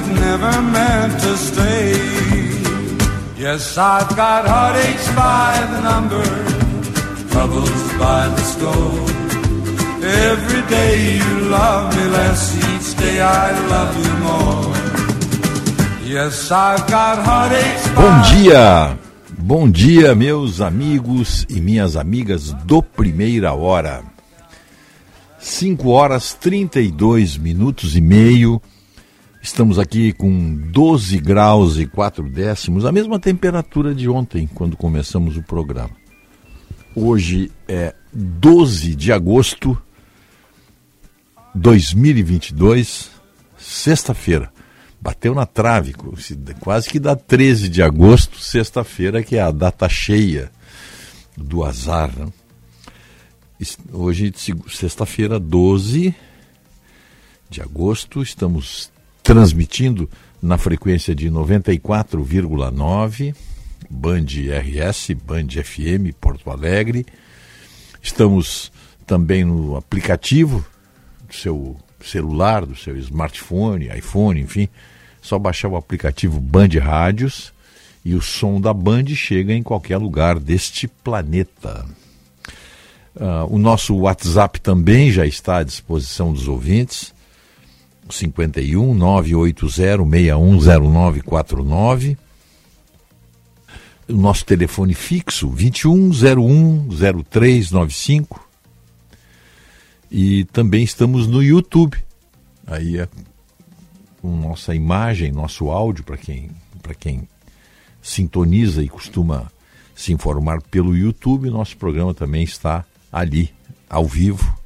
But never meant to stay. Yes, I've got heartaches by the number, troubles by the score. Every day you love me less, each day I love you more. Yes, I've got heartaches Bom by dia, bom dia, meus amigos e minhas amigas do Primeira Hora. 5 horas 32 minutos e meio. Estamos aqui com 12 graus e 4 décimos, a mesma temperatura de ontem, quando começamos o programa. Hoje é 12 de agosto de 2022, sexta-feira. Bateu na trave, quase que dá 13 de agosto, sexta-feira, que é a data cheia do azar. Né? Hoje, sexta-feira, 12 de agosto, estamos transmitindo na frequência de 94,9, Band RS, Band FM, Porto Alegre. Estamos também no aplicativo do seu celular, do seu smartphone, iPhone, enfim. Só baixar o aplicativo Band Rádios e o som da Band chega em qualquer lugar deste planeta. Uh, o nosso WhatsApp também já está à disposição dos ouvintes. 51 980 610949. O nosso telefone fixo 2101 0395. E também estamos no YouTube. Aí é com nossa imagem, nosso áudio para quem para quem sintoniza e costuma se informar pelo YouTube, nosso programa também está ali ao vivo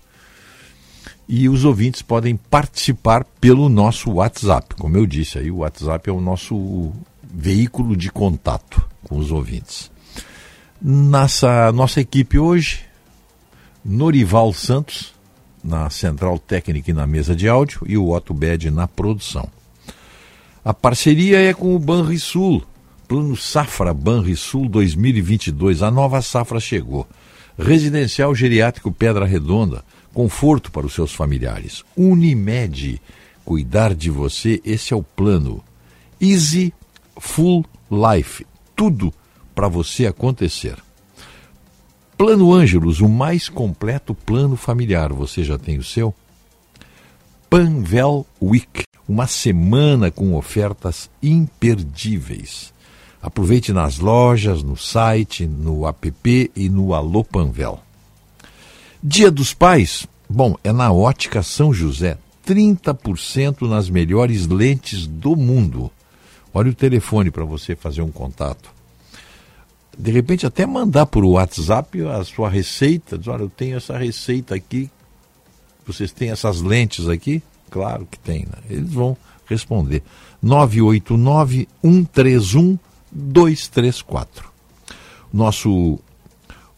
e os ouvintes podem participar pelo nosso WhatsApp. Como eu disse, aí o WhatsApp é o nosso veículo de contato com os ouvintes. Nossa, nossa equipe hoje, Norival Santos, na central técnica e na mesa de áudio, e o Otto Bed na produção. A parceria é com o Banrisul, Plano Safra Banrisul 2022. A nova safra chegou. Residencial Geriátrico Pedra Redonda conforto para os seus familiares. Unimed, cuidar de você, esse é o plano. Easy Full Life, tudo para você acontecer. Plano Ângelos, o mais completo plano familiar. Você já tem o seu? Panvel Week, uma semana com ofertas imperdíveis. Aproveite nas lojas, no site, no app e no Alô Panvel. Dia dos Pais, bom, é na Ótica São José, 30% nas melhores lentes do mundo. Olha o telefone para você fazer um contato. De repente, até mandar por WhatsApp a sua receita. Diz, olha, eu tenho essa receita aqui. Vocês têm essas lentes aqui? Claro que tem. Né? Eles vão responder. 989-131-234. Nosso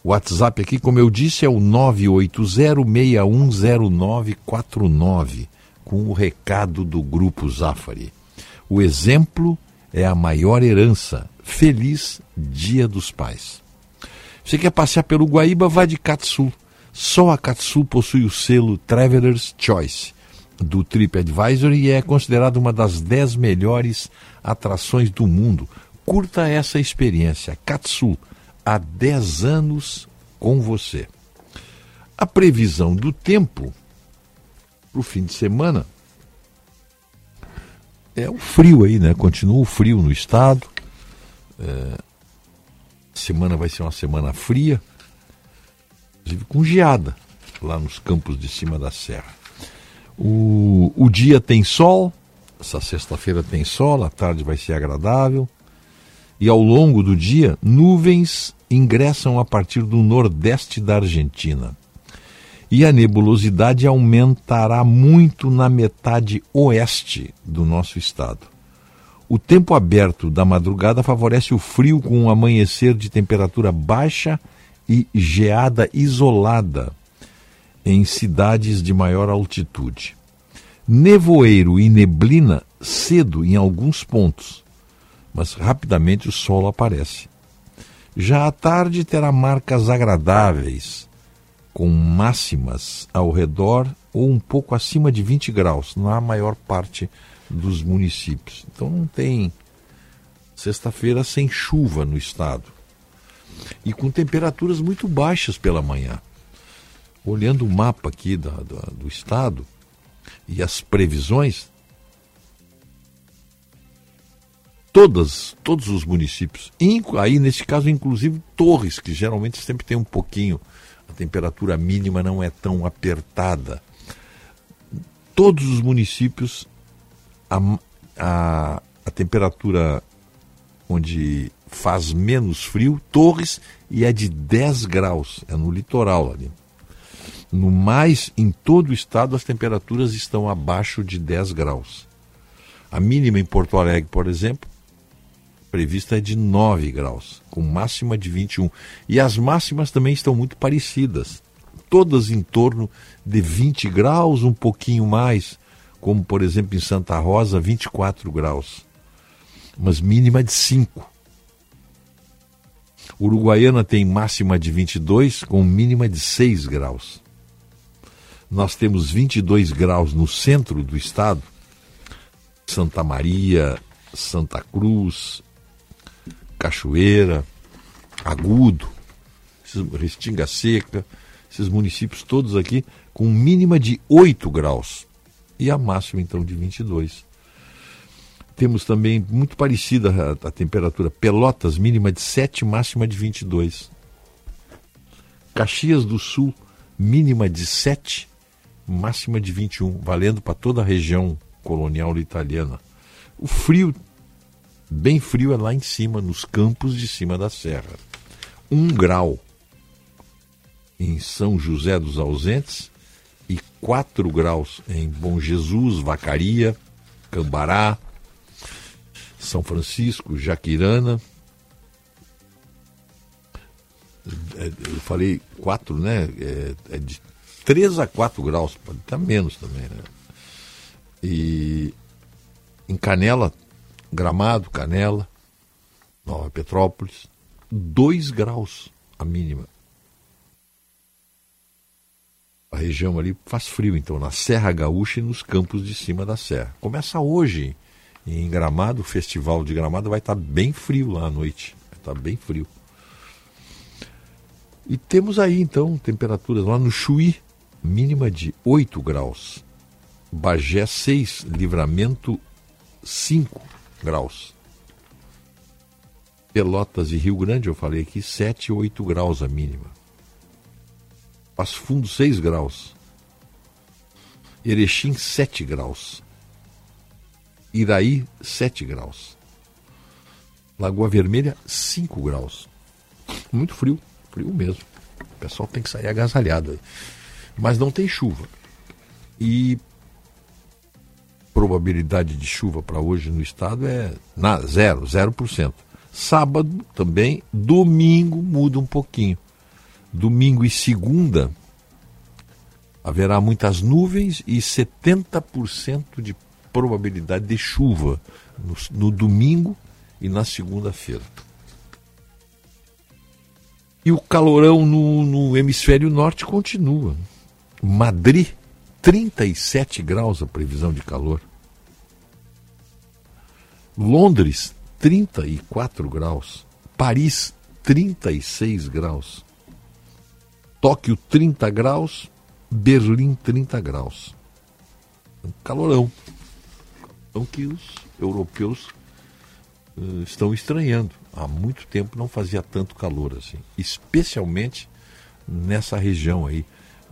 o WhatsApp aqui, como eu disse, é o 980610949, com o recado do Grupo Zafari. O exemplo é a maior herança. Feliz Dia dos Pais. Você quer passear pelo Guaíba? Vá de Katsu. Só a Katsu possui o selo Traveler's Choice do TripAdvisor e é considerada uma das 10 melhores atrações do mundo. Curta essa experiência. Katsu há 10 anos com você. A previsão do tempo para o fim de semana é o frio aí, né? Continua o frio no estado. É, semana vai ser uma semana fria, inclusive com geada lá nos campos de cima da serra. O, o dia tem sol, essa sexta-feira tem sol, a tarde vai ser agradável. E ao longo do dia, nuvens ingressam a partir do nordeste da Argentina. E a nebulosidade aumentará muito na metade oeste do nosso estado. O tempo aberto da madrugada favorece o frio com um amanhecer de temperatura baixa e geada isolada em cidades de maior altitude. Nevoeiro e neblina cedo em alguns pontos, mas rapidamente o sol aparece. Já à tarde terá marcas agradáveis, com máximas ao redor ou um pouco acima de 20 graus na maior parte dos municípios. Então não tem sexta-feira sem chuva no estado. E com temperaturas muito baixas pela manhã olhando o mapa aqui da, do estado e as previsões, todas, todos os municípios, aí nesse caso inclusive Torres, que geralmente sempre tem um pouquinho, a temperatura mínima não é tão apertada. Todos os municípios, a, a, a temperatura onde faz menos frio, Torres, e é de 10 graus, é no litoral ali. No mais, em todo o estado, as temperaturas estão abaixo de 10 graus. A mínima em Porto Alegre, por exemplo, prevista é de 9 graus, com máxima de 21. E as máximas também estão muito parecidas, todas em torno de 20 graus, um pouquinho mais, como por exemplo em Santa Rosa, 24 graus, mas mínima de 5. Uruguaiana tem máxima de 22 com mínima de 6 graus. Nós temos 22 graus no centro do estado, Santa Maria, Santa Cruz, Cachoeira, Agudo, Restinga Seca, esses municípios todos aqui com mínima de 8 graus e a máxima então de 22. Temos também muito parecida a, a temperatura Pelotas, mínima de 7, máxima de 22. Caxias do Sul, mínima de 7, máxima de 21, valendo para toda a região colonial italiana. O frio, bem frio, é lá em cima, nos campos de cima da serra. Um grau em São José dos Ausentes e 4 graus em Bom Jesus, Vacaria, Cambará, São Francisco, Jaquirana. É, eu falei 4, né? É, é de 3 a 4 graus, pode estar menos também, né? E em Canela, Gramado, Canela, Nova Petrópolis, 2 graus a mínima. A região ali faz frio, então, na Serra Gaúcha e nos campos de cima da serra. Começa hoje em Gramado, o Festival de Gramado vai estar bem frio lá à noite. Vai estar bem frio. E temos aí, então, temperaturas lá no Chuí, mínima de 8 graus. Bagé 6, Livramento 5 graus. Pelotas e Rio Grande, eu falei aqui, 7 e 8 graus a mínima. Passo Fundo 6 graus. Erechim 7 graus. Iraí 7 graus. Lagoa Vermelha 5 graus. Muito frio, frio mesmo. O pessoal tem que sair agasalhado aí mas não tem chuva. E probabilidade de chuva para hoje no estado é na, zero, zero por cento. Sábado também, domingo muda um pouquinho. Domingo e segunda haverá muitas nuvens e 70% de probabilidade de chuva no, no domingo e na segunda-feira. E o calorão no, no hemisfério norte continua. Madrid, 37 graus a previsão de calor. Londres, 34 graus. Paris, 36 graus. Tóquio, 30 graus. Berlim, 30 graus. Calorão. o que os europeus uh, estão estranhando. Há muito tempo não fazia tanto calor assim, especialmente nessa região aí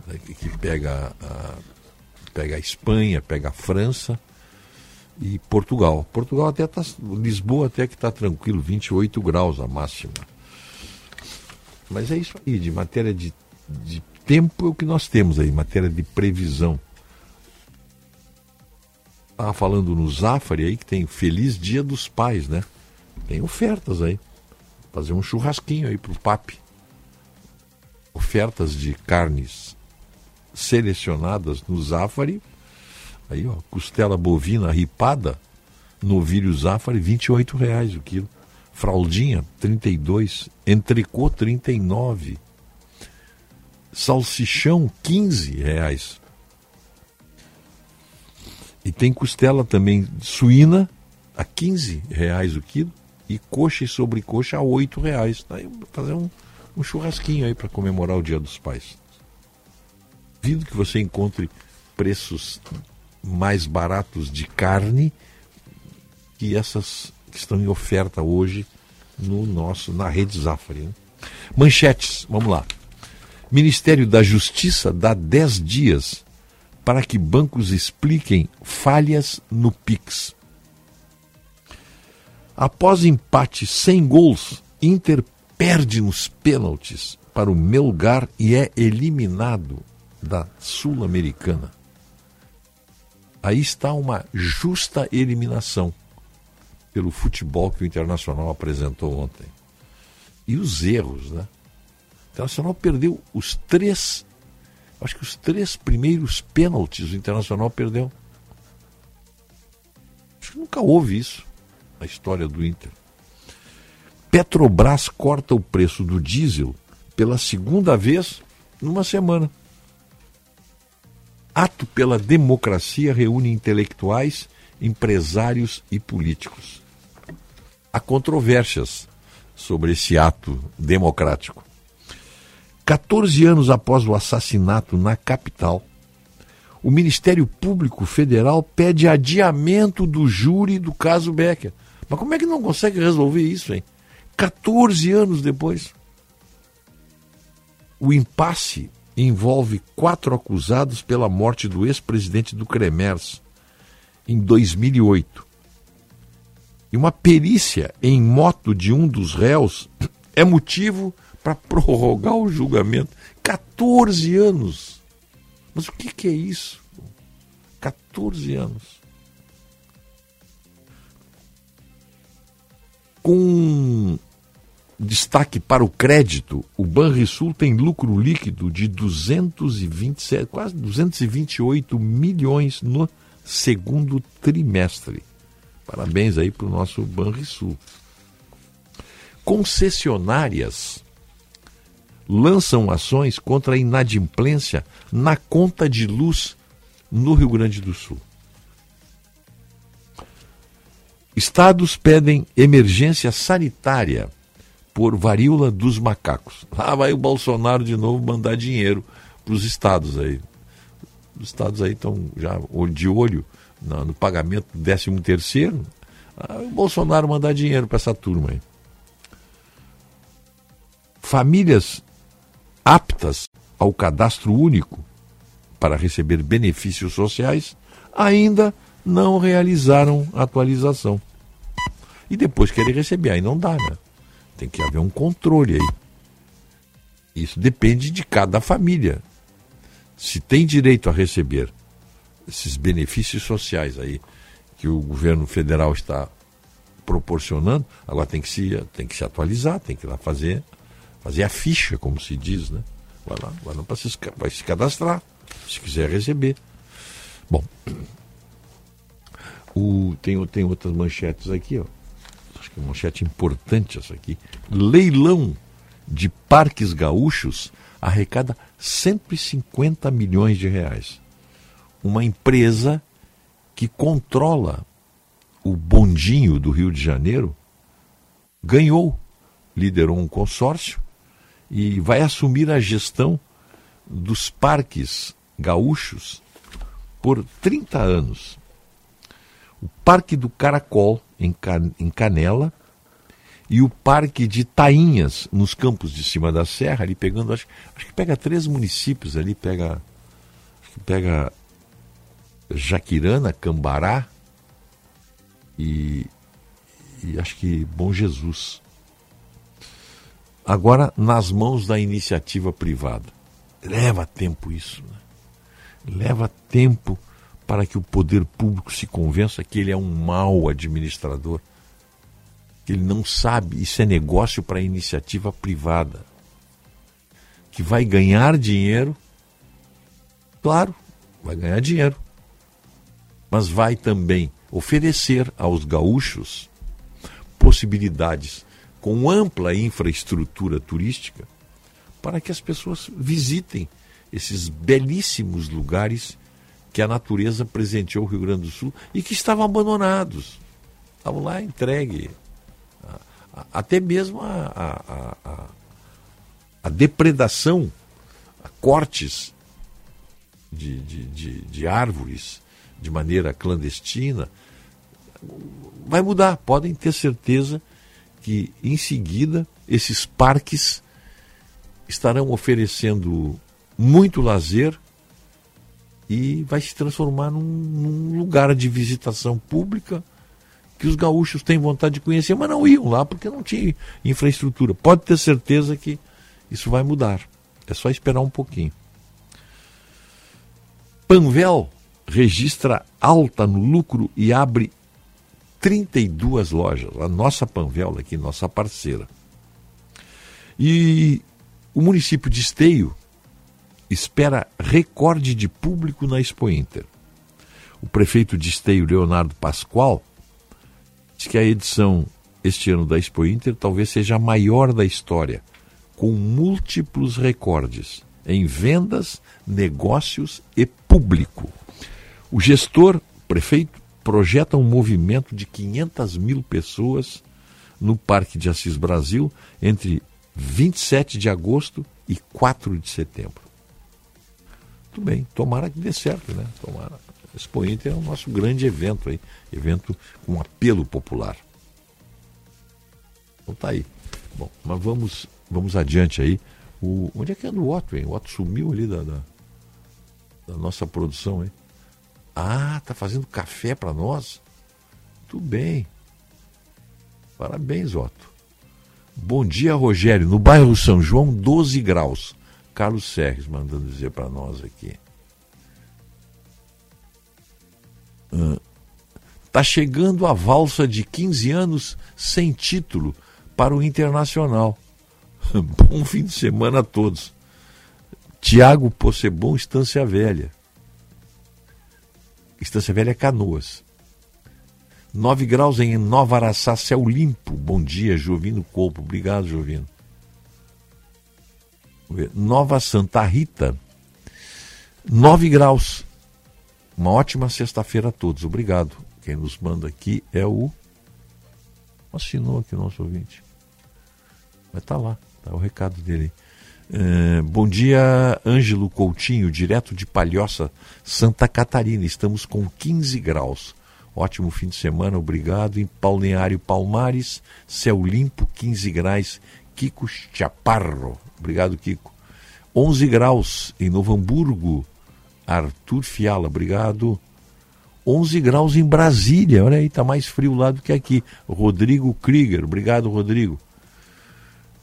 né, que pega a, pega a Espanha, pega a França e Portugal. Portugal até tá, Lisboa até que está tranquilo, 28 graus a máxima. Mas é isso aí, de matéria de, de tempo é o que nós temos aí, matéria de previsão. Estava falando no Zafari aí que tem Feliz Dia dos Pais, né? Tem ofertas aí. Fazer um churrasquinho aí pro papi. Ofertas de carnes selecionadas no Zafari. Aí, ó, costela bovina ripada, novilho Zafari, R$ reais o quilo. Fraldinha, 32. Entrecô, 39. Salsichão, 15 reais. E tem costela também suína a 15 reais o quilo e coxa e sobrecoxa a 8 reais. Aí fazer um, um churrasquinho aí para comemorar o Dia dos Pais. Vindo que você encontre preços mais baratos de carne que essas que estão em oferta hoje no nosso na rede Zafari. Né? Manchetes, vamos lá. Ministério da Justiça dá 10 dias para que bancos expliquem falhas no Pix. Após empate sem gols, Inter perde nos pênaltis para o Melgar e é eliminado da Sul-Americana. Aí está uma justa eliminação pelo futebol que o Internacional apresentou ontem. E os erros, né? O Internacional perdeu os três Acho que os três primeiros pênaltis o Internacional perdeu. Acho que nunca houve isso na história do Inter. Petrobras corta o preço do diesel pela segunda vez numa semana. Ato pela democracia reúne intelectuais, empresários e políticos. Há controvérsias sobre esse ato democrático. 14 anos após o assassinato na capital, o Ministério Público Federal pede adiamento do júri do caso Becker. Mas como é que não consegue resolver isso, hein? 14 anos depois. O impasse envolve quatro acusados pela morte do ex-presidente do Cremers em 2008. E uma perícia em moto de um dos réus é motivo para prorrogar o julgamento. 14 anos. Mas o que, que é isso? 14 anos. Com destaque para o crédito, o Banrisul tem lucro líquido de 227, quase 228 milhões no segundo trimestre. Parabéns aí para o nosso Banrisul. Concessionárias lançam ações contra a inadimplência na conta de luz no Rio Grande do Sul. Estados pedem emergência sanitária por varíola dos macacos. Lá vai o Bolsonaro de novo mandar dinheiro para os estados aí. Os estados aí estão já de olho no, pagamento do 13 terceiro. Ah, o Bolsonaro mandar dinheiro para essa turma aí. Famílias aptas ao cadastro único para receber benefícios sociais ainda não realizaram atualização. E depois querem receber, aí não dá, né? Tem que haver um controle aí. Isso depende de cada família. Se tem direito a receber esses benefícios sociais aí que o governo federal está proporcionando, agora tem que se, tem que se atualizar, tem que ir lá fazer fazer a ficha, como se diz, né? Vai lá, vai lá para se, se cadastrar, se quiser receber. Bom, o, tem, tem outras manchetes aqui, ó. Acho que é uma manchete importante essa aqui. Leilão de parques gaúchos arrecada 150 milhões de reais. Uma empresa que controla o bondinho do Rio de Janeiro ganhou, liderou um consórcio e vai assumir a gestão dos parques gaúchos por 30 anos. o Parque do Caracol, em, em Canela, e o Parque de Tainhas, nos campos de cima da serra, ali pegando, acho, acho que pega três municípios ali, pega, pega Jaquirana, Cambará e, e acho que Bom Jesus. Agora nas mãos da iniciativa privada. Leva tempo isso. Né? Leva tempo para que o poder público se convença que ele é um mau administrador que ele não sabe, isso é negócio para iniciativa privada, que vai ganhar dinheiro, claro, vai ganhar dinheiro, mas vai também oferecer aos gaúchos possibilidades com ampla infraestrutura turística para que as pessoas visitem esses belíssimos lugares que a natureza presenteou o Rio Grande do Sul e que estavam abandonados. Estavam lá entregue até mesmo a, a, a, a depredação, a cortes de, de, de, de árvores de maneira clandestina, vai mudar. Podem ter certeza que em seguida esses parques estarão oferecendo muito lazer e vai se transformar num, num lugar de visitação pública que os gaúchos têm vontade de conhecer, mas não iam lá porque não tinha infraestrutura. Pode ter certeza que isso vai mudar. É só esperar um pouquinho. Panvel registra alta no lucro e abre 32 lojas. A nossa Panvel aqui, nossa parceira. E o município de Esteio espera recorde de público na Expo Inter. O prefeito de Esteio, Leonardo Pascoal, diz que a edição este ano da Expo Inter talvez seja a maior da história, com múltiplos recordes em vendas, negócios e público. O gestor, prefeito, projeta um movimento de 500 mil pessoas no Parque de Assis Brasil entre 27 de agosto e 4 de setembro. Tudo bem, tomara que dê certo, né? Tomara. Expo Inter é o nosso grande evento aí, evento com apelo popular. Então tá aí. Bom, mas vamos, vamos adiante aí. O, onde é que anda o Otto, hein? O Otto sumiu ali da, da, da nossa produção, hein? Ah, tá fazendo café para nós? Tudo bem. Parabéns, Otto. Bom dia, Rogério. No bairro São João, 12 graus. Carlos Serres mandando dizer para nós aqui. Está chegando a valsa de 15 anos sem título para o Internacional. Bom fim de semana a todos. Tiago Possebon, Estância Velha. Estância Velha Canoas. 9 graus em Nova Araçá, céu limpo. Bom dia, Jovino Corpo. Obrigado, Jovino. Nova Santa Rita, 9 graus. Uma ótima sexta-feira a todos. Obrigado. Quem nos manda aqui é o. Assinou aqui o nosso ouvinte. Mas tá lá, tá o recado dele. É, bom dia, Ângelo Coutinho, direto de Palhoça, Santa Catarina. Estamos com 15 graus. Ótimo fim de semana, obrigado. Em Balneário Palmares, céu limpo, 15 graus. Kiko Chaparro. Obrigado, Kiko. 11 graus em Novo Hamburgo, Arthur Fiala, obrigado. 11 graus em Brasília, olha aí, está mais frio lá do que aqui. Rodrigo Krieger, obrigado, Rodrigo.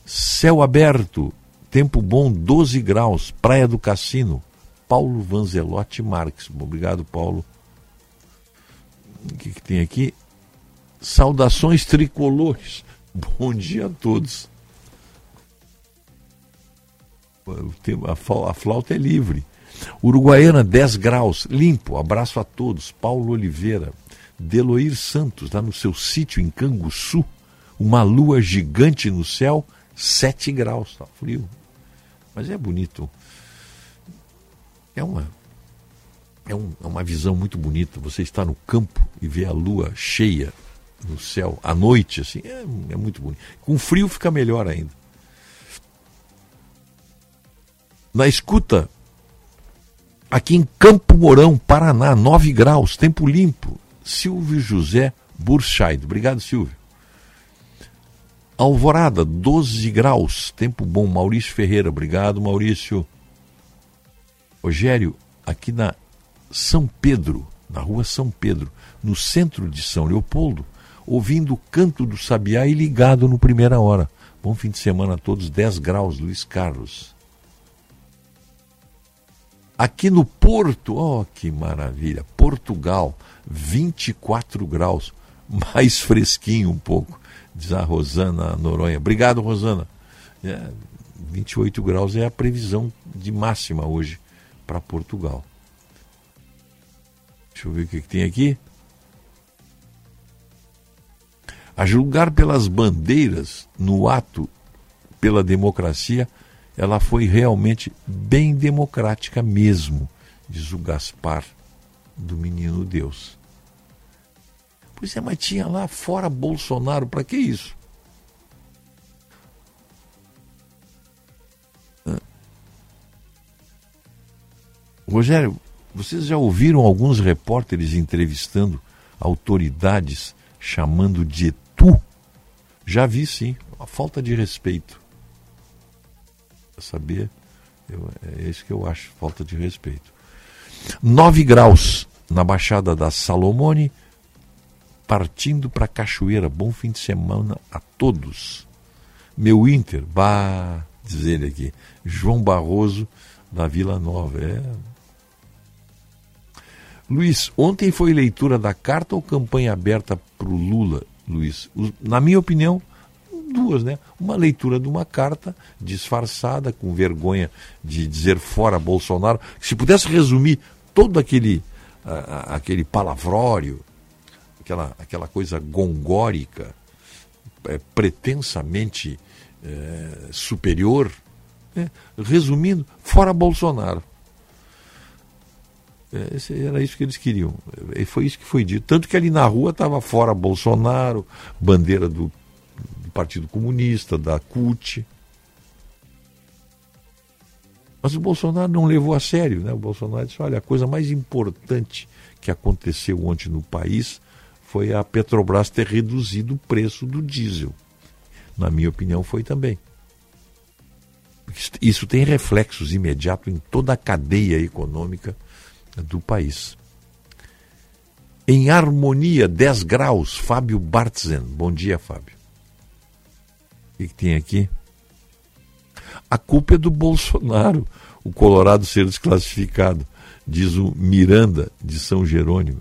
Céu aberto, tempo bom, 12 graus, Praia do Cassino. Paulo Vanzelotti Marques, obrigado, Paulo. O que, que tem aqui? Saudações tricolores. Bom dia a todos. A flauta é livre. Uruguaiana, 10 graus, limpo. Abraço a todos. Paulo Oliveira. Deloir Santos, lá no seu sítio em Canguçu. Uma lua gigante no céu, 7 graus. Tá frio. Mas é bonito. É uma, é, um, é uma visão muito bonita. Você está no campo e vê a lua cheia no céu à noite, assim, é, é muito bonito. Com frio fica melhor ainda. Na escuta Aqui em Campo Mourão, Paraná, 9 graus, tempo limpo. Silvio José Burscheid. Obrigado, Silvio. Alvorada, 12 graus, tempo bom. Maurício Ferreira, obrigado, Maurício. Rogério, aqui na São Pedro, na rua São Pedro, no centro de São Leopoldo, ouvindo o canto do sabiá e ligado no primeira hora. Bom fim de semana a todos, 10 graus, Luiz Carlos. Aqui no Porto, oh que maravilha, Portugal, 24 graus, mais fresquinho um pouco, diz a Rosana Noronha. Obrigado, Rosana. É, 28 graus é a previsão de máxima hoje para Portugal. Deixa eu ver o que, que tem aqui. A julgar pelas bandeiras no ato pela democracia, ela foi realmente bem democrática mesmo, diz o Gaspar do Menino Deus. Pois é, mas tinha lá fora Bolsonaro, para que isso? Rogério, vocês já ouviram alguns repórteres entrevistando autoridades chamando de tu? Já vi sim, uma falta de respeito. Saber, eu, é isso que eu acho, falta de respeito. 9 graus na Baixada da Salomone, partindo para Cachoeira. Bom fim de semana a todos. Meu Inter, bah, diz ele aqui, João Barroso da Vila Nova. É, Luiz, ontem foi leitura da carta ou campanha aberta para o Lula, Luiz? Na minha opinião, duas, né? Uma leitura de uma carta disfarçada, com vergonha de dizer fora Bolsonaro. Se pudesse resumir todo aquele, aquele palavrório, aquela, aquela coisa gongórica, é, pretensamente é, superior, né? resumindo, fora Bolsonaro. É, era isso que eles queriam. E foi isso que foi dito. Tanto que ali na rua estava fora Bolsonaro, bandeira do, Partido Comunista, da CUT. Mas o Bolsonaro não levou a sério. Né? O Bolsonaro disse: olha, a coisa mais importante que aconteceu ontem no país foi a Petrobras ter reduzido o preço do diesel. Na minha opinião, foi também. Isso tem reflexos imediatos em toda a cadeia econômica do país. Em harmonia, 10 graus, Fábio Bartzen. Bom dia, Fábio. Que, que tem aqui? A culpa é do Bolsonaro, o Colorado ser desclassificado, diz o Miranda de São Jerônimo.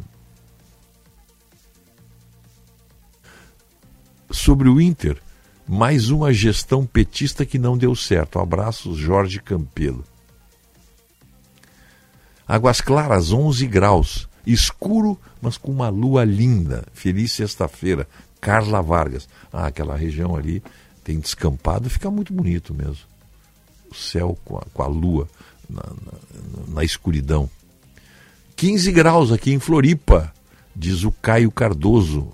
Sobre o Inter, mais uma gestão petista que não deu certo. Abraços, Jorge Campelo. Águas Claras, 11 graus. Escuro, mas com uma lua linda. Feliz sexta-feira. Carla Vargas. Ah, aquela região ali tem descampado, fica muito bonito mesmo. O céu com a, com a lua na, na, na escuridão. 15 graus aqui em Floripa, diz o Caio Cardoso.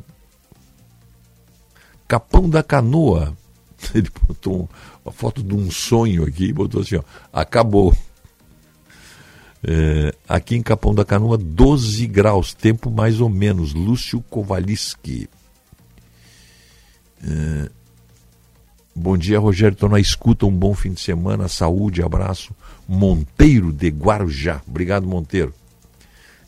Capão da Canoa. Ele botou uma foto de um sonho aqui e botou assim: ó, acabou. É, aqui em Capão da Canoa, 12 graus, tempo mais ou menos. Lúcio Kovaliski. É, bom dia, Rogério. Estou na escuta. Um bom fim de semana. Saúde, abraço. Monteiro de Guarujá. Obrigado, Monteiro.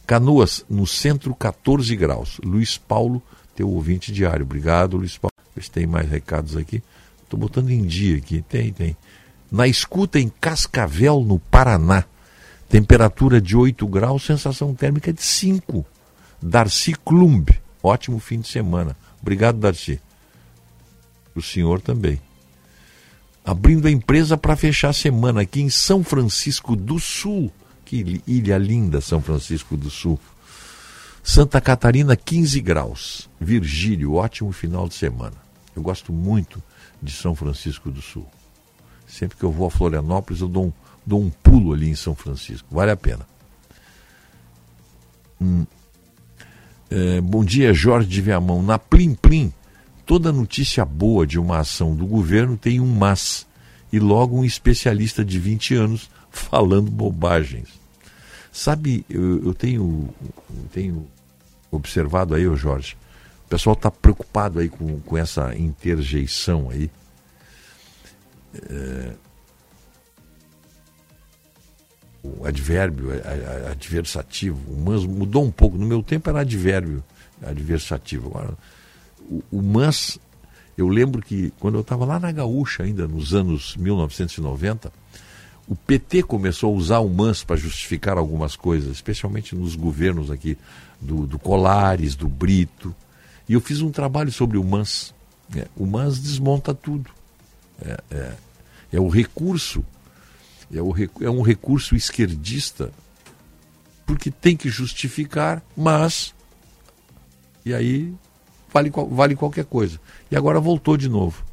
Canoas, no centro, 14 graus. Luiz Paulo, teu ouvinte diário. Obrigado, Luiz Paulo. Vê se tem mais recados aqui. Estou botando em dia aqui. Tem, tem. Na escuta em Cascavel, no Paraná. Temperatura de 8 graus, sensação térmica de 5. Darcy Klumb, ótimo fim de semana. Obrigado, Darcy. O senhor também. Abrindo a empresa para fechar a semana aqui em São Francisco do Sul. Que ilha linda, São Francisco do Sul. Santa Catarina, 15 graus. Virgílio, ótimo final de semana. Eu gosto muito de São Francisco do Sul. Sempre que eu vou a Florianópolis, eu dou um dou um pulo ali em São Francisco. Vale a pena. Hum. É, bom dia, Jorge de Viamão. Na Plim Plim, toda notícia boa de uma ação do governo tem um mas. E logo um especialista de 20 anos falando bobagens. Sabe, eu, eu tenho, eu tenho observado aí, ô Jorge, o pessoal está preocupado aí com, com essa interjeição aí. É, o advérbio, adversativo, mas mudou um pouco. No meu tempo era advérbio, adversativo. Agora, o, mas, eu lembro que quando eu estava lá na Gaúcha, ainda nos anos 1990, o PT começou a usar o MANS para justificar algumas coisas, especialmente nos governos aqui do, do Colares, do Brito. E eu fiz um trabalho sobre o MANS. É, o MANS desmonta tudo. É, é, é o recurso, é, o, é um recurso esquerdista, porque tem que justificar, mas. E aí vale, vale qualquer coisa. E agora voltou de novo.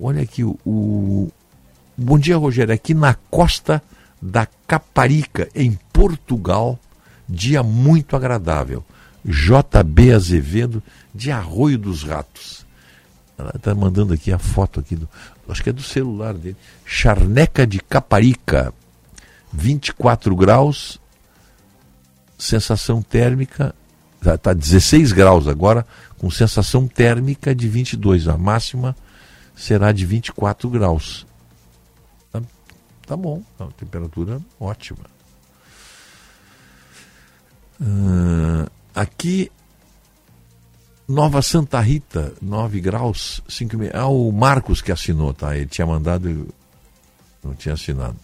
Olha aqui o, Bom dia, Rogério. Aqui na costa da Caparica, em Portugal, dia muito agradável. JB Azevedo, de Arroio dos Ratos. Ela está mandando aqui a foto aqui do. Acho que é do celular dele. Charneca de Caparica, 24 graus, sensação térmica. Está 16 graus agora, com sensação térmica de 22. A máxima será de 24 graus. Tá bom, a temperatura ótima. Uh, aqui, Nova Santa Rita, 9 graus, 5 meia. Ah, o Marcos que assinou, tá? Ele tinha mandado, não tinha assinado.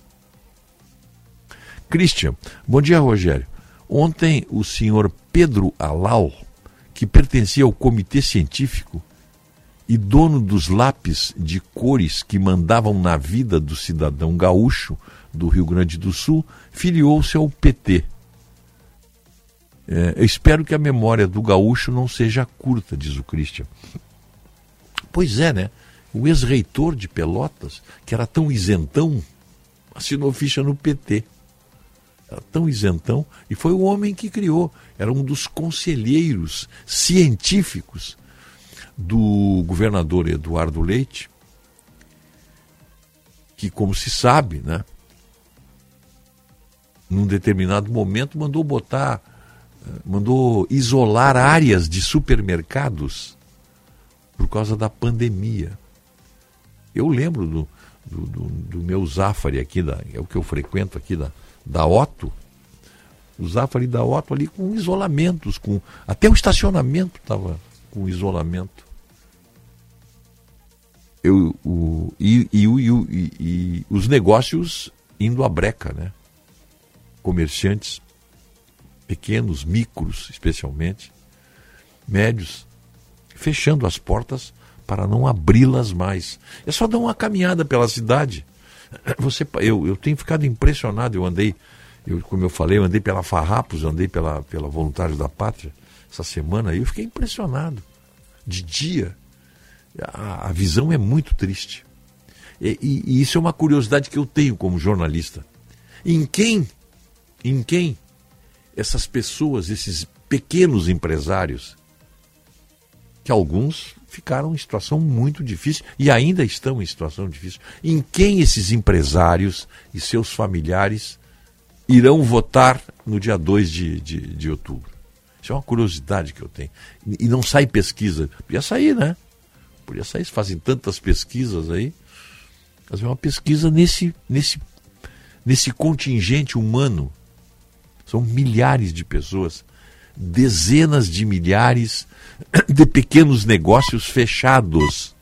Christian, bom dia, Rogério. Ontem o senhor Pedro Alau, que pertencia ao comitê científico, e dono dos lápis de cores que mandavam na vida do cidadão gaúcho do Rio Grande do Sul, filiou-se ao PT. É, eu espero que a memória do gaúcho não seja curta, diz o Christian. Pois é, né? O ex-reitor de Pelotas, que era tão isentão, assinou ficha no PT. Tão isentão, e foi o homem que criou. Era um dos conselheiros científicos do governador Eduardo Leite, que, como se sabe, né, num determinado momento mandou botar, mandou isolar áreas de supermercados por causa da pandemia. Eu lembro do, do, do, do meu Zafari aqui, da, é o que eu frequento aqui da, da Otto, o Zafari da Otto ali com isolamentos, com até o estacionamento estava com isolamento eu, o, e, e, e, e, os negócios indo à breca, né? Comerciantes pequenos, micros especialmente, médios, fechando as portas para não abri-las mais. É só dar uma caminhada pela cidade. Você, eu, eu tenho ficado impressionado, eu andei, eu, como eu falei, eu andei pela Farrapos, andei pela, pela Voluntários da Pátria essa semana aí, eu fiquei impressionado. De dia, a, a visão é muito triste. E, e, e isso é uma curiosidade que eu tenho como jornalista. Em quem, em quem essas pessoas, esses pequenos empresários, que alguns ficaram em situação muito difícil e ainda estão em situação difícil, em quem esses empresários e seus familiares irão votar no dia 2 de, de, de outubro? Isso é uma curiosidade que eu tenho. E não sai pesquisa. Podia sair, né? Podia sair, fazem tantas pesquisas aí. Fazer uma pesquisa nesse, nesse, nesse contingente humano. São milhares de pessoas, dezenas de milhares de pequenos negócios fechados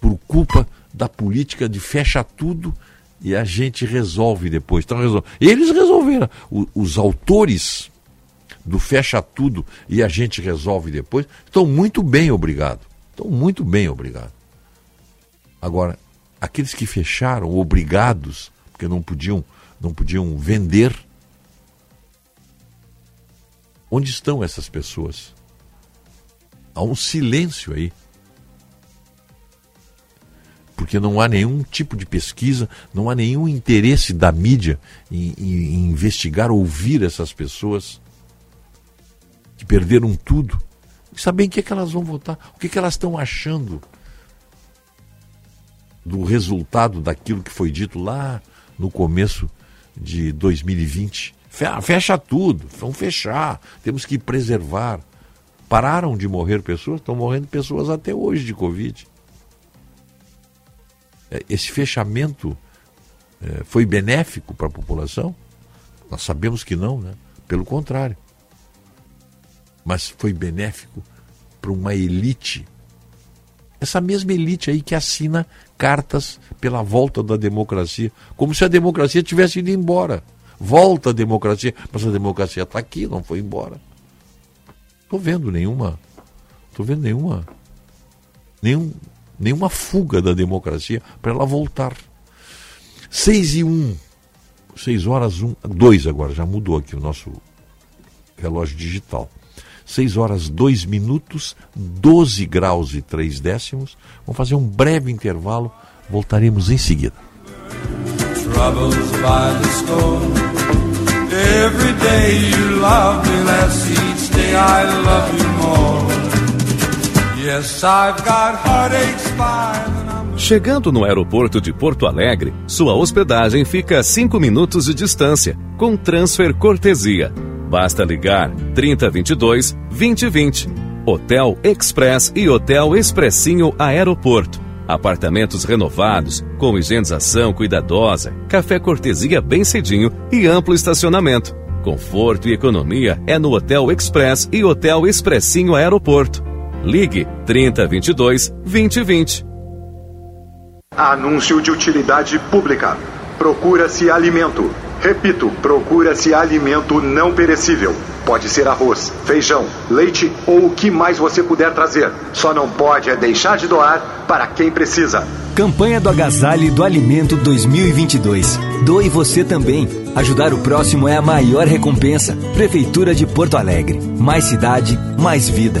por culpa da política de fecha tudo e a gente resolve depois. Então, resolve. Eles resolveram. O, os autores do fecha tudo e a gente resolve depois, estão muito bem, obrigado. Estão muito bem, obrigado. Agora, aqueles que fecharam, obrigados, porque não podiam, não podiam vender, onde estão essas pessoas? Há um silêncio aí. Porque não há nenhum tipo de pesquisa, não há nenhum interesse da mídia em, em, em investigar, ouvir essas pessoas que perderam tudo, e saber em que, é que elas vão votar, o que, é que elas estão achando do resultado daquilo que foi dito lá no começo de 2020, Fecha tudo, vamos fechar, temos que preservar. Pararam de morrer pessoas, estão morrendo pessoas até hoje de Covid. É, esse fechamento é, foi benéfico para a população? Nós sabemos que não, né? Pelo contrário. Mas foi benéfico para uma elite. Essa mesma elite aí que assina cartas pela volta da democracia, como se a democracia tivesse ido embora. Volta a democracia, mas a democracia está aqui, não foi embora. Estou vendo nenhuma, estou vendo nenhuma, nenhum, nenhuma fuga da democracia para ela voltar. Seis e um, seis horas um, dois agora já mudou aqui o nosso relógio digital. 6 horas 2 minutos, 12 graus e 3 décimos. Vamos fazer um breve intervalo, voltaremos em seguida. Troubles by the storm. Every day you love me less, each day I love you more. Yes, I've got heartaches by Chegando no aeroporto de Porto Alegre, sua hospedagem fica a 5 minutos de distância, com transfer cortesia. Basta ligar 3022 2020. Hotel Express e Hotel Expressinho Aeroporto. Apartamentos renovados, com higienização cuidadosa, café cortesia bem cedinho e amplo estacionamento. Conforto e economia é no Hotel Express e Hotel Expressinho Aeroporto. Ligue 3022 2020. Anúncio de utilidade pública. Procura-se alimento. Repito, procura-se alimento não perecível. Pode ser arroz, feijão, leite ou o que mais você puder trazer. Só não pode é deixar de doar para quem precisa. Campanha do Agasalho do Alimento 2022. Doe você também. Ajudar o próximo é a maior recompensa. Prefeitura de Porto Alegre. Mais cidade, mais vida.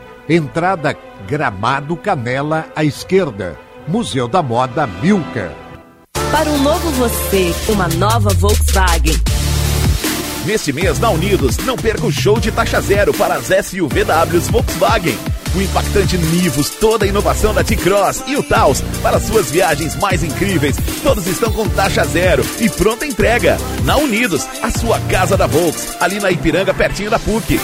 Entrada Gramado Canela à esquerda. Museu da Moda Milka. Para um novo você, uma nova Volkswagen. Neste mês, na Unidos, não perca o show de taxa zero para as SUVWs Volkswagen. O impactante Nivus, toda a inovação da T-Cross e o Taos para suas viagens mais incríveis. Todos estão com taxa zero e pronta entrega. Na Unidos, a sua casa da Volks, ali na Ipiranga, pertinho da PUC.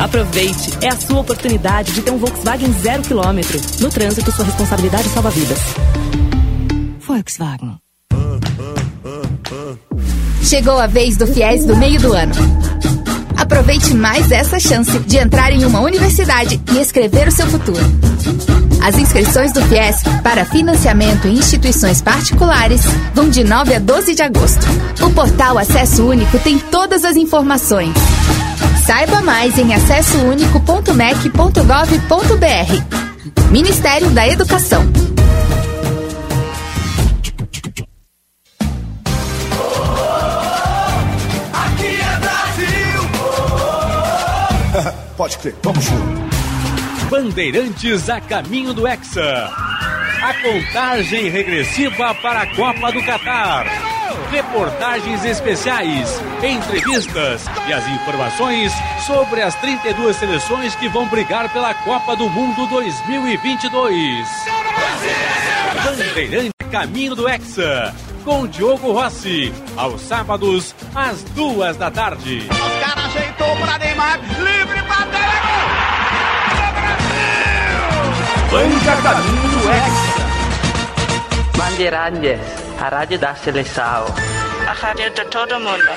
Aproveite, é a sua oportunidade de ter um Volkswagen zero quilômetro. No trânsito, sua responsabilidade salva vidas. Volkswagen. Chegou a vez do FIES do meio do ano. Aproveite mais essa chance de entrar em uma universidade e escrever o seu futuro. As inscrições do FIES para financiamento em instituições particulares vão de 9 a 12 de agosto. O portal Acesso Único tem todas as informações. Saiba mais em acessounico.mec.gov.br. Ministério da Educação. Pode crer, vamos junto. Bandeirantes a caminho do Hexa. A contagem regressiva para a Copa do Catar reportagens especiais, entrevistas e as informações sobre as 32 seleções que vão brigar pela Copa do Mundo 2022. Bandeirante Caminho do Hexa, com Diogo Rossi, aos sábados, às duas da tarde. Os caras ajeitou para Neymar, livre para Banda Caminho do Hexa. Bandeirantes a rádio da seleção. A rádio de todo mundo.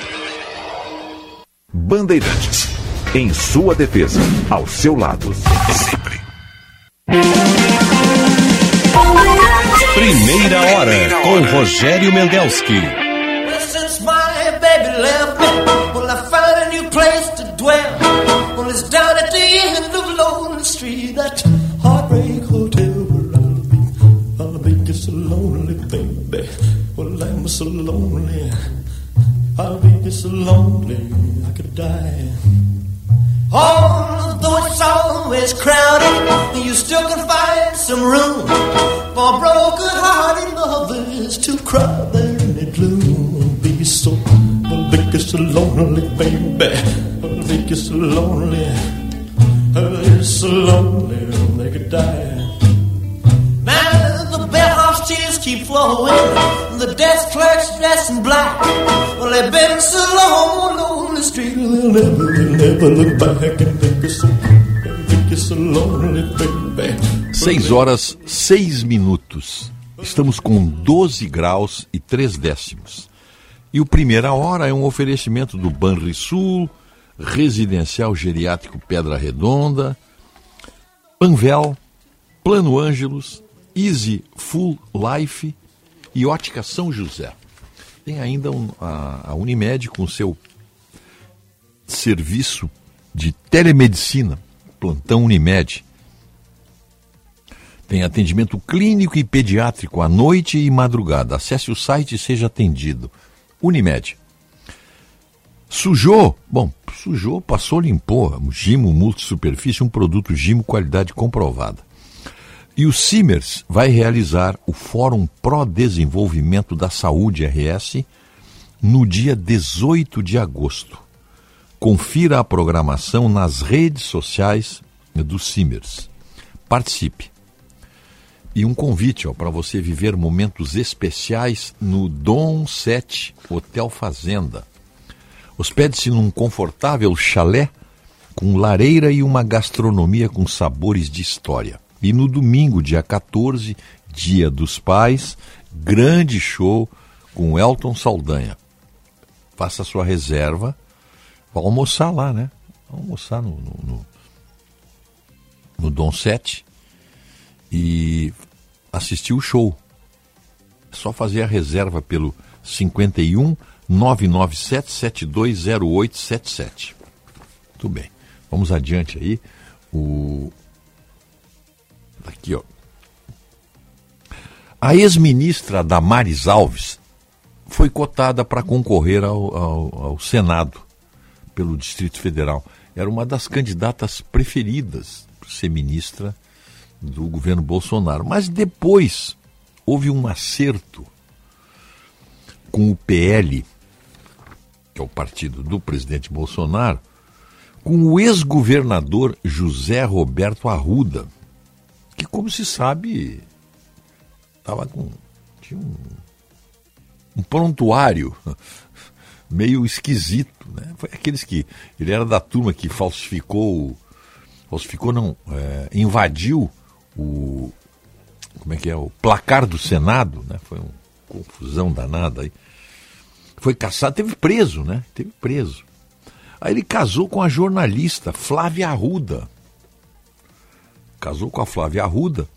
Bandeirantes, em sua defesa, ao seu lado, sempre. Primeira hora, com Rogério Mendelski. Since my baby left me, well, I found a new place to dwell. Well, it's down at the end of Lonely Street, that lonely baby. Well, I'm so lonely. I'll be so lonely I could die. Although it's always crowded, you still can find some room for broken-hearted lovers to cry there in the gloom. Be so, be so lonely, baby. Be so lonely. I'll be so lonely they could die. Bellhop's tears keep flowing, the desk clerk's dressed in black. Well, they've been so long on the street, They'll never, they'll never look back and think you're so, think you're so lonely, baby. 6 horas 6 minutos. Estamos com 12 graus e 3 décimos. E o Primeira Hora é um oferecimento do Banrisul, Residencial Geriátrico Pedra Redonda, Panvel, Plano Ângelos, Easy Full Life e Ótica São José. Tem ainda um- a, a Unimed com seu serviço de telemedicina, plantão Unimed. Tem atendimento clínico e pediátrico à noite e madrugada. Acesse o site e seja atendido. Unimed. Sujou? Bom, sujou, passou, limpou. Gimo Multisuperfície, um produto Gimo qualidade comprovada. E o Simers vai realizar o Fórum Pro Desenvolvimento da Saúde RS no dia 18 de agosto. Confira a programação nas redes sociais do Simers. Participe. E um convite para você viver momentos especiais no Dom 7 Hotel Fazenda. Hospede-se num confortável chalé com lareira e uma gastronomia com sabores de história. E no domingo, dia 14, Dia dos Pais, grande show com Elton Saldanha. Faça sua reserva. Vai almoçar lá, né? Almoçar no, no, no, no Dom 7 e assistir o show. É só fazer a reserva pelo 51 997 720877. Muito bem. Vamos adiante aí. O aqui, ó. A ex-ministra Damares Alves foi cotada para concorrer ao, ao, ao Senado pelo Distrito Federal. Era uma das candidatas preferidas para ser ministra do governo Bolsonaro. Mas depois houve um acerto com o PL, que é o partido do presidente Bolsonaro, com o ex-governador José Roberto Arruda, que, como se sabe, estava com. tinha um, um prontuário meio esquisito. Né? Foi aqueles que. Ele era da turma que falsificou. Falsificou, não. É, invadiu o. Como é que é? O placar do Senado, né? Foi uma confusão danada aí. Foi caçado, teve preso, né? Teve preso. Aí ele casou com a jornalista Flávia Arruda. Casou com a Flávia Arruda.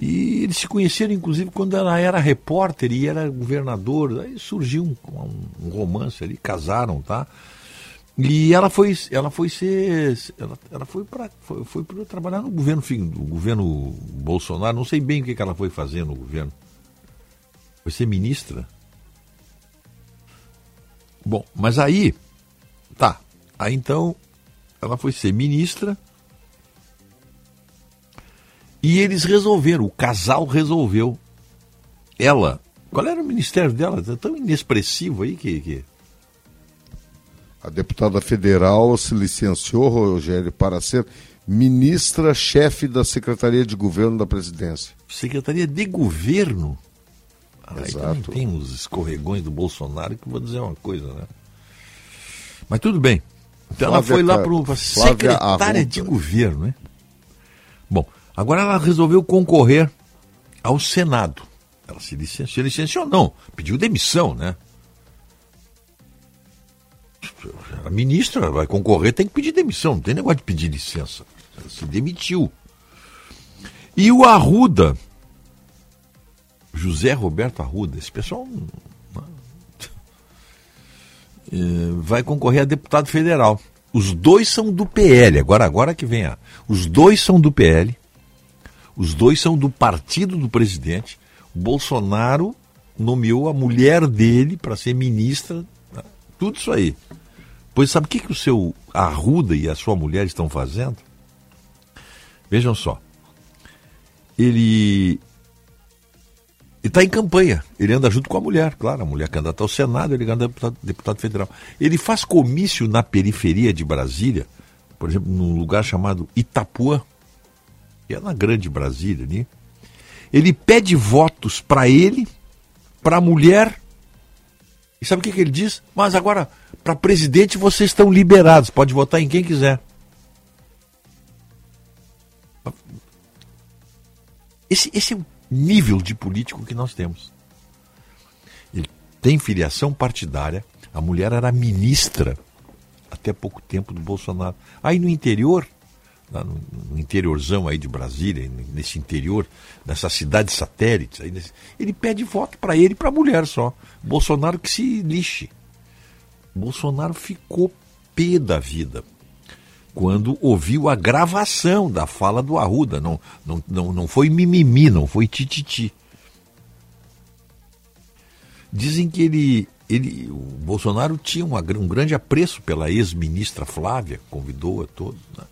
E eles se conheceram, inclusive, quando ela era repórter e era governador. Aí surgiu um, um, romance ali, casaram, tá? E ela foi, ela foi ser, ela, ela foi para foi, foi trabalhar no governo, no governo Bolsonaro. Não sei bem o que, que ela foi fazer no governo. Foi ser ministra. Bom, mas aí, tá. Aí então, ela foi ser ministra. E eles resolveram, o casal resolveu. Ela, qual era o ministério dela? É tão inexpressivo aí que, que... A deputada federal se licenciou, Rogério, para ser ministra-chefe da Secretaria de Governo da Presidência. Secretaria de Governo? Ah, também tem os escorregões do Bolsonaro que vou dizer uma coisa, né? Mas tudo bem. Então ela foi lá para a secretária de governo, né? Bom, agora ela resolveu concorrer ao Senado. Ela se licenciou, licenciou não, pediu demissão, né? A ministra vai concorrer, tem que pedir demissão, não tem negócio de pedir licença. Ela se demitiu. E o Arruda, José Roberto Arruda, esse pessoal vai concorrer a deputado federal. Os dois são do PL, agora agora que vem a. Os dois são do PL, os dois são do partido do presidente, Bolsonaro nomeou a mulher dele para ser ministra. né? Tudo isso aí. Pois sabe o que, que o seu Arruda e a sua mulher estão fazendo? Vejam só. Ele está em campanha. Ele anda junto com a mulher, claro. A mulher candidata ao Senado, ele anda deputado, deputado federal. Ele faz comício na periferia de Brasília, por exemplo, num lugar chamado Itapuã, é na grande Brasília ali. Ele pede votos para ele, para a mulher. E sabe o que, que ele diz? Mas agora, para presidente, vocês estão liberados, pode votar em quem quiser. Esse, esse é o nível de político que nós temos. Ele tem filiação partidária, a mulher era ministra até pouco tempo do Bolsonaro. Aí no interior, lá no, no interiorzão aí de Brasília, nesse interior, nessas cidades satélites, aí nesse- ele pede voto para ele e para a mulher só. Bolsonaro que se lixe. Bolsonaro ficou pé da vida quando ouviu a gravação da fala do Arruda. Não, não, não, não foi mimimi, não foi tititi. Dizem que ele, ele, o Bolsonaro tinha uma um grande apreço pela ex-ministra Flávia, convidou a todos. né?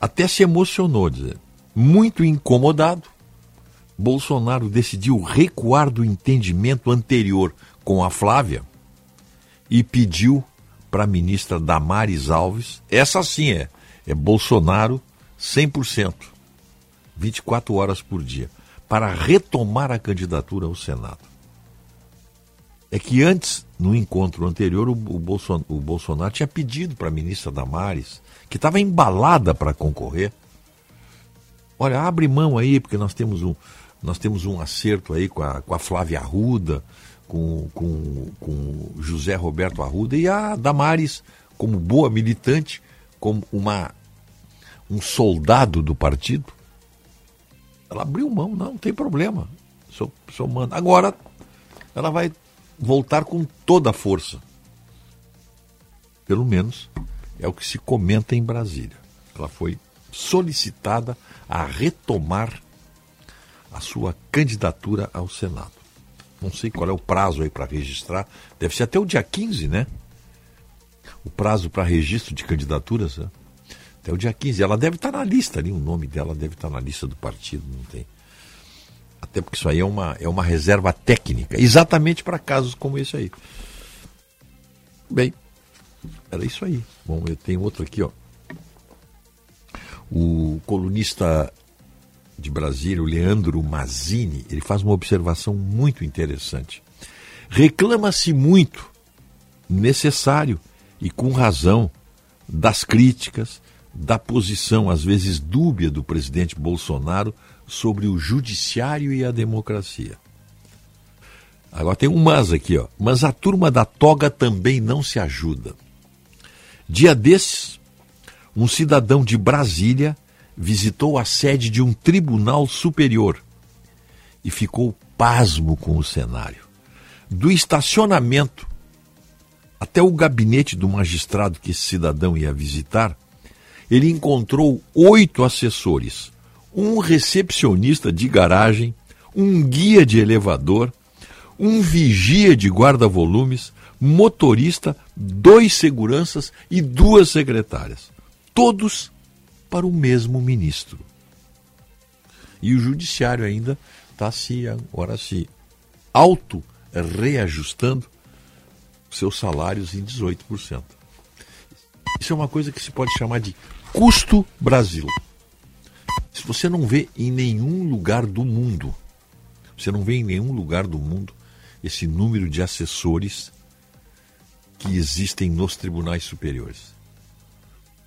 Até se emocionou. Muito incomodado, Bolsonaro decidiu recuar do entendimento anterior com a Flávia e pediu para a ministra Damares Alves, essa sim é, é Bolsonaro 100%, 24 horas por dia, para retomar a candidatura ao Senado. É que antes, no encontro anterior, o, o Bolson- o Bolsonaro tinha pedido para a ministra Damares, que estava embalada para concorrer, olha, abre mão aí, porque nós temos um, nós temos um acerto aí com a, com a Flávia Arruda, com, com, com José Roberto Arruda e a Damares, como boa militante, como uma, um soldado do partido. Ela abriu mão, não, não tem problema. Sou, sou manda. Agora, ela vai voltar com toda a força. Pelo menos é o que se comenta em Brasília. Ela foi solicitada a retomar a sua candidatura ao Senado. Não sei qual é o prazo aí para registrar. Deve ser até o dia 15, né? O prazo para registro de candidaturas. Né? Até o dia 15. Ela deve estar na lista ali, o nome dela deve estar na lista do partido, não tem. Até porque isso aí é uma, é uma reserva técnica, exatamente para casos como esse aí. Bem, era isso aí. Bom, eu tenho outro aqui, ó. O colunista de Brasília, o Leandro Mazzini, ele faz uma observação muito interessante. Reclama-se muito, necessário e com razão, das críticas, da posição às vezes dúbia do presidente Bolsonaro sobre o judiciário e a democracia. Agora tem um mas aqui, ó. Mas a turma da toga também não se ajuda. Dia desses, um cidadão de Brasília visitou a sede de um tribunal superior e ficou pasmo com o cenário. Do estacionamento até o gabinete do magistrado que esse cidadão ia visitar, ele encontrou oito assessores, um recepcionista de garagem, um guia de elevador, um vigia de guarda-volumes, motorista, dois seguranças e duas secretárias. Todos para o mesmo ministro. E o judiciário ainda está se agora se auto reajustando seus salários em 18%. Isso é uma coisa que se pode chamar de custo Brasil. Se você não vê em nenhum lugar do mundo, você não vê em nenhum lugar do mundo esse número de assessores que existem nos tribunais superiores.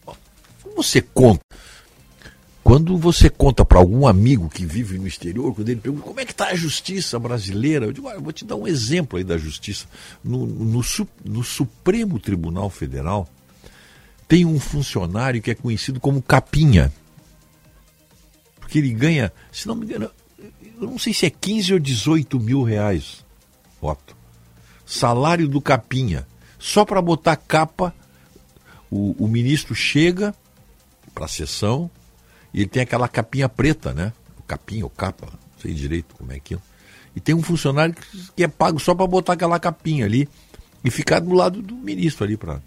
Quando você conta, quando você conta para algum amigo que vive no exterior, quando ele pergunta como é que está a justiça brasileira, eu digo, ah, eu vou te dar um exemplo aí da justiça. No, no, no Supremo Tribunal Federal tem um funcionário que é conhecido como Capinha. Porque ele ganha, se não me engano, eu não sei se é 15 ou 18 mil reais, Otto. Salário do Capinha. Só para botar capa, o, o ministro chega para a sessão e ele tem aquela capinha preta, né? Capinha ou capa, não sei direito como é aquilo. E tem um funcionário que é pago só para botar aquela capinha ali e ficar do lado do ministro ali para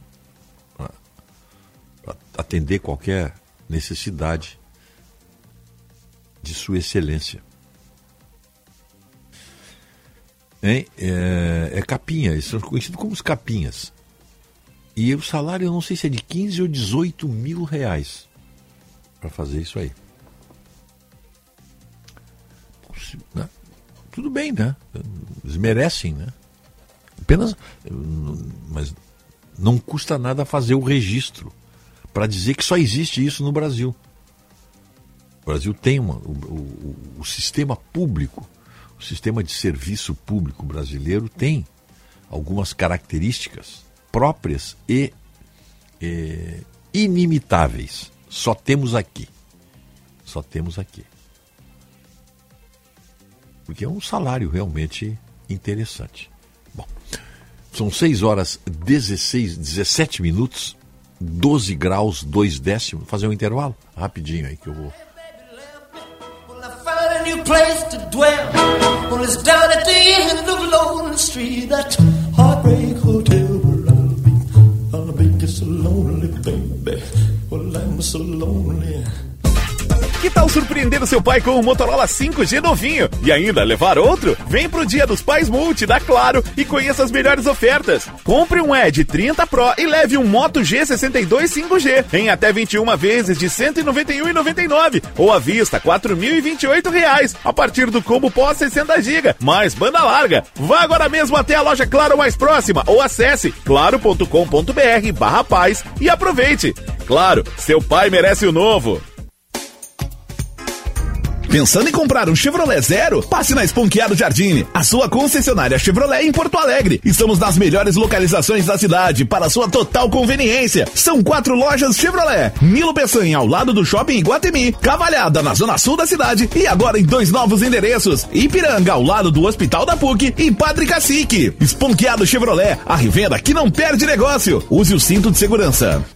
atender qualquer necessidade de Sua Excelência. Hein? É, é capinha, eles são conhecidos como os capinhas. E o salário eu não sei se é de 15 ou 18 mil reais para fazer isso aí. Né? Tudo bem, né? Eles merecem, né? Apenas. Mas não custa nada fazer o registro para dizer que só existe isso no Brasil. O Brasil tem uma, o, o- o sistema público, o sistema de serviço público brasileiro tem algumas características próprias e eh, inimitáveis. Só temos aqui. Só temos aqui. Porque é um salário realmente interessante. Bom, são 6 horas 16, 17 minutos, 12 graus, 2 décimos. Fazer um intervalo rapidinho aí que eu vou. New place to dwell. Well, it's down at the end of Lonely Street, that heartbreak hotel where I'll be. I'll be just so lonely, baby. Well, I'm so lonely. Que tal surpreender seu pai com um Motorola 5G novinho e ainda levar outro? Vem pro Dia dos Pais Multi da Claro e conheça as melhores ofertas. Compre um Edge 30 Pro e leve um Moto G62 5G em até 21 vezes de R$ 191,99 ou à vista 4.028 reais a partir do combo pós 60 GB mais banda larga. Vá agora mesmo até a loja Claro mais próxima ou acesse claro.com.br barra paz e aproveite. Claro, seu pai merece o novo. Pensando em comprar um Chevrolet Zero? Passe na Esponqueado Jardine, a sua concessionária Chevrolet em Porto Alegre. Estamos nas melhores localizações da cidade para sua total conveniência. São quatro lojas Chevrolet. Nilo Peçanha ao lado do Shopping Iguatemi, Cavalhada na zona sul da cidade e agora em dois novos endereços. Ipiranga ao lado do Hospital da PUC e Padre Cacique. Esponqueado Chevrolet, a revenda que não perde negócio. Use o cinto de segurança.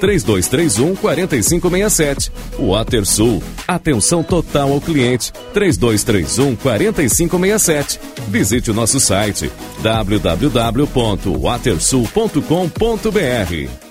3231 4567. WaterSul, atenção total ao cliente 3231 4567. Visite o nosso site www.watersul.com.br.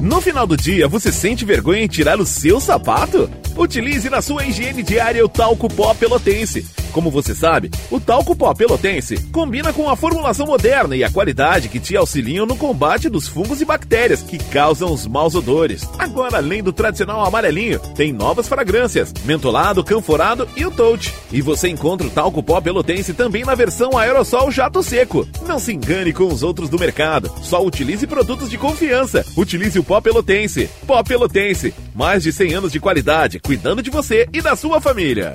No final do dia, você sente vergonha em tirar o seu sapato? Utilize na sua higiene diária o talco pó pelotense. Como você sabe, o talco pó pelotense combina com a formulação moderna e a qualidade que te auxiliam no combate dos fungos e bactérias que causam os maus odores. Agora, além do tradicional amarelinho, tem novas fragrâncias, mentolado, canforado e o touch. E você encontra o talco pó pelotense também na versão aerossol jato seco. Não se engane com os outros do mercado. Só utilize produtos de confiança. Utilize o pó pelotense. Pó pelotense. Mais de 100 anos de qualidade, cuidando de você e da sua família.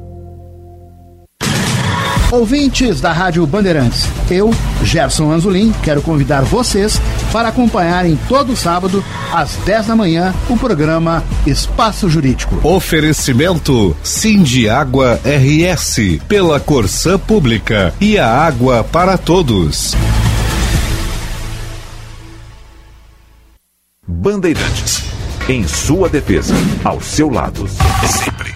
Ouvintes da Rádio Bandeirantes, eu, Gerson Anzolin, quero convidar vocês para acompanharem todo sábado, às 10 da manhã, o programa Espaço Jurídico. Oferecimento Cindy Água RS, pela Corsã Pública e a água para todos. Bandeirantes. Em sua defesa, ao seu lado, sempre.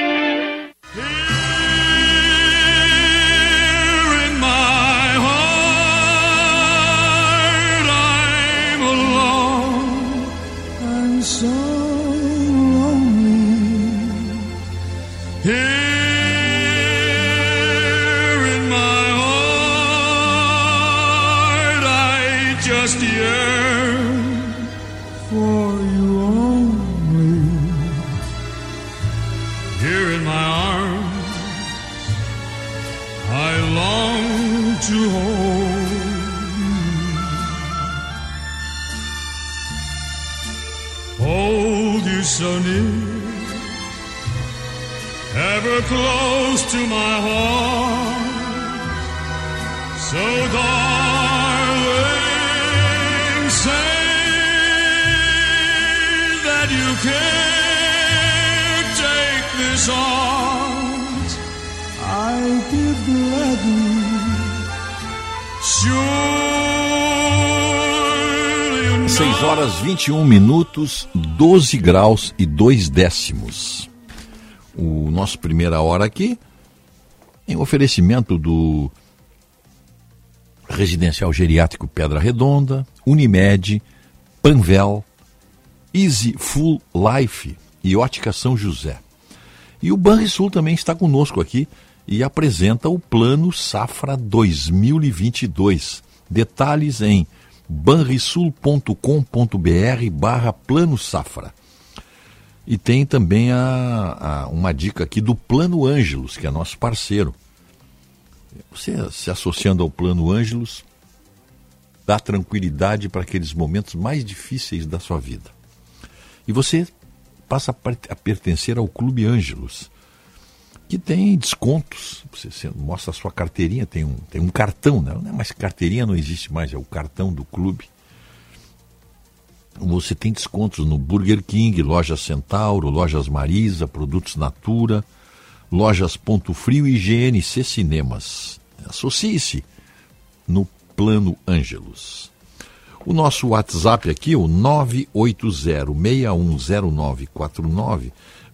21 minutos, 12 graus e 2 décimos. O nosso primeira hora aqui em oferecimento do Residencial Geriátrico Pedra Redonda, Unimed, Panvel, Easy Full Life e Ótica São José. E o Banrisul também está conosco aqui e apresenta o Plano Safra 2022. Detalhes em banrisul.com.br barra Plano Safra. E tem também a, a, uma dica aqui do Plano Ângelos, que é nosso parceiro. Você se associando ao Plano Ângelos dá tranquilidade para aqueles momentos mais difíceis da sua vida. E você passa a, per- a pertencer ao Clube Ângelos, que tem descontos. Você, você mostra a sua carteirinha, tem um, tem um cartão, né? não é mais carteirinha, não existe mais, é o cartão do clube. Você tem descontos no Burger King, Lojas Centauro, Lojas Marisa, Produtos Natura, Lojas Ponto Frio e GNC Cinemas. Associe-se no Plano Ângelos. O nosso WhatsApp aqui, o 980610949,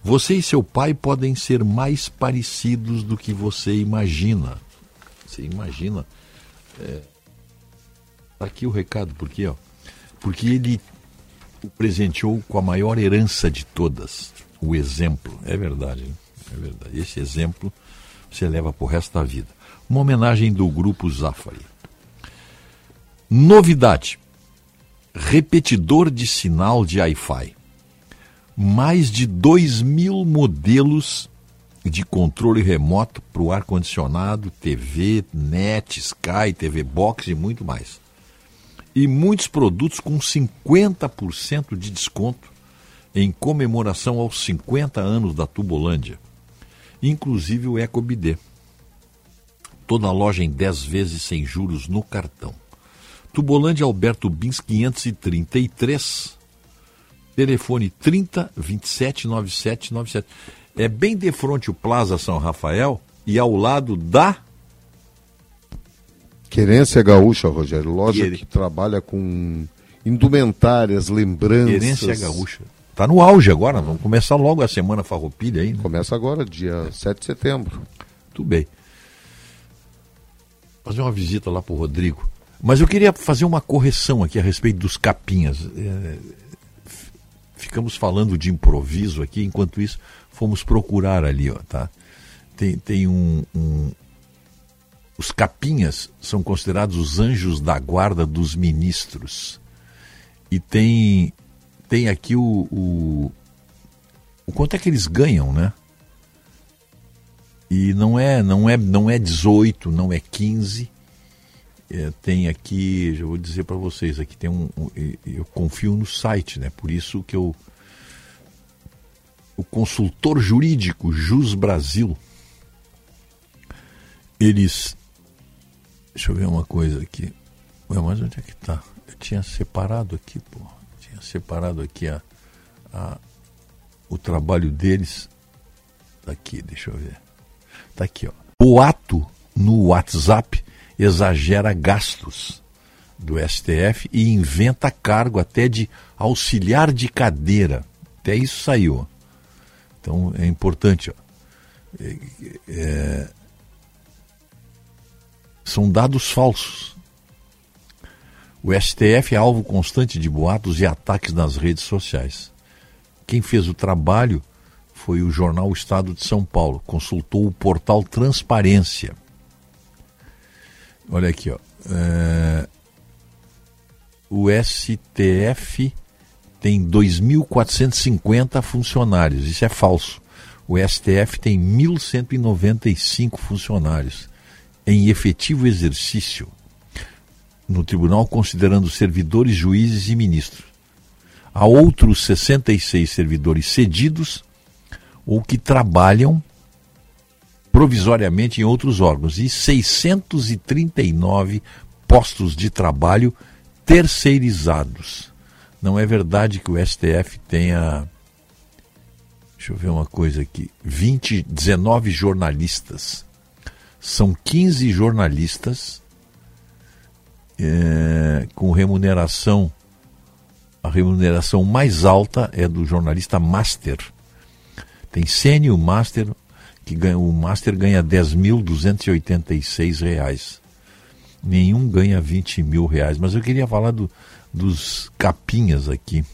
você e seu pai podem ser mais parecidos do que você imagina. Você imagina. É... Tá Aqui o recado, por quê? Ó? Porque ele o presenteou com a maior herança de todas, o exemplo. É verdade, é verdade. Esse exemplo você leva para o resto da vida. Uma homenagem do grupo Zafari. Novidade: repetidor de sinal de Wi-Fi. Mais de 2 mil modelos de controle remoto para o ar-condicionado, TV, net, Sky, TV Box e muito mais e muitos produtos com 50% de desconto em comemoração aos 50 anos da Tubolândia, inclusive o EcoBD. Toda loja em 10 vezes sem juros no cartão. Tubolândia Alberto Bins 533, telefone 30 27 97 97. É bem de frente o Plaza São Rafael e ao lado da Querência Gaúcha, Rogério, loja Quere- que trabalha com indumentárias, lembranças. Querência Gaúcha. Tá no auge agora, vamos começar logo a semana farroupilha aí. Né? Começa agora, dia 7 de setembro. Tudo bem. Fazer uma visita lá pro Rodrigo. Mas eu queria fazer uma correção aqui a respeito dos capinhas. É, ficamos falando de improviso aqui, enquanto isso fomos procurar ali, ó, tá? Tem, tem um, um- Os capinhas são considerados os anjos da guarda dos ministros. E tem, tem aqui o, o, o quanto é que eles ganham, né? E não é, não é, não é 18, não é 15. É, tem aqui, já vou dizer para vocês, aqui tem um, um- eu confio no site, né? Por isso que eu o consultor jurídico Jus Brasil eles deixa eu ver uma coisa aqui. Ué, mas onde é que tá? Eu tinha separado aqui, pô. Tinha separado aqui a, a o trabalho deles. Tá aqui, deixa eu ver. Tá aqui, ó. O ato no WhatsApp exagera gastos do STF e inventa cargo até de auxiliar de cadeira. Até isso saiu. Então é importante. É- é- são dados falsos. O STF é alvo constante de boatos e ataques nas redes sociais. Quem fez o trabalho foi o jornal Estado de São Paulo. Consultou o portal Transparência. Olha aqui, ó. É, o STF tem 2.450 funcionários. Isso é falso. O STF tem 1.195 funcionários em efetivo exercício no tribunal, considerando servidores, juízes e ministros. Há outros 66 servidores cedidos ou que trabalham provisoriamente em outros órgãos e 639 postos de trabalho terceirizados. Não é verdade que o STF tenha. Deixa eu ver uma coisa aqui. 20, 19 jornalistas. São 15 jornalistas é, com remuneração. A remuneração mais alta é do jornalista Master. Tem sênior Master, que ganha, o Master ganha 10.286 reais. Nenhum ganha 20 mil reais. Mas eu queria falar do, dos capinhas aqui.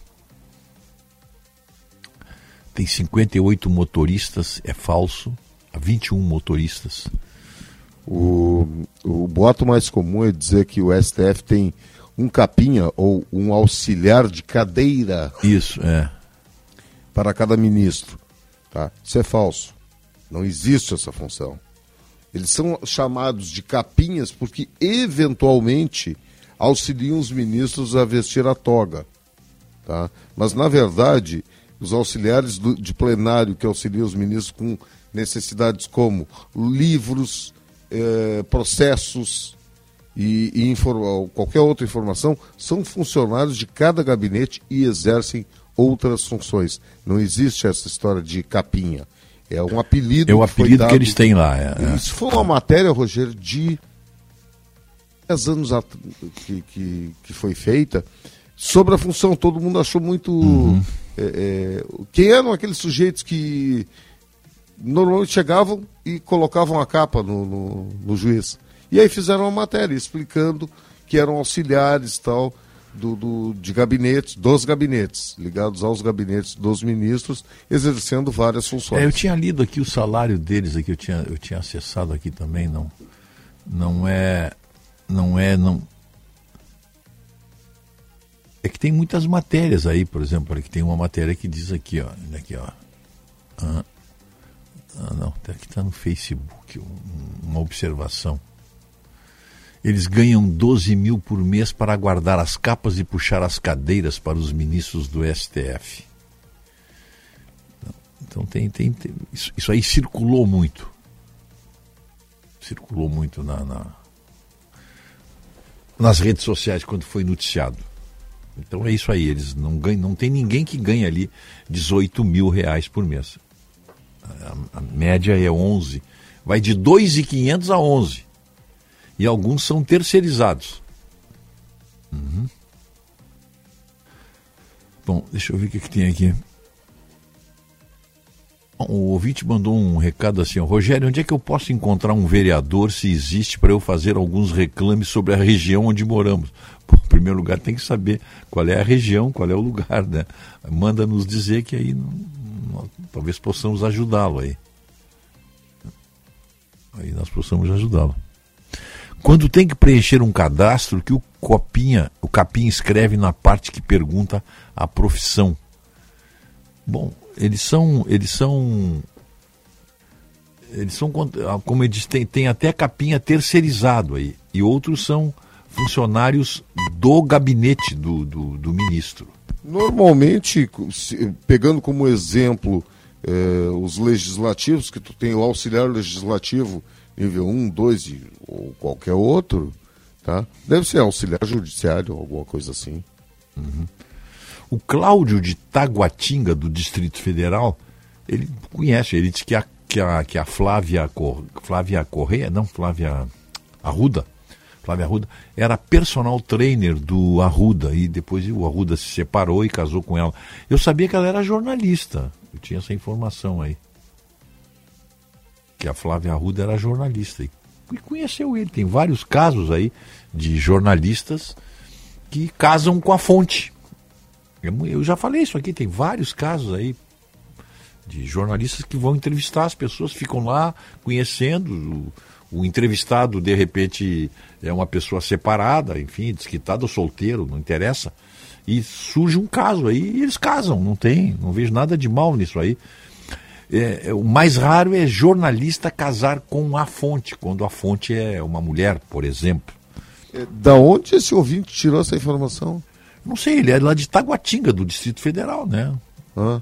Tem 58 motoristas, é falso. 21 motoristas. O, o boato mais comum é dizer que o STF tem um capinha ou um auxiliar de cadeira. Isso, é. Para cada ministro. Tá? Isso é falso. Não existe essa função. Eles são chamados de capinhas porque, eventualmente, auxiliam os ministros a vestir a toga. Tá? Mas, na verdade, os auxiliares do, de plenário que auxiliam os ministros com necessidades como livros, eh, processos e, e qualquer outra informação são funcionários de cada gabinete e exercem outras funções. Não existe essa história de capinha. É um apelido. É o apelido que, dado... que eles têm lá. É, é. Isso foi uma matéria, Rogério, de 10 anos que, que, que, foi feita sobre a função. Todo mundo achou muito. Uhum. É, é, quem eram aqueles sujeitos que normalmente chegavam e colocavam a capa no, no, no juiz. E aí fizeram uma matéria explicando que eram auxiliares tal do, do, de gabinetes, dos gabinetes, ligados aos gabinetes dos ministros, exercendo várias funções. É, eu tinha lido aqui o salário deles, aqui eu tinha, eu tinha acessado aqui também, não, não é, não é, não. É que tem muitas matérias aí, por exemplo, que tem uma matéria que diz aqui, ó, aqui, ó. Ah, ah, não, aqui está no Facebook uma observação. Eles ganham 12 mil por mês para guardar as capas e puxar as cadeiras para os ministros do STF. Então tem, tem, tem isso, isso, aí circulou muito. Circulou muito na, na, nas redes sociais quando foi noticiado. Então é isso aí, eles não ganham, não tem ninguém que ganhe ali 18 mil reais por mês. A, a média é 11. Vai de 2.500 a 11 e alguns são terceirizados. Uhum. Bom, deixa eu ver o que, que tem aqui. O ouvinte mandou um recado assim, ó, Rogério, onde é que eu posso encontrar um vereador se existe para eu fazer alguns reclames sobre a região onde moramos? Em primeiro lugar tem que saber qual é a região, qual é o lugar, né? Manda nos dizer que aí não, não, talvez possamos ajudá-lo aí. Aí nós possamos ajudá-lo. Quando tem que preencher um cadastro, que o copinha, o capim escreve na parte que pergunta a profissão. Bom, eles são, eles são, eles são, como eles têm, tem até capinha terceirizado aí, e outros são funcionários do gabinete do, do, do ministro. Normalmente, pegando como exemplo eh, os legislativos, que tu tem o auxiliar legislativo nível 1, 2 ou qualquer outro, tá? Deve ser auxiliar judiciário, alguma coisa assim. Uhum. O Cláudio de Taguatinga, do Distrito Federal, ele conhece, ele disse que a, que a, que a Flávia, Cor, Flávia Correia, não, Flávia Arruda, Flávia Arruda, era personal trainer do Arruda, e depois o Arruda se separou e casou com ela. Eu sabia que ela era jornalista, eu tinha essa informação aí que a Flávia Arruda era jornalista e conheceu ele. Tem vários casos aí de jornalistas que casam com a fonte. Eu já falei isso aqui, tem vários casos aí. de jornalistas que vão entrevistar as pessoas, ficam lá conhecendo. O, o entrevistado, de repente, é uma pessoa separada, enfim, desquitada ou solteiro, não interessa. E surge um caso aí e eles casam, não tem, não vejo nada de mal nisso aí. É, o mais raro é jornalista casar com a fonte, quando a fonte é uma mulher, por exemplo. É, da onde esse ouvinte tirou essa informação? Não sei, ele é lá de Taguatinga, do Distrito Federal, né? Ah.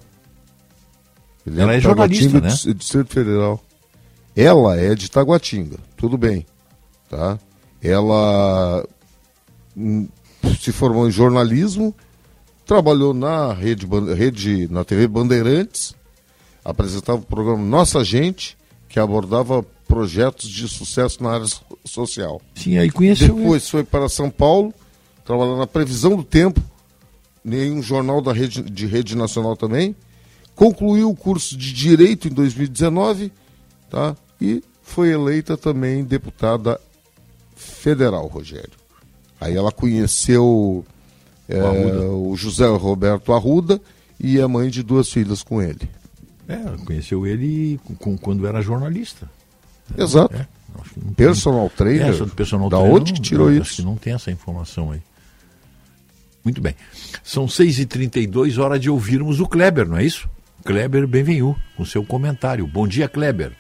Ele Ela é jornalista, né? do Distrito Federal. Ela é de Taguatinga, tudo bem, tá? Ela hum, se formou em jornalismo, trabalhou na rede, rede na TV Bandeirantes, apresentava o programa Nossa Gente, que abordava projetos de sucesso na área social. Sim, aí conheceu Depois ele. foi para São Paulo, trabalhando na previsão do tempo, em um jornal da rede, de rede nacional também. Concluiu o curso de Direito em 2019 tá? e foi eleita também deputada federal, Rogério. Aí ela conheceu é, o José Roberto Arruda e é mãe de duas filhas com ele. É, conheceu ele com, quando era jornalista. Exato. É, personal trainer. É, personal da trainer, onde que tirou não, isso? Acho que não tem essa informação aí. Muito bem. São 6h32, hora de ouvirmos o Kleber, não é isso? Kleber Benvenu, com seu comentário. Bom dia, Kleber.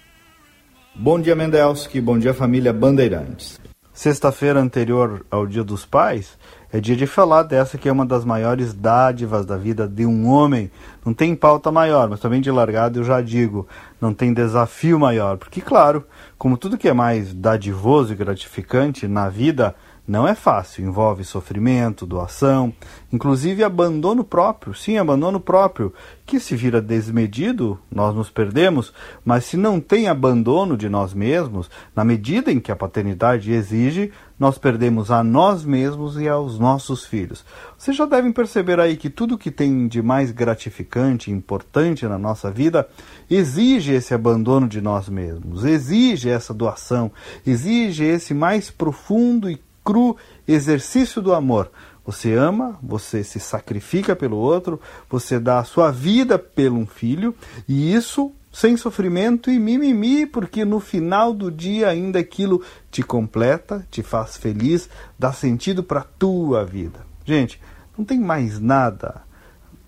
Bom dia, Mendelski. Bom dia, família Bandeirantes. Sexta-feira anterior ao Dia dos Pais é dia de falar dessa que é uma das maiores dádivas da vida de um homem. Não tem pauta maior, mas também de largada eu já digo, não tem desafio maior. Porque, claro, como tudo que é mais dadivoso e gratificante na vida, não é fácil, envolve sofrimento, doação, inclusive abandono próprio. Sim, abandono próprio, que se vira desmedido, nós nos perdemos, mas se não tem abandono de nós mesmos, na medida em que a paternidade exige, nós perdemos a nós mesmos e aos nossos filhos. Vocês já devem perceber aí que tudo que tem de mais gratificante e importante na nossa vida exige esse abandono de nós mesmos, exige essa doação, exige esse mais profundo e cru exercício do amor. Você ama, você se sacrifica pelo outro, você dá a sua vida pelo um filho, e isso sem sofrimento e mimimi, porque no final do dia ainda aquilo te completa, te faz feliz, dá sentido para a tua vida. Gente, não tem mais nada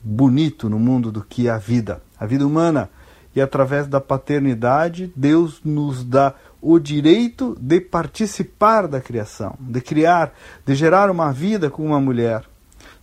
bonito no mundo do que a vida, a vida humana. E através da paternidade, Deus nos dá o direito de participar da criação, de criar, de gerar uma vida com uma mulher.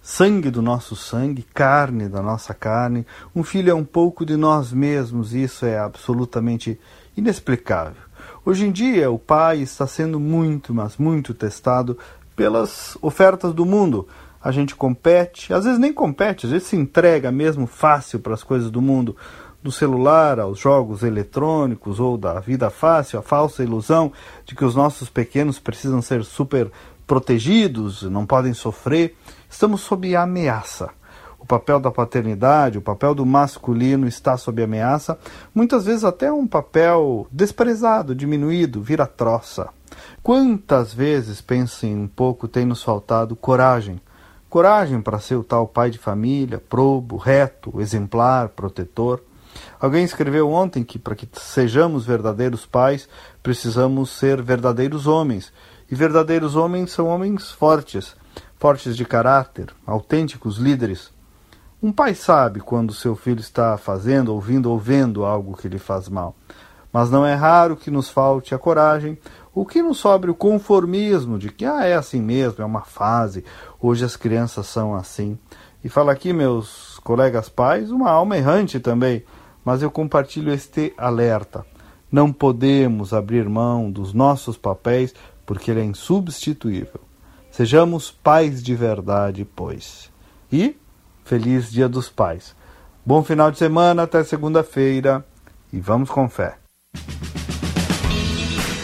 Sangue do nosso sangue, carne da nossa carne, um filho é um pouco de nós mesmos, e isso é absolutamente inexplicável. Hoje em dia, o pai está sendo muito, mas muito testado pelas ofertas do mundo. A gente compete, às vezes nem compete, às vezes se entrega mesmo fácil para as coisas do mundo do celular aos jogos eletrônicos ou da vida fácil, a falsa ilusão de que os nossos pequenos precisam ser super protegidos, não podem sofrer, estamos sob ameaça. O papel da paternidade, o papel do masculino está sob ameaça, muitas vezes até um papel desprezado, diminuído, vira troça. Quantas vezes, pensem um pouco, tem nos faltado coragem? Coragem para ser o tal pai de família, probo, reto, exemplar, protetor. Alguém escreveu ontem que para que sejamos verdadeiros pais, precisamos ser verdadeiros homens. E verdadeiros homens são homens fortes, fortes de caráter, autênticos líderes. Um pai sabe quando seu filho está fazendo, ouvindo ou vendo algo que lhe faz mal. Mas não é raro que nos falte a coragem, o que nos sobre o conformismo de que ah, é assim mesmo, é uma fase, hoje as crianças são assim. E fala aqui, meus colegas pais, uma alma errante também mas eu compartilho este alerta. Não podemos abrir mão dos nossos papéis porque ele é insubstituível. Sejamos pais de verdade, pois. E feliz Dia dos Pais. Bom final de semana, até segunda-feira e vamos com fé.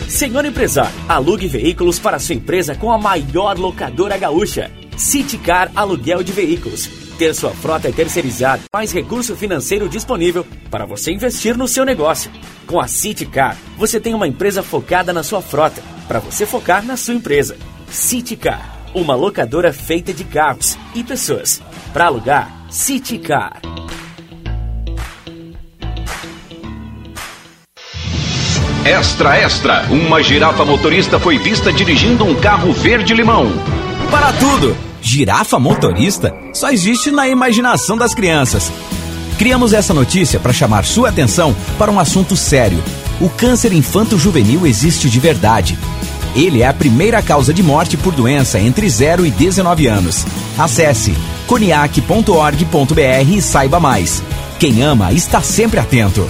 Senhor empresário, alugue veículos para sua empresa com a maior locadora gaúcha. Citicar Aluguel de Veículos ter sua frota terceirizada, mais recurso financeiro disponível para você investir no seu negócio. Com a Citicar, você tem uma empresa focada na sua frota, para você focar na sua empresa. Citicar, uma locadora feita de carros e pessoas. Para alugar, Citicar. Extra, extra! Uma girafa motorista foi vista dirigindo um carro verde-limão. Para tudo! Girafa motorista só existe na imaginação das crianças. Criamos essa notícia para chamar sua atenção para um assunto sério. O câncer infanto-juvenil existe de verdade. Ele é a primeira causa de morte por doença entre 0 e 19 anos. Acesse coniac.org.br e saiba mais. Quem ama está sempre atento.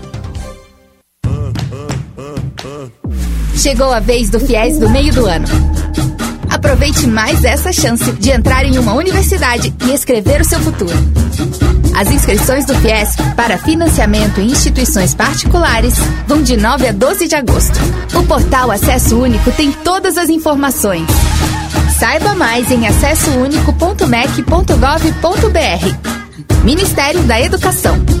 Chegou a vez do FIES do meio do ano. Aproveite mais essa chance de entrar em uma universidade e escrever o seu futuro. As inscrições do FIES para financiamento em instituições particulares vão de 9 a 12 de agosto. O portal Acesso Único tem todas as informações. Saiba mais em acessounico.mec.gov.br. Ministério da Educação.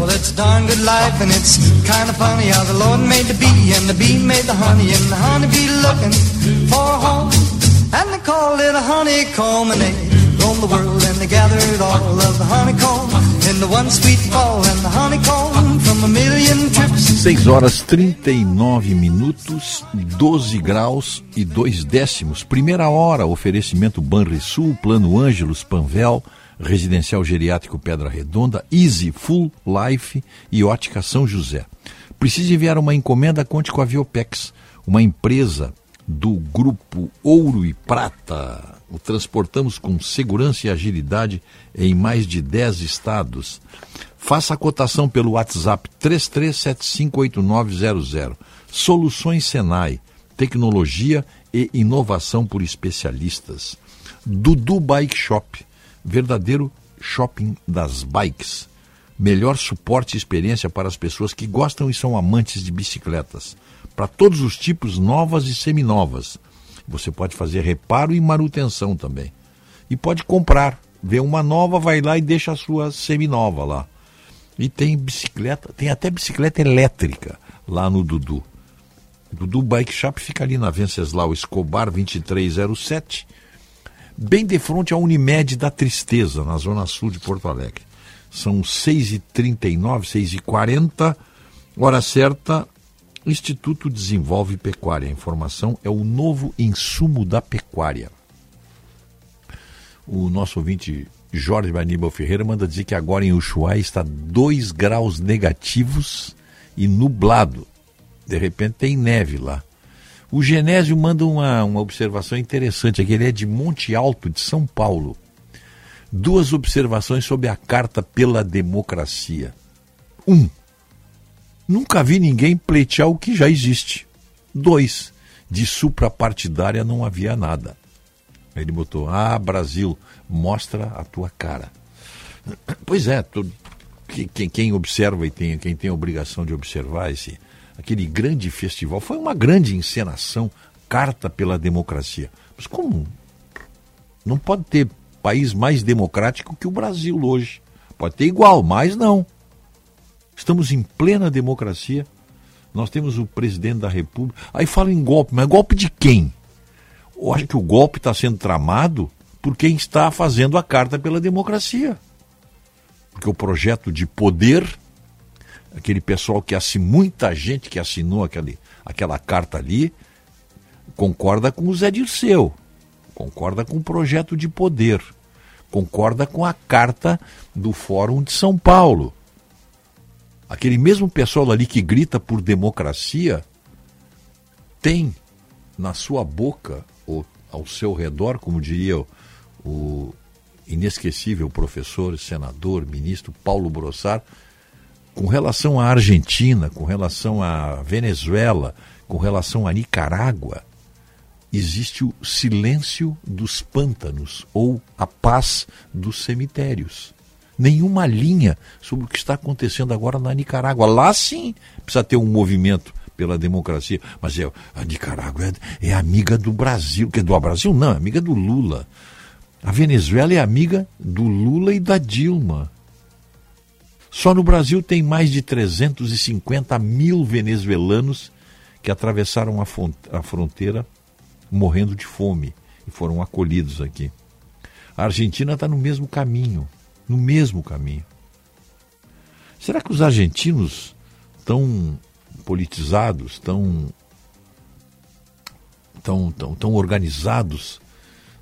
Well, it's a darn good life, and it's kind of funny how the Lord made the bee, and the bee made the honey, and the honey bee looking for a home. And they called it a honeycomb, and they roamed the world, and they gathered all of the honeycomb in the one sweet fall, and the honeycomb from a million trips. 6 horas 39 minutos, 12 graus e 2 décimos. Primeira hora, oferecimento Banrisul, Plano Ângelos, Panvel. Residencial Geriátrico Pedra Redonda, Easy Full Life e Ótica São José. Precisa enviar uma encomenda, conte com a Viopex, uma empresa do grupo Ouro e Prata. O transportamos com segurança e agilidade em mais de 10 estados. Faça a cotação pelo WhatsApp 33758900. Soluções Senai, tecnologia e inovação por especialistas. Dudu Bike Shop verdadeiro shopping das bikes. Melhor suporte e experiência para as pessoas que gostam e são amantes de bicicletas. Para todos os tipos, novas e seminovas. Você pode fazer reparo e manutenção também. E pode comprar. Vê uma nova, vai lá e deixa a sua seminova lá. E tem bicicleta, tem até bicicleta elétrica lá no Dudu. Dudu Bike Shop fica ali na Venceslau Escobar 2307 bem de frente à Unimed da Tristeza, na zona sul de Porto Alegre. São 6h39, 6h40, hora certa, Instituto Desenvolve Pecuária. A informação é o novo insumo da pecuária. O nosso ouvinte Jorge Aníbal Ferreira manda dizer que agora em Ushuaia está 2 graus negativos e nublado. De repente tem neve lá. O Genésio manda uma, uma observação interessante aqui. Ele é de Monte Alto, de São Paulo. Duas observações sobre a Carta pela Democracia. Um, nunca vi ninguém pleitear o que já existe. Dois, de suprapartidária não havia nada. Ele botou: Ah, Brasil, mostra a tua cara. Pois é, tu, quem, quem observa e tem, quem tem a obrigação de observar esse aquele grande festival. Foi uma grande encenação, carta pela democracia. Mas como? Não pode ter país mais democrático que o Brasil hoje. Pode ter igual, mas não. Estamos em plena democracia. Nós temos o presidente da República. Aí fala em golpe, mas golpe de quem? Eu acho que o golpe está sendo tramado por quem está fazendo a carta pela democracia. Porque o projeto de poder, aquele pessoal que assinou, muita gente que assinou aquele, aquela carta ali, concorda com o Zé Dirceu, concorda com o projeto de poder, concorda com a carta do Fórum de São Paulo. Aquele mesmo pessoal ali que grita por democracia tem na sua boca ou ao seu redor, como diria o, inesquecível professor, senador, ministro Paulo Brossar, com relação à Argentina, com relação à Venezuela, com relação à Nicarágua, existe o silêncio dos pântanos ou a paz dos cemitérios nenhuma linha sobre o que está acontecendo agora na Nicarágua. Lá sim precisa ter um movimento pela democracia. Mas é, a Nicarágua é, é amiga do Brasil, que é do Brasil não, é amiga do Lula. A Venezuela é amiga do Lula e da Dilma. Só no Brasil tem mais de 350 mil venezuelanos que atravessaram a fronteira morrendo de fome e foram acolhidos aqui. A Argentina está no mesmo caminho no mesmo caminho. Será que os argentinos tão politizados, tão, tão, tão, tão organizados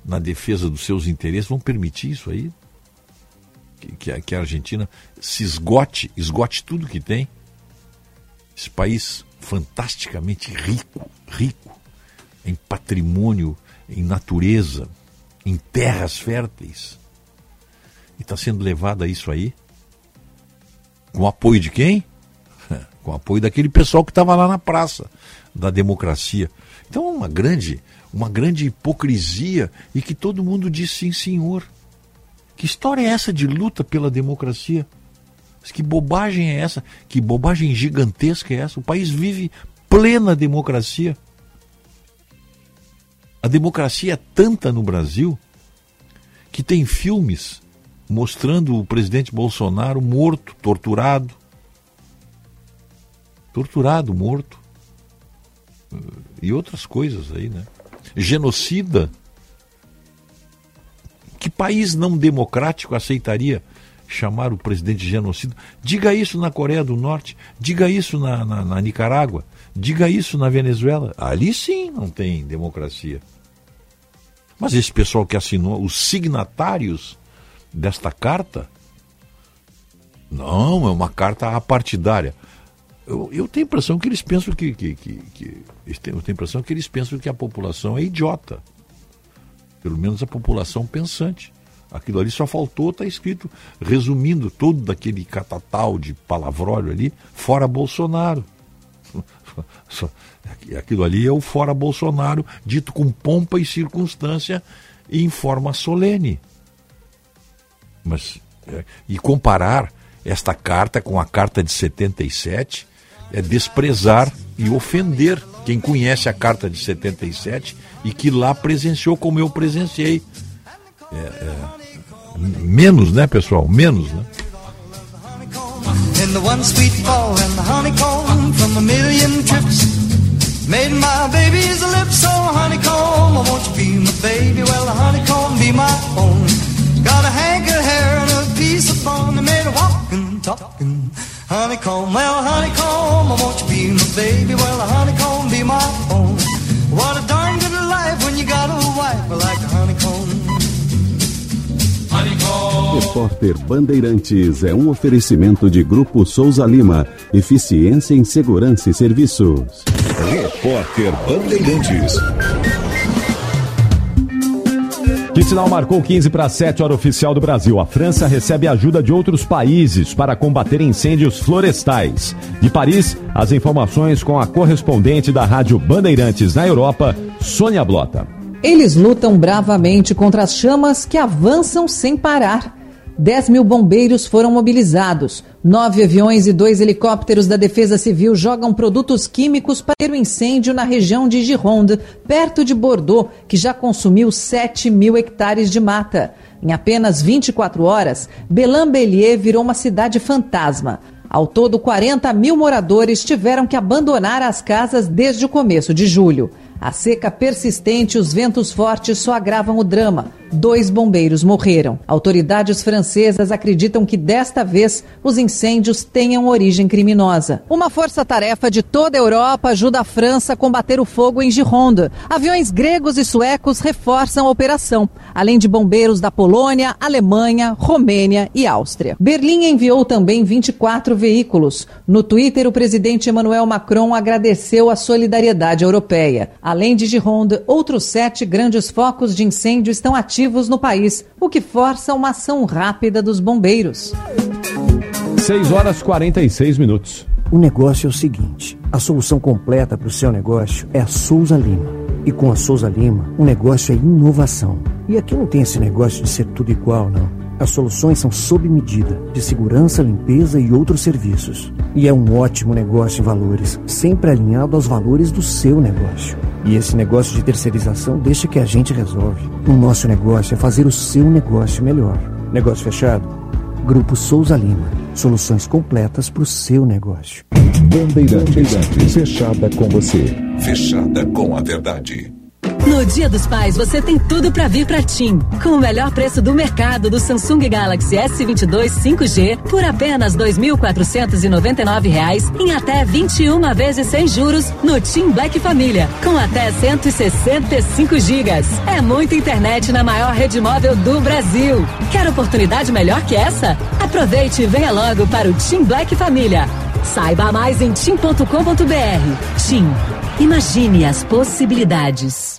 na defesa dos seus interesses vão permitir isso aí? Que, que, a, Argentina se esgote, esgote tudo que tem? Esse país fantasticamente rico, rico em patrimônio, em natureza, em terras férteis e está sendo levado a isso aí? Com apoio de quem? Com apoio daquele pessoal que estava lá na praça da democracia. Então uma grande, uma grande hipocrisia e que todo mundo diz sim, senhor. Que história é essa de luta pela democracia? Que bobagem é essa? Que bobagem gigantesca é essa? O país vive plena democracia. A democracia é tanta no Brasil que tem filmes mostrando o presidente Bolsonaro morto, torturado. Torturado, morto. E outras coisas aí, né? Genocida. Que país não democrático aceitaria chamar o presidente de genocida? Diga isso na Coreia do Norte, diga isso na, na, na Nicarágua, diga isso na Venezuela. Ali sim não tem democracia. Mas esse pessoal que assinou, os signatários desta carta? Não, é uma carta apartidária. Eu, eu tenho a impressão que eles pensam que, que, que, que, Eu tenho a impressão que eles pensam que a população é idiota. Pelo menos a população pensante. Aquilo ali só faltou, está escrito, resumindo todo daquele catatal de palavrólio ali, fora Bolsonaro. Aquilo ali é o fora Bolsonaro, dito com pompa e circunstância e em forma solene. Mas, é, e comparar esta carta com a carta de 77 é desprezar e ofender quem conhece a carta de 77 e que lá presenciou como eu presenciei. É, é, menos, né, pessoal? Menos, né? The the made my baby's lips so honeycomb. I want you be my baby, well the honeycomb be my own. Got a hank of hair and a piece of bone that made a walking, talking. Honeycomb, well, honeycomb, I want you be my baby. Well, a honeycomb be my own. Repórter Bandeirantes é um oferecimento de Grupo Souza Lima. Eficiência em Segurança e Serviços. Repórter Bandeirantes. Que sinal marcou 15 para 7 hora oficial do Brasil. A França recebe ajuda de outros países para combater incêndios florestais. De Paris, as informações com a correspondente da Rádio Bandeirantes na Europa, Sônia Blota. Eles lutam bravamente contra as chamas que avançam sem parar. 10 mil bombeiros foram mobilizados. Nove aviões e dois helicópteros da Defesa Civil jogam produtos químicos para o incêndio na região de Gironde, perto de Bordeaux, que já consumiu 7 mil hectares de mata. Em apenas 24 horas, Belan-Bellier virou uma cidade fantasma. Ao todo, 40 mil moradores tiveram que abandonar as casas desde o começo de julho. A seca persistente e os ventos fortes só agravam o drama. Dois bombeiros morreram. Autoridades francesas acreditam que desta vez os incêndios tenham origem criminosa. Uma força-tarefa de toda a Europa ajuda a França a combater o fogo em Gironde. Aviões gregos e suecos reforçam a operação, além de bombeiros da Polônia, Alemanha, Romênia e Áustria. Berlim enviou também 24 veículos. No Twitter, o presidente Emmanuel Macron agradeceu a solidariedade europeia. Além de Gironde, outros sete grandes focos de incêndio estão ativos no país, o que força uma ação rápida dos bombeiros. 6 horas 46 minutos. O negócio é o seguinte: a solução completa para o seu negócio é a Souza Lima. E com a Souza Lima, o negócio é inovação. E aqui não tem esse negócio de ser tudo igual, não. As soluções são sob medida, de segurança, limpeza e outros serviços. E é um ótimo negócio em valores, sempre alinhado aos valores do seu negócio. E esse negócio de terceirização deixa que a gente resolve. O nosso negócio é fazer o seu negócio melhor. Negócio fechado? Grupo Souza Lima. Soluções completas para o seu negócio. Bandeirantes, fechada com você. Fechada com a verdade. No Dia dos Pais, você tem tudo para vir para TIM. Com o melhor preço do mercado do Samsung Galaxy S22 5G por apenas R$ 2.499 em até 21 vezes sem juros no TIM Black Família, com até 165 gigas. É muita internet na maior rede móvel do Brasil. Quer oportunidade melhor que essa? Aproveite e venha logo para o TIM Black Família. Saiba mais em tim.com.br. TIM. Imagine as possibilidades.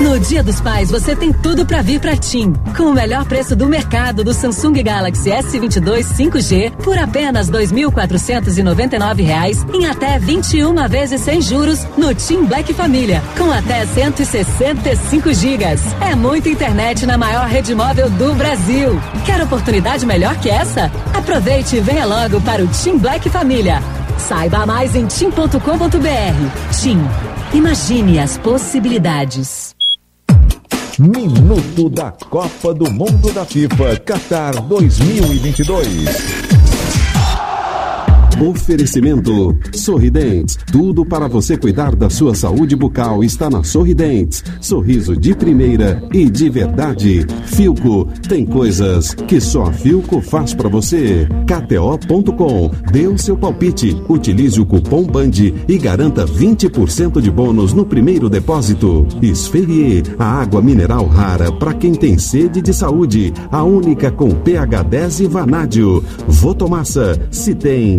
No Dia dos Pais, você tem tudo para vir para TIM. Com o melhor preço do mercado do Samsung Galaxy S22 5G por apenas R$ 2.499 em até 21 vezes sem juros no TIM Black Família, com até 165 gigas. É muita internet na maior rede móvel do Brasil. Quer oportunidade melhor que essa? Aproveite e venha logo para o TIM Black Família. Saiba mais em tim.com.br. TIM. Imagine as possibilidades. Minuto da Copa do Mundo da FIFA Qatar 2022. Oferecimento Sorridentes. Tudo para você cuidar da sua saúde bucal está na Sorridentes. Sorriso de primeira e de verdade. Filco. Tem coisas que só a Filco faz para você. KTO.com. Dê o seu palpite. Utilize o cupom BAND e garanta 20% de bônus no primeiro depósito. Esferrier. A água mineral rara para quem tem sede de saúde. A única com pH 10 e vanádio. Votomassa. Se tem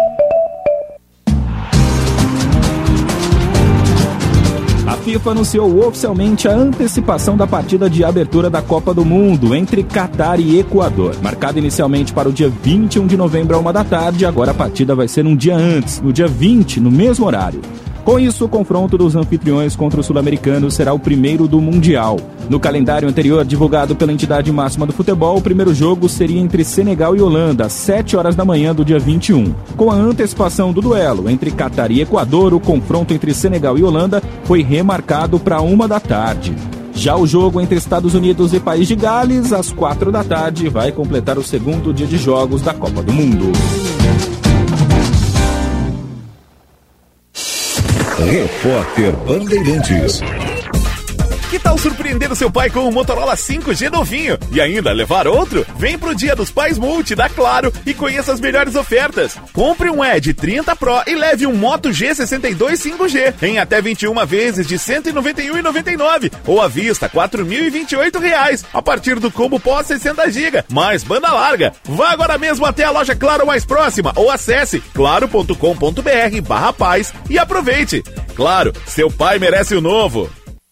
FIFA anunciou oficialmente a antecipação da partida de abertura da Copa do Mundo entre Catar e Equador. Marcada inicialmente para o dia 21 de novembro, a uma da tarde, agora a partida vai ser um dia antes, no dia 20, no mesmo horário. Com isso, o confronto dos anfitriões contra os sul-americanos será o primeiro do Mundial. No calendário anterior, divulgado pela entidade máxima do futebol, o primeiro jogo seria entre Senegal e Holanda, às 7 horas da manhã do dia 21. Com a antecipação do duelo entre Catar e Equador, o confronto entre Senegal e Holanda foi remarcado para uma da tarde. Já o jogo entre Estados Unidos e País de Gales, às quatro da tarde, vai completar o segundo dia de jogos da Copa do Mundo. Repórter Bandeirantes. Que tal surpreender o seu pai com um Motorola 5G novinho e ainda levar outro? Vem pro Dia dos Pais Multi da Claro e conheça as melhores ofertas. Compre um Edge 30 Pro e leve um Moto G62 5G em até 21 vezes de R$ 191,99 ou à vista 4.028 reais a partir do combo pós 60 GB mais banda larga. Vá agora mesmo até a loja Claro mais próxima ou acesse claro.com.br/barra paz e aproveite. Claro, seu pai merece o novo.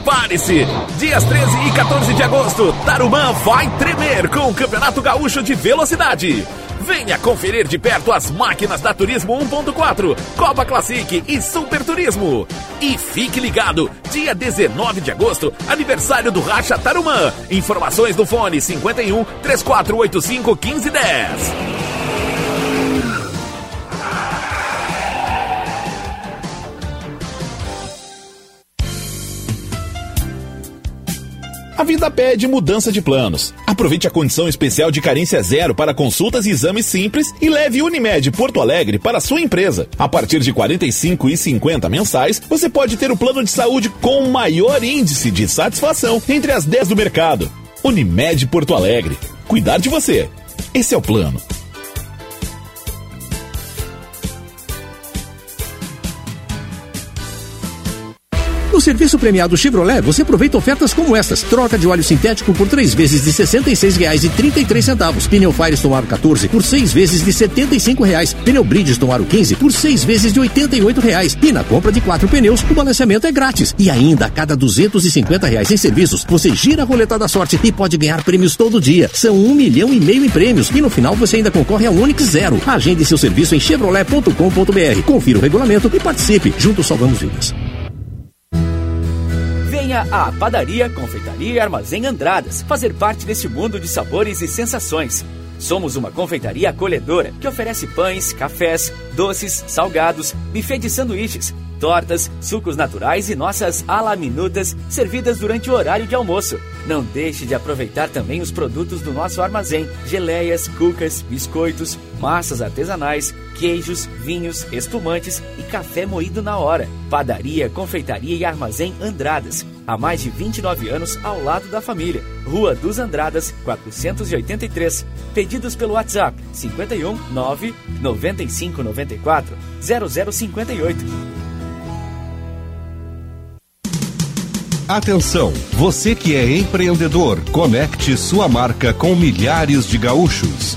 Prepare-se! Dias 13 e 14 de agosto, Tarumã vai tremer com o Campeonato Gaúcho de Velocidade. Venha conferir de perto as máquinas da Turismo 1.4, Copa Classic e Super Turismo. E fique ligado, dia 19 de agosto, aniversário do Racha Tarumã. Informações no fone 51 3485 1510. A vida pede mudança de planos. Aproveite a condição especial de carência zero para consultas e exames simples e leve Unimed Porto Alegre para sua empresa. A partir de R$ 45 e 50 mensais, você pode ter o plano de saúde com maior índice de satisfação entre as 10 do mercado. Unimed Porto Alegre. Cuidar de você. Esse é o plano. No serviço premiado Chevrolet, você aproveita ofertas como estas. Troca de óleo sintético por três vezes de R$ 66,33. Pneu Firestone Aro 14 por seis vezes de 75. Reais. Pneu Bridgestone Aro 15 por seis vezes de 88. Reais. E na compra de quatro pneus, o balanceamento é grátis. E ainda, a cada 250 reais em serviços, você gira a roleta da sorte e pode ganhar prêmios todo dia. São um milhão e meio em prêmios. E no final você ainda concorre a Onix Zero. Agende seu serviço em chevrolet.com.br. Confira o regulamento e participe. Juntos salvamos vidas. Venha à Padaria, Confeitaria e Armazém Andradas fazer parte deste mundo de sabores e sensações. Somos uma confeitaria acolhedora que oferece pães, cafés, doces, salgados, buffet de sanduíches, tortas, sucos naturais e nossas alaminutas servidas durante o horário de almoço. Não deixe de aproveitar também os produtos do nosso armazém: geleias, cucas, biscoitos, massas artesanais, queijos, vinhos, espumantes e café moído na hora. Padaria, Confeitaria e Armazém Andradas. Há mais de 29 anos ao lado da família. Rua dos Andradas, 483. Pedidos pelo WhatsApp 51 9 95 94 0058. Atenção, você que é empreendedor, conecte sua marca com milhares de gaúchos.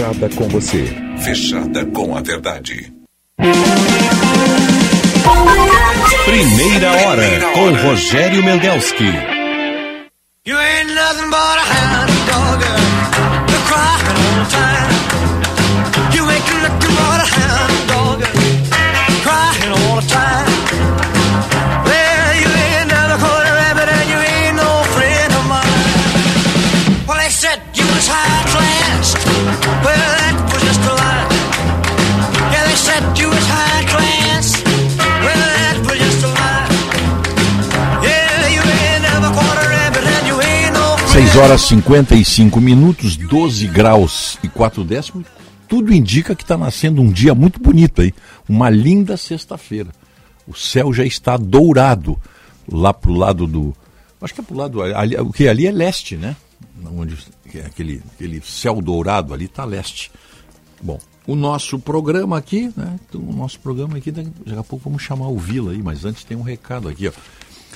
fechada com você. Fechada com a verdade. Primeira hora com Rogério Mendelski. You ain't nothing but a hound dog. You're crying all the time. You ain't nothing but a hound horas 55 minutos, 12 graus e 4 décimos. Tudo indica que está nascendo um dia muito bonito aí. Uma linda sexta-feira. O céu já está dourado lá pro lado do. Acho que é pro lado. Ali, o que ali é leste, né? Onde é aquele, aquele céu dourado ali está leste. Bom, o nosso programa aqui, né? O nosso programa aqui, daqui a pouco vamos chamar o Vila aí, mas antes tem um recado aqui, ó.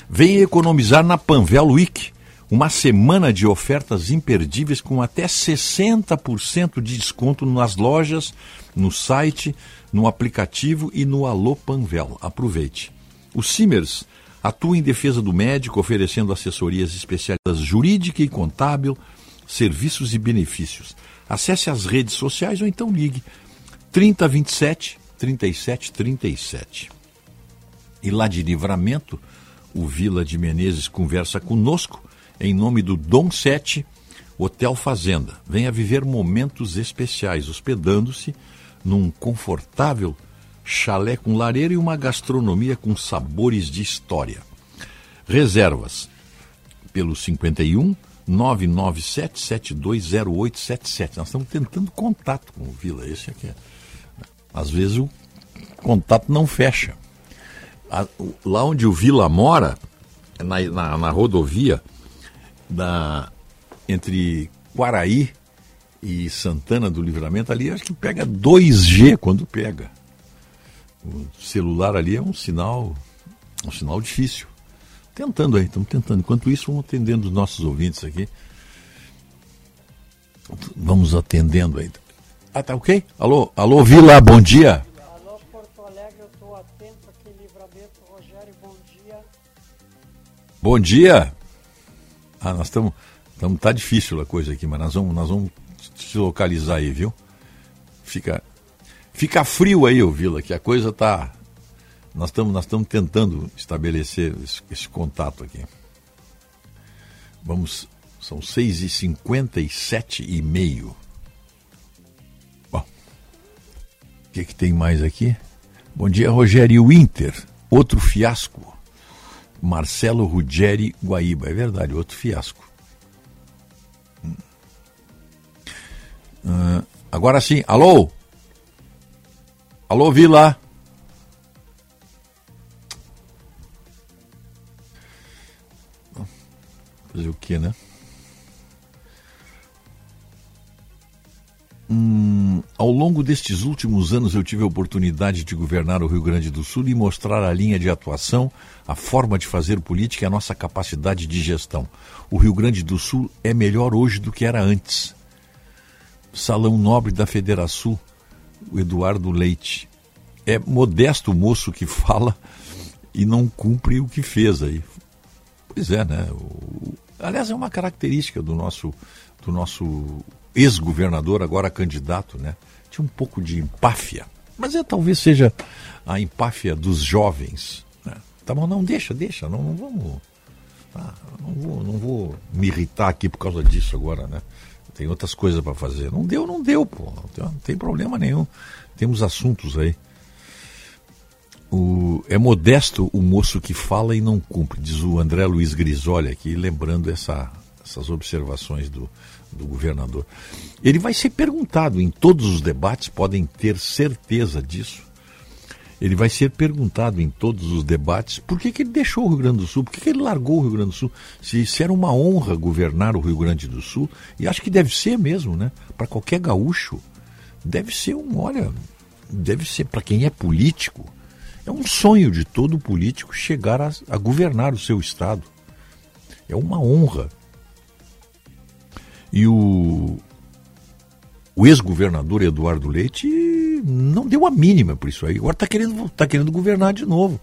Venha economizar na Panvel Week, uma semana de ofertas imperdíveis com até 60% de desconto nas lojas, no site, no aplicativo e no Alô Panvel. Aproveite. O Simers atua em defesa do médico, oferecendo assessorias especializadas jurídica e contábil, serviços e benefícios. Acesse as redes sociais ou então ligue 3027 3737. E lá de livramento, o Vila de Menezes conversa conosco em nome do Dom 7 Hotel Fazenda. Venha viver momentos especiais, hospedando-se num confortável chalé com lareira e uma gastronomia com sabores de história. Reservas pelo 51 997 720877. Nós estamos tentando contato com o Vila, esse aqui é. Às vezes o contato não fecha. Lá onde o Vila mora, na, na, na rodovia da, entre Quaraí e Santana do Livramento, ali acho que pega 2G quando pega. O celular ali é um sinal, um sinal difícil. Tentando aí, estamos tentando. Enquanto isso, vamos atendendo os nossos ouvintes aqui. Vamos atendendo aí. Ah, tá ok? Alô, alô, Vila, bom dia. Alô, Porto Alegre, eu estou atento aqui, Livramento. Rogério, bom dia. Bom dia. Ah, nós estamos. Tá difícil a coisa aqui, mas nós vamos, nós vamos se localizar aí, viu? Fica, fica frio aí, ô Vila, que a coisa tá. Nós estamos nós tentando estabelecer esse, esse contato aqui. Vamos. São 6h57 e meio. que, que tem mais aqui? Bom dia, Rogério Winter. Outro fiasco. Marcelo Ruggeri Guaíba. É verdade, outro fiasco. Uh, agora sim, alô? Alô, Vila? Fazer o que, né? Hum, ao longo destes últimos anos eu tive a oportunidade de governar o Rio Grande do Sul e mostrar a linha de atuação, a forma de fazer política e a nossa capacidade de gestão. O Rio Grande do Sul é melhor hoje do que era antes. Salão Nobre da Federação, o Eduardo Leite. É modesto o moço que fala e não cumpre o que fez aí. Pois é, né? O, aliás, é uma característica do nosso, do nosso ex-governador, agora candidato, né? Tinha um pouco de empáfia. Mas é, talvez seja a empáfia dos jovens. Né? Tá bom, não, deixa, deixa, não, não vamos. Tá, não, vou, não vou me irritar aqui por causa disso agora, né? Tem outras coisas para fazer. Não deu, não deu, pô. Não tem, não tem problema nenhum. Temos assuntos aí. O, é modesto o moço que fala e não cumpre, diz o André Luiz Grisoli aqui, lembrando essa, essas observações do, do governador. Ele vai ser perguntado em todos os debates, podem ter certeza disso. Ele vai ser perguntado em todos os debates por que, que ele deixou o Rio Grande do Sul, por que, que ele largou o Rio Grande do Sul, se, se era uma honra governar o Rio Grande do Sul, e acho que deve ser mesmo, né? Para qualquer gaúcho, deve ser um, olha, deve ser para quem é político, é um sonho de todo político chegar a, a governar o seu estado. É uma honra e o, o ex-governador Eduardo Leite não deu a mínima por isso aí. Agora está querendo, tá querendo governar de novo.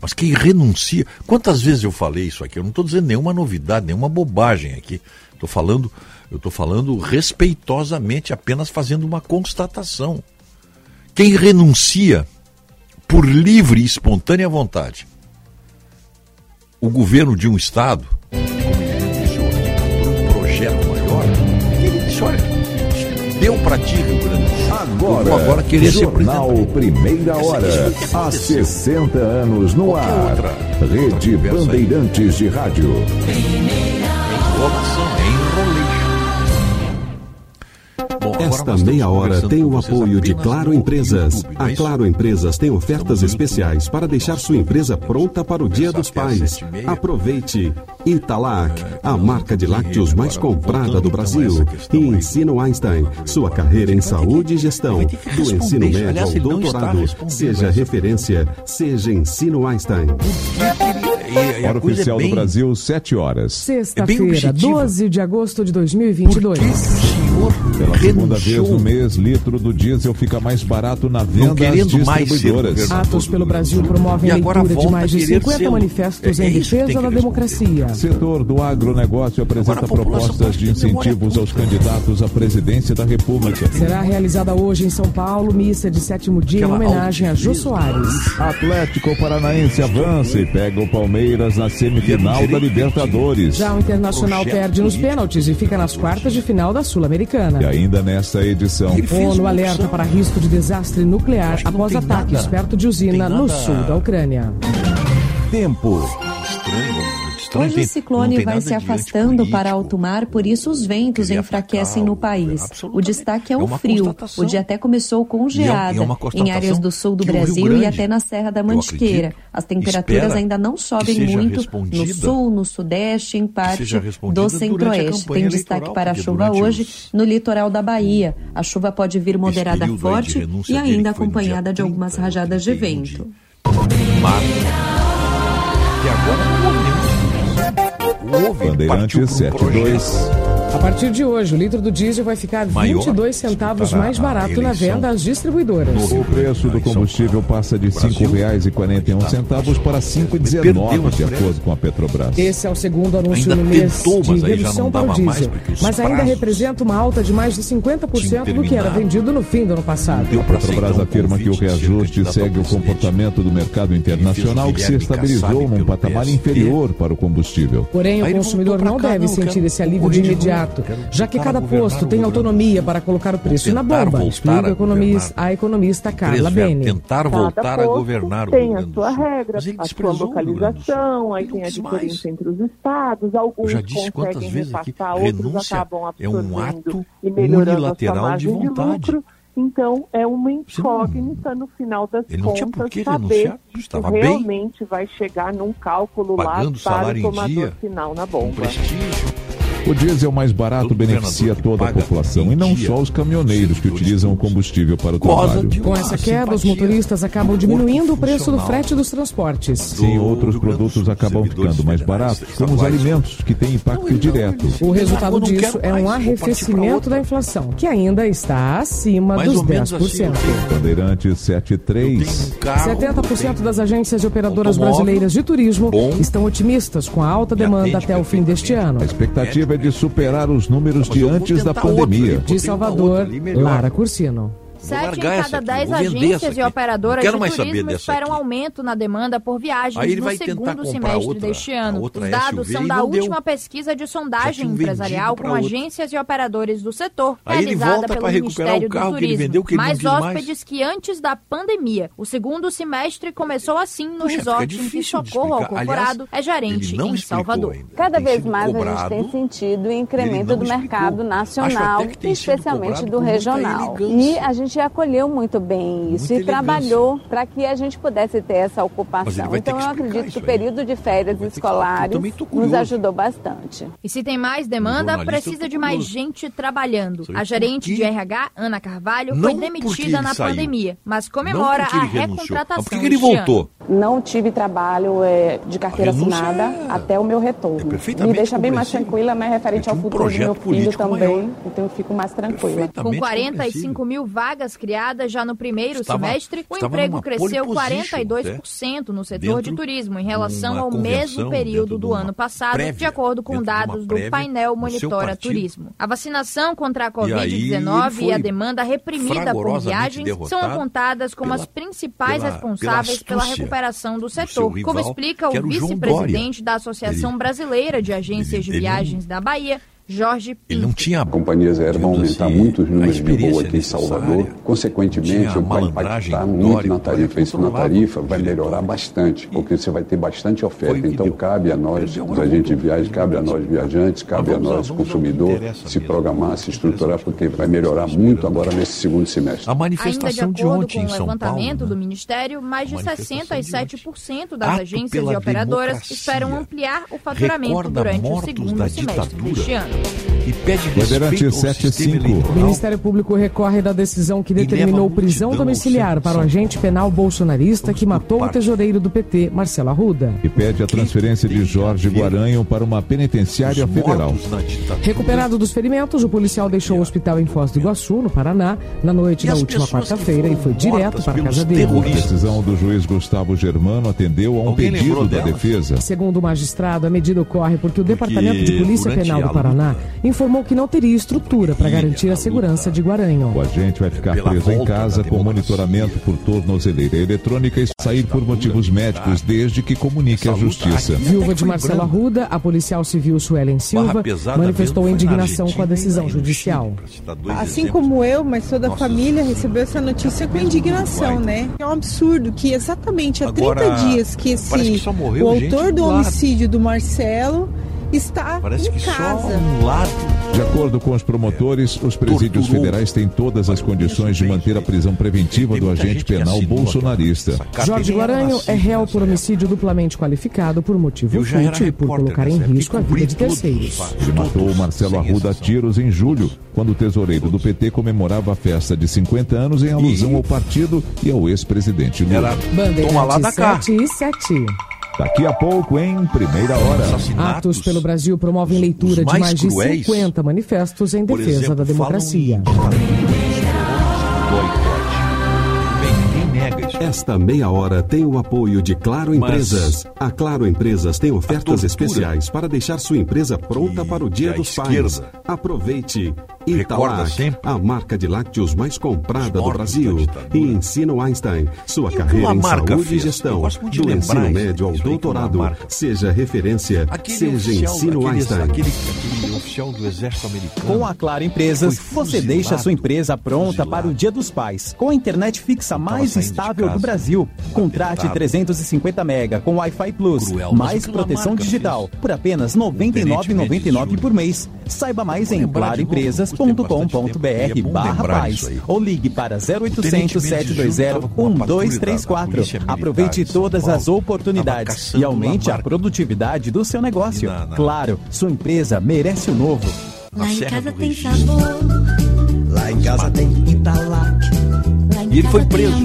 Mas quem renuncia. Quantas vezes eu falei isso aqui? Eu não estou dizendo nenhuma novidade, nenhuma bobagem aqui. Estou falando, eu estou falando respeitosamente, apenas fazendo uma constatação. Quem renuncia por livre e espontânea vontade o governo de um Estado, deu para ti, Rio Grande do Sul. Agora, agora querer Jornal ser Primeira Hora, há 60 anos no ar. Outra, Rede Bandeirantes de Rádio. Enrolação, enrolation. Esta meia hora tem o apoio de Claro Empresas. A Claro Empresas tem ofertas especiais para deixar sua empresa pronta para o Dia dos Pais. Aproveite! Italac, a marca de lácteos mais comprada do Brasil. E Ensino Einstein, sua carreira em saúde e gestão. Do ensino médio ao doutorado. Seja referência, seja Ensino Einstein. e Hora é oficial bem- do Brasil, 7 horas. Sexta-feira, objetiva. 12 de agosto de 2022. Pela segunda vez no mês, litro do diesel fica mais barato na venda querendo mais ser distribuidoras. governador Atos pelo Brasil promovem agora leitura de volta mais de a querer 50 ser- manifestos É em tem defesa da democracia. Setor do agronegócio apresenta propostas de incentivos aos candidatos à presidência da República. Será realizada hoje em São Paulo missa de sétimo dia em homenagem a Jô Soares. Atlético Paranaense avança e pega o Palmeiras na semifinal da Libertadores. Já o Internacional perde nos pênaltis e fica nas quartas de final da Sul-Americana. E ainda nesta edição. ONU alerta para risco de desastre nuclear após ataques perto de usina no sul da Ucrânia. Tempo. Hoje o ciclone vai se afastando para alto mar, por isso os ventos enfraquecem no país. O destaque é É o frio. O dia até começou com é- é geada em áreas do sul do Brasil e até na Serra da Mantiqueira. As temperaturas ainda não sobem muito no sul, no sudeste, em parte do centro-oeste. Tem destaque para a chuva hoje no litoral da Bahia. A chuva pode vir moderada forte e ainda acompanhada de algumas rajadas de vento. E agora houve Bandeirantes 72. A partir de hoje, o litro do diesel vai ficar Maior 22 centavos mais barato na venda às distribuidoras. O preço do combustível passa de R$ 5,41 centavos para R$ 5,19, de acordo com a Petrobras. Esse é o segundo anúncio Ainda no mês tentou, de redução para o diesel. Mas ainda representa uma alta de mais de 50% do que era vendido no fim do ano passado. A Petrobras afirma que o reajuste segue o comportamento do mercado internacional que se estabilizou num patamar inferior para o combustível. Porém, o consumidor não deve sentir esse alívio de imediato, quero já que cada posto tem autonomia para colocar o preço na bomba, explica a economista, a economista Carla Três Bene. tentar voltar a governar o tem a sua regra, a sua localização, aí tem não a diferença entre os estados, alguns já disse conseguem vezes aqui, repassar, outros acabam é um absorvendo ato e unilateral de de vontade. lucro. Então, é uma incógnita no final das Ele não tinha por contas que saber renunciar, estava se bem. realmente vai chegar num cálculo lá Pagando para salário o em tomador dia, final na bomba. O diesel mais barato beneficia toda a população e não só os caminhoneiros que utilizam o combustível para o trabalho. Com essa queda, os motoristas acabam diminuindo o preço do frete dos transportes. Sim, outros produtos acabam ficando mais baratos, como os alimentos, que têm impacto direto. O resultado disso é um arrefecimento da inflação, que ainda está acima dos ou menos 10%. Bandeirantes 73. 70% das agências e operadoras brasileiras de turismo estão otimistas com a alta demanda até o fim deste ano. A expectativa é de superar os números de antes da pandemia. De Salvador, Lara Cursino. Sete em cada dez agências e operadoras de turismo esperam aqui. aumento na demanda por viagens Aí ele no vai segundo semestre outra- deste ano. outra Os dados SUV são da não deu. última pesquisa de sondagem empresarial com outra. agências e operadores do setor, Aí ele realizada volta pelo Ministério o carro do que ele Turismo. vendeu, que ele não mais quis mais. hóspedes que antes da pandemia. O segundo semestre começou assim no Puxa, resort em que Socorro ao. Corporado é gerente em Salvador. Cada vez mais a gente tem sentido o incremento do mercado nacional, especialmente do regional. E a gente acolheu muito bem isso Muita e trabalhou para que a gente pudesse ter essa ocupação. Então eu acredito que o aí. período de férias escolares nos ajudou bastante. E se tem mais demanda, precisa de mais gente trabalhando. A gerente de RH, Ana Carvalho, Não foi porque demitida na saiu. pandemia, mas comemora a recontratação. Mas por que ele voltou? Não tive trabalho é, de carteira assinada é- até o meu retorno. Me perfeitamente deixa bem mais tranquila, mas referente ao um futuro do meu filho também, maior. então eu fico mais tranquila. Com 45 mil vagas criadas já no primeiro Estava- semestre, o emprego cresceu pole position, 42% no setor de turismo em relação ao mesmo período do de ano passado, prévia, de acordo com de dados do prévia painel do seu Monitora. Turismo. A vacinação contra a E aí ele Covid-19 e, a foi demanda reprimida por viagens são apontadas como pela- as principais pela- responsáveis pela recuperação do setor, rival, como explica o vice-presidente da Associação Brasileira de Agências de ele não- Viagens da Bahia, Jorge Ele não tinha companhias aéreas vão aumentar muito os números de voo aqui em Salvador. Consequentemente, vai malandragem, impactar muito na tarifa. Isso na tarifa vai melhorar bastante, porque você vai ter bastante oferta. Então, cabe a nós, os agentes de viagem, cabe a nós viajantes, cabe a nós, consumidor, se programar, se estruturar, porque vai melhorar muito agora nesse segundo semestre. A Ainda de manifestação de, ontem com em o São Paulo, levantamento né? do Ministério, mais de manifestação de 67% das agências e operadoras esperam ampliar o faturamento durante o segundo semestre deste ano. E pede respeito ao sistema 75. O. Ministério Público recorre da decisão que determinou prisão domiciliar para o agente penal bolsonarista que matou o tesoureiro do PT, Marcelo Arruda. E pede a transferência de Jorge Guaranho para uma penitenciária federal. Recuperado dos ferimentos, o policial deixou o hospital em Foz doIguaçu, no Paraná, na noite da última quarta-feira e foi direto para a casa dele. A decisão do juiz Gustavo Germano atendeu a um Alguém pedido da defesa. Segundo o magistrado, a medida ocorre porque o Departamento de Polícia Penal do Paraná informou que não teria estrutura para garantir a segurança de Guaranho. O agente vai ficar preso em casa com monitoramento por tornozeleira eletrônica e sair por motivos médicos desde que comunique à justiça. Viúva de Marcelo Arruda, a policial civil Suelen Silva manifestou indignação com a decisão judicial. Assim como eu, mas toda a família recebeu essa notícia com indignação, né? É um absurdo que exatamente há 30 Agora, dias que esse o autor do homicídio do Marcelo está Parece em que só casa. um lado. De acordo com os promotores, os presídios Torturou. federais têm todas as condições de manter a prisão preventiva do agente penal bolsonarista. Jorge Guaranho é réu por homicídio duplamente qualificado por motivo fútil e por colocar em risco a vida de terceiros. Ele matou o Marcelo Arruda a tiros em julho, quando o tesoureiro do PT comemorava a festa de 50 anos em alusão ao partido e ao ex-presidente Lula. Bandeirantes 7 e 7. Daqui a pouco, em primeira hora. Atos pelo Brasil promovem leitura de mais mais de cruéis, 50 manifestos em defesa exemplo, da democracia. Esta meia hora tem o apoio de Claro Mas- Empresas. A Claro Empresas tem ofertas especiais para deixar sua empresa pronta para o Dia dos Pais. Aproveite. Italac, a marca de lácteos mais comprada do Brasil. E Ensino Einstein, sua que carreira em saúde e fez? gestão. Muito de Do lembrar ensino médio ao doutorado. Seja referência, Aquele seja oficial, Ensino aquele, Einstein. aquele, aquele oficial do exército americano. Com a Claro Empresas, você deixa a sua empresa pronta para o Dia dos Pais. Com a internet fixa mais estável Brasil. Contrate apertado. 350 mega com Wi-Fi Plus, Cruel, mais proteção digital, por apenas R$ 99,99 por mês. Saiba mais em claroempresas.com.br barra paz ou ligue para Tenente 0800 720 tava com uma patrulha da- da 1234. Polícia Militar Aproveite todas as oportunidades e aumente a produtividade do seu negócio. Claro, sua empresa merece o novo. Lá em casa tem sabor. Lá em casa tem Italac. Lá em E ele foi casa tem preso.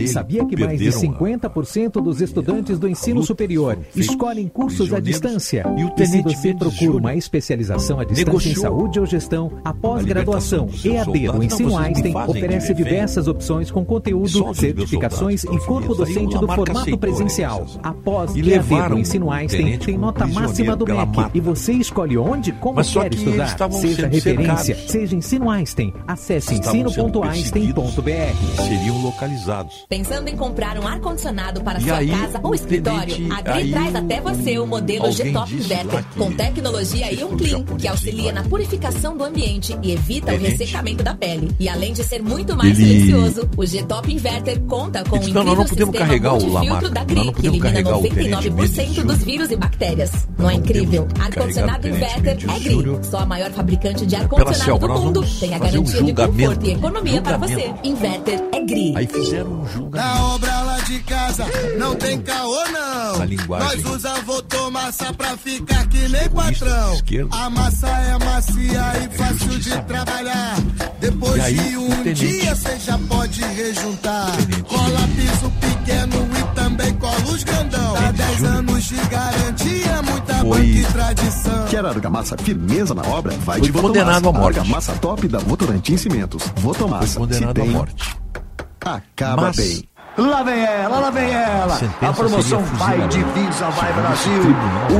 Dele Sabia que mais de perderam a- 50% dos estudantes do ensino superior escolhem cursos à distância? E o se tenente você Mendes procura uma especialização à distância em saúde ou gestão, a pós-graduação EAD do. Ensino Einstein oferece diversas opções com conteúdo, certificações e corpo docente do formato aceitou presencial. A pós E EAD levaram do Ensino Einstein tem como nota máxima do MEC e você escolhe onde, como Mas só quer estudar. Seja referência, seja Ensino Einstein. Acesse ensino.einstein.br. seriam localizados. Pensando em comprar um ar-condicionado para E sua aí, casa ou escritório? tenente- A Gri aí traz até você o modelo G-Top Inverter, com tecnologia Ion Clean, que auxilia na purificação do ambiente e evita o ressecamento da pele. E além de ser muito mais Ele- silencioso, o G-Top Inverter conta com o Então, nós não incrível podemos sistema carregar o Lamarca, da não que elimina carregar o Tenente 99% Mendes dos vírus e bactérias. Não é incrível? Ar-condicionado carregar o Tenente Inverter é Júnior. só a maior fabricante de ar-condicionado do mundo. Tem a um garantia de conforto e economia para você. Inverter é Gri. Aí fizeram um Na obra lá de casa, não tem caô não. Na linguagem. Nós usa votou massa pra ficar que nem patrão. A massa é macia e fácil de trabalhar. Depois aí, de um tenente- dia cê já pode rejuntar. Cola piso pequeno e também cola os grandão. Dá 10 anos de garantia, muita Foi- banca e tradição. Quer argamassa firmeza na obra? Vai Foi de Votomassa. condenado à morte. Argamassa top da Votorantim Cimentos. Votomassa. Foi condenado Se à tem, morte. Acaba Mas- bem. Lá vem ela, lá vem ela. A promoção Vai de. Visa Vai Brasil.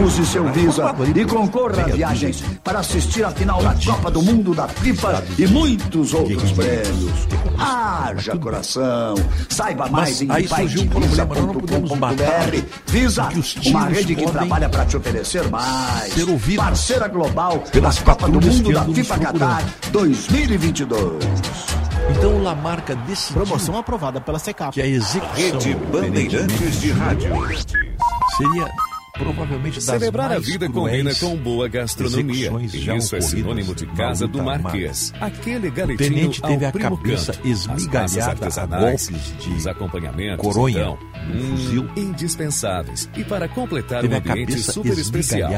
Use seu Visa e concorra a viagens para assistir a final da Copa do Mundo da FIFA e muitos outros prêmios. Haja coração. Saiba mais em vaidevisa.com.br. Visa, uma rede que trabalha para te oferecer mais. Parceira global pelas da Copa do Mundo da FIFA Qatar 2022. Então o Lamarca decidiu Promoção aprovada pela Secap. que a execução Rede Bandeirantes de Rádio. seria provavelmente Celebrar a vida combina com boa gastronomia. Isso é sinônimo de Casa do Marquês. Aquele O galetinho tenente teve a cabeça canto. Esmigalhada a golpes de os acompanhamentos, coronha então, no hum, fuzil. indispensáveis. E para completar Teve um ambiente super especial.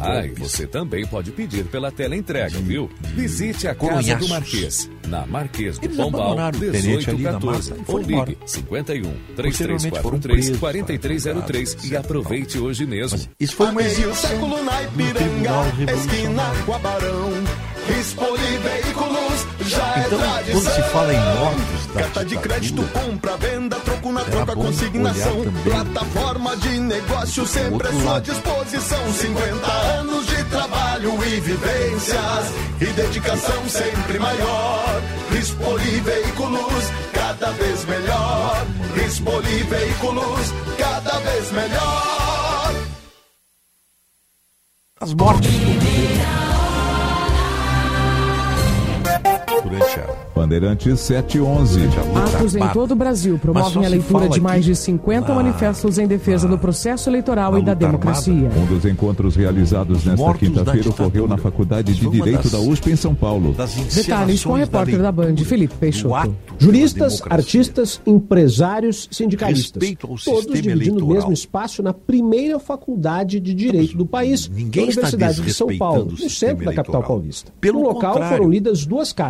Ah, e você também pode pedir pela tela entrega, viu? Visite a Casa do Marquês, na Marquês do Eles Pombal, abandonaram o tenente ali na 1814. mata e Ou ligue 51 Posteriormente foram 3343 presos, 4303 e aproveite hoje mesmo. Isso foi Meio exibição século na Tribunal esquina Revolucionário. com a Barão. Rispoli Veículos já Então, quando se fala em mortos da Carta de crédito, compra, venda, troco na Era troca, consignação. Plataforma de negócio sempre à sua lado. disposição. 50 anos de trabalho e vivências e dedicação sempre maior. Rispoli Veículos, cada vez melhor. Rispoli Veículos, cada vez melhor. As mortes durante a Bandeirantes 711. Atos em todo o Brasil promovem a leitura de mais de 50 manifestos em defesa do processo eleitoral e da democracia. Um dos encontros realizados nesta da quinta-feira ocorreu na Faculdade de Direito das- da USP em São Paulo. Detalhes com o repórter da Band, Felipe Peixoto. Juristas, artistas, empresários, sindicalistas. Todos dividindo o mesmo espaço na primeira faculdade de Direito do país, Ninguém na está Universidade de São Paulo, no centro da capital paulista. Pelo no local contrário. foram lidas duas cartas.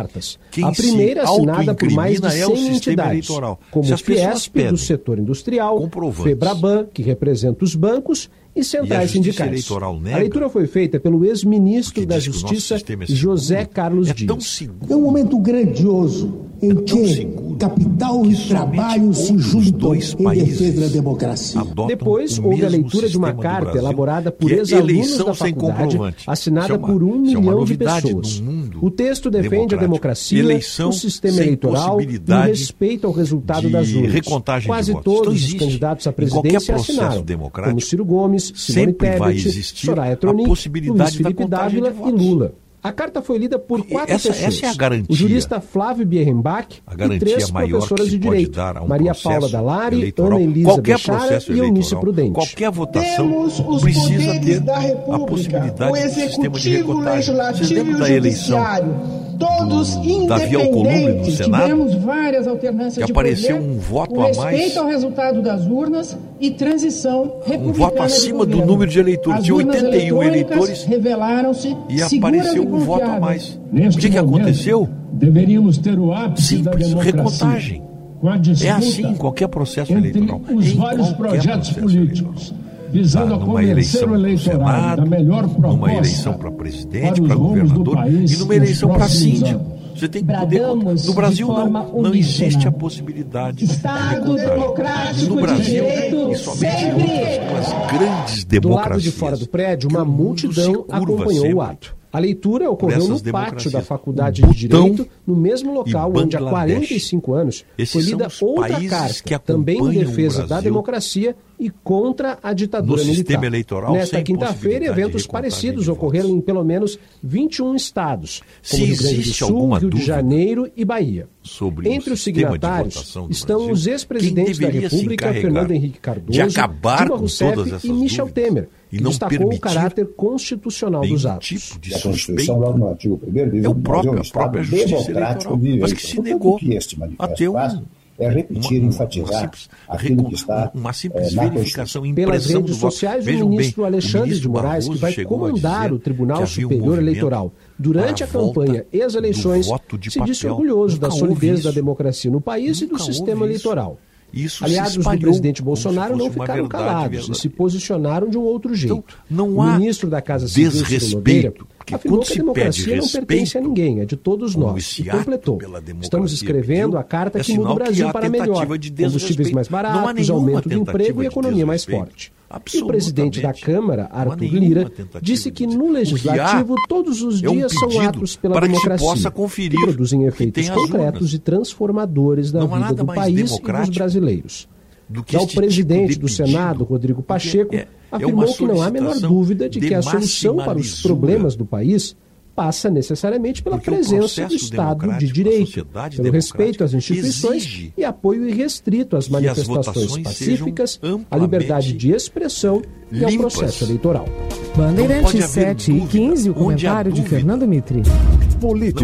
Quem a primeira assinada por mais de autoincrimina é o 100 sistema entidades, eleitoral. como o pessoas Fiesp, pedem do setor industrial, Febraban, que representa os bancos, e E centrais Justiça sindicais. Eleitoral nega? A leitura foi feita pelo ex-ministro da Justiça, é seguro. José Carlos É Dias. tão seguro. É um momento grandioso em que capital e trabalho se juntam em defesa da democracia. Depois houve a leitura de uma carta Brasil, elaborada por é ex-alunos da sem faculdade, comprovante. assinada é uma- por um é milhão de pessoas. O texto defende a democracia, Eleição o sistema eleitoral e o respeito ao resultado das urnas. Quase votos. todos os candidatos à presidência assinaram, como Ciro Gomes, Simone sempre vai Tebet, existir Soraya a possibilidade Luiz da Felipe Dávila de e. Lula. A carta foi lida por quatro Essa- pessoas. essa é a garantia. O jurista Flávio Bierrenbach A e garantia três professoras de pode direito, dar a um Maria Paula Dalari, Ana Elisa qualquer Bechara e Eunice Prudente. qualquer votação Temos os precisa poderes ter da a possibilidade o sistema de executivo, recontagem. Vocês legislativo e lembram o da eleição judiciário, todos do Davi Alcolumbre no independentes. Senado? Tivemos várias alternâncias Que de apareceu poder, um voto com a respeito mais. ao resultado das urnas e transição republicana Um voto de acima do número de eleitores. Tinha urnas 81 eletrônicas eleitores revelaram-se e apareceu um voto a mais. O que, que aconteceu? Deveríamos ter o ápice Simples, recontagem. É assim em qualquer processo eleitoral. os Em vários projetos políticos, visando Ah, numa eleição para Senado, da melhor proposta numa eleição para presidente, para governador país e numa eleição para síndico. Você tem que poder. No Brasil não, forma não existe a possibilidade Estado de democrático No de Brasil direito e somente em sempre. outras grandes Do lado democracias. de fora do prédio, uma multidão acompanhou sempre o ato. A leitura ocorreu no pátio da Faculdade de Direito, no mesmo local onde há Bangladesh. 45 anos foi lida outra carta, que também em defesa da democracia e contra a ditadura militar. eleitoral Nesta quinta-feira, eventos parecidos ocorreram em pelo menos 21 estados, Se como Rio Grande do Sul, Rio de Janeiro e Bahia. sobre Entre os signatários estão Brasil, os ex-presidentes da se República, Fernando Henrique Cardoso, Dilma Rousseff e Michel dúvidas Temer, e não destacou o caráter constitucional dos atos. tipo de a Constituição, suspeita. logo no artigo 1 diz É o próprio, é um a própria Estado justiça democrático eleitoral, de direito. mas que se Portanto, negou o que este a ter um- faz é repetir, uma- enfatizar uma simples aquilo que está uma simples eh, na verificação. Pelas redes do sociais, Vejam o bem, ministro o Alexandre ministro de Moraes, Barroso que vai comandar dizer o Tribunal um Superior movimento Eleitoral durante a a campanha e as do eleições, se disse orgulhoso da solidez da democracia no país e do sistema houve isso. Isso Aliados do presidente Bolsonaro não ficaram verdade calados e verdadeira. se posicionaram de um outro jeito. não o há ministro da Casa Civil, desrespeito, porque afirmou quando que a democracia não pertence a ninguém, é de todos nós. E completou. Estamos escrevendo a carta é que muda o que Brasil para melhor. de Combustíveis mais Não baratos, aumento do emprego e economia mais forte. E o presidente da Câmara, Arthur Lira, disse que no Legislativo todos os é um dias são atos pela para que democracia possa conferir que produzem que efeitos as concretos e transformadores da vida do país e dos brasileiros. do que Já o tipo presidente de do. Senado, Rodrigo Pacheco, é- é afirmou que não há a menor dúvida de de que a solução para os problemas do país passa necessariamente pela Porque presença do Estado de direito, pelo respeito às instituições e apoio irrestrito às manifestações pacíficas, à liberdade de expressão e ao processo eleitoral. Bandeirantes Não pode haver 7 e 15, o comentário de. Fernando Mitri.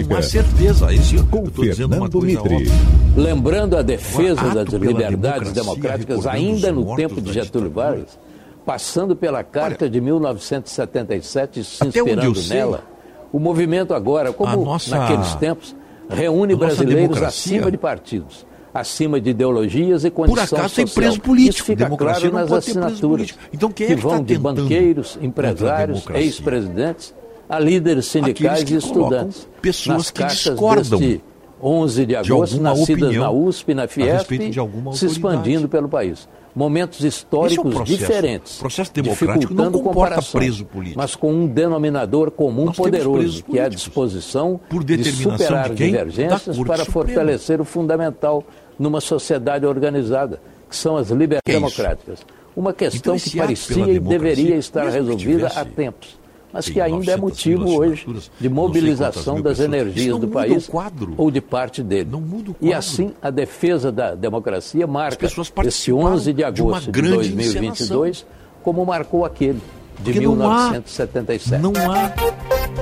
Não há certeza. Esse, eu estou dizendo uma Fernando Mitri. Lembrando a defesa das liberdades democráticas ainda no tempo de Getúlio Vargas, passando pela Carta de 1977 e se eu inspirando sei, nela, o movimento agora, como nossa- naqueles tempos, reúne brasileiros democracia- acima de partidos, acima de ideologias e condição Por acaso tem social. preso político. Isso fica Democracia claro nas assinaturas. Então quem é que que vão está de banqueiros, empresários, ex-presidentes, a líderes sindicais e estudantes. pessoas nas que discordam deste 11 de de agosto, alguma nascidas na USP e na Fiesp, de se expandindo pelo país. Momentos históricos Esse é processo. diferentes. O processo democrático não dificultando comporta preso político. Mas com um denominador comum Nós poderoso, que é a disposição Por de determinação superar de quem? Divergências para Suprema. fortalecer o fundamental numa sociedade organizada, que são as liberdades é isso? democráticas. Uma questão Então, que parecia e deveria estar que resolvida tivesse há tempos, mas que ainda é 900 motivo hoje de não mobilização das energias não do país o quadro. ou de parte dele. Não muda o E assim, a defesa da democracia marca esse participaram 11 de de agosto de, grande 2022 como marcou aquele de Porque não há- 1977. Não há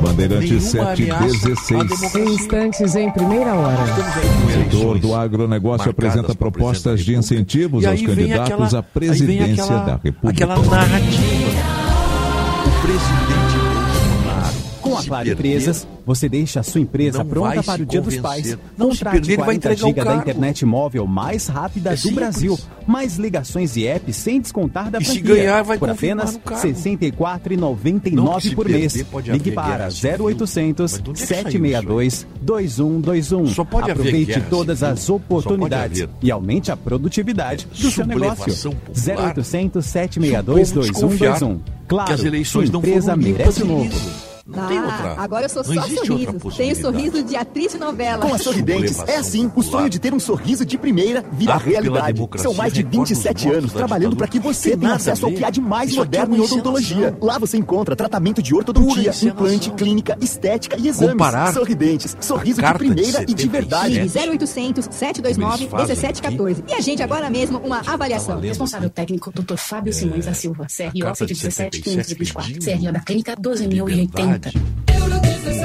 Bandeirantes Nenhuma ameaça 716. Em instantes, em primeira hora. O setor do agronegócio apresenta propostas de incentivos aos candidatos aquela- à presidência aquela- da República. Aquela narrativa. O presidente A perder, Empresas, você deixa a sua empresa não pronta para o Dia dos. Pais. Não, Contrate perder, ele vai 40 entregar o GB da internet móvel mais rápida É do. Brasil. Mais ligações e apps sem descontar da E se franquia. ganhar, vai Por apenas. R$ Não, que 64,99 se por perder, mês. pode Ligue para guerra civil. 0800 Mas de onde é que saiu 762 2121. Só pode Aproveite guerra todas civil. as oportunidades e aumente a produtividade do seu negócio. Popular. 0800 Se 762 o povo desconfiar 2121. Claro, que as eleições sua não empresa foram merece o novo. Não tem outra. Ah, agora eu sou não só sorriso. Tenho sorriso de atriz de novela. Com a Sorridentes, é assim, o sonho de ter um sorriso de primeira vira realidade. São mais de recorda os 27 mortos anos trabalhando para que você tenha acesso ao que há de mais Isso é moderno uma em odontologia. Lá você encontra tratamento de ortodontia, implante, clínica, estética e exames. Comparar Sorridentes, sorriso de carta de primeira e de 77. verdade. Ligue 0800 729 Eles fazem 1714. E a gente agora mesmo uma avaliação. Responsável técnico, Dr. Fábio Simões da Silva, CRO carta de 17524, 77 CRO da Clínica 12.080. Judge.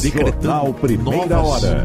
decretando Jornal Primeira Hora.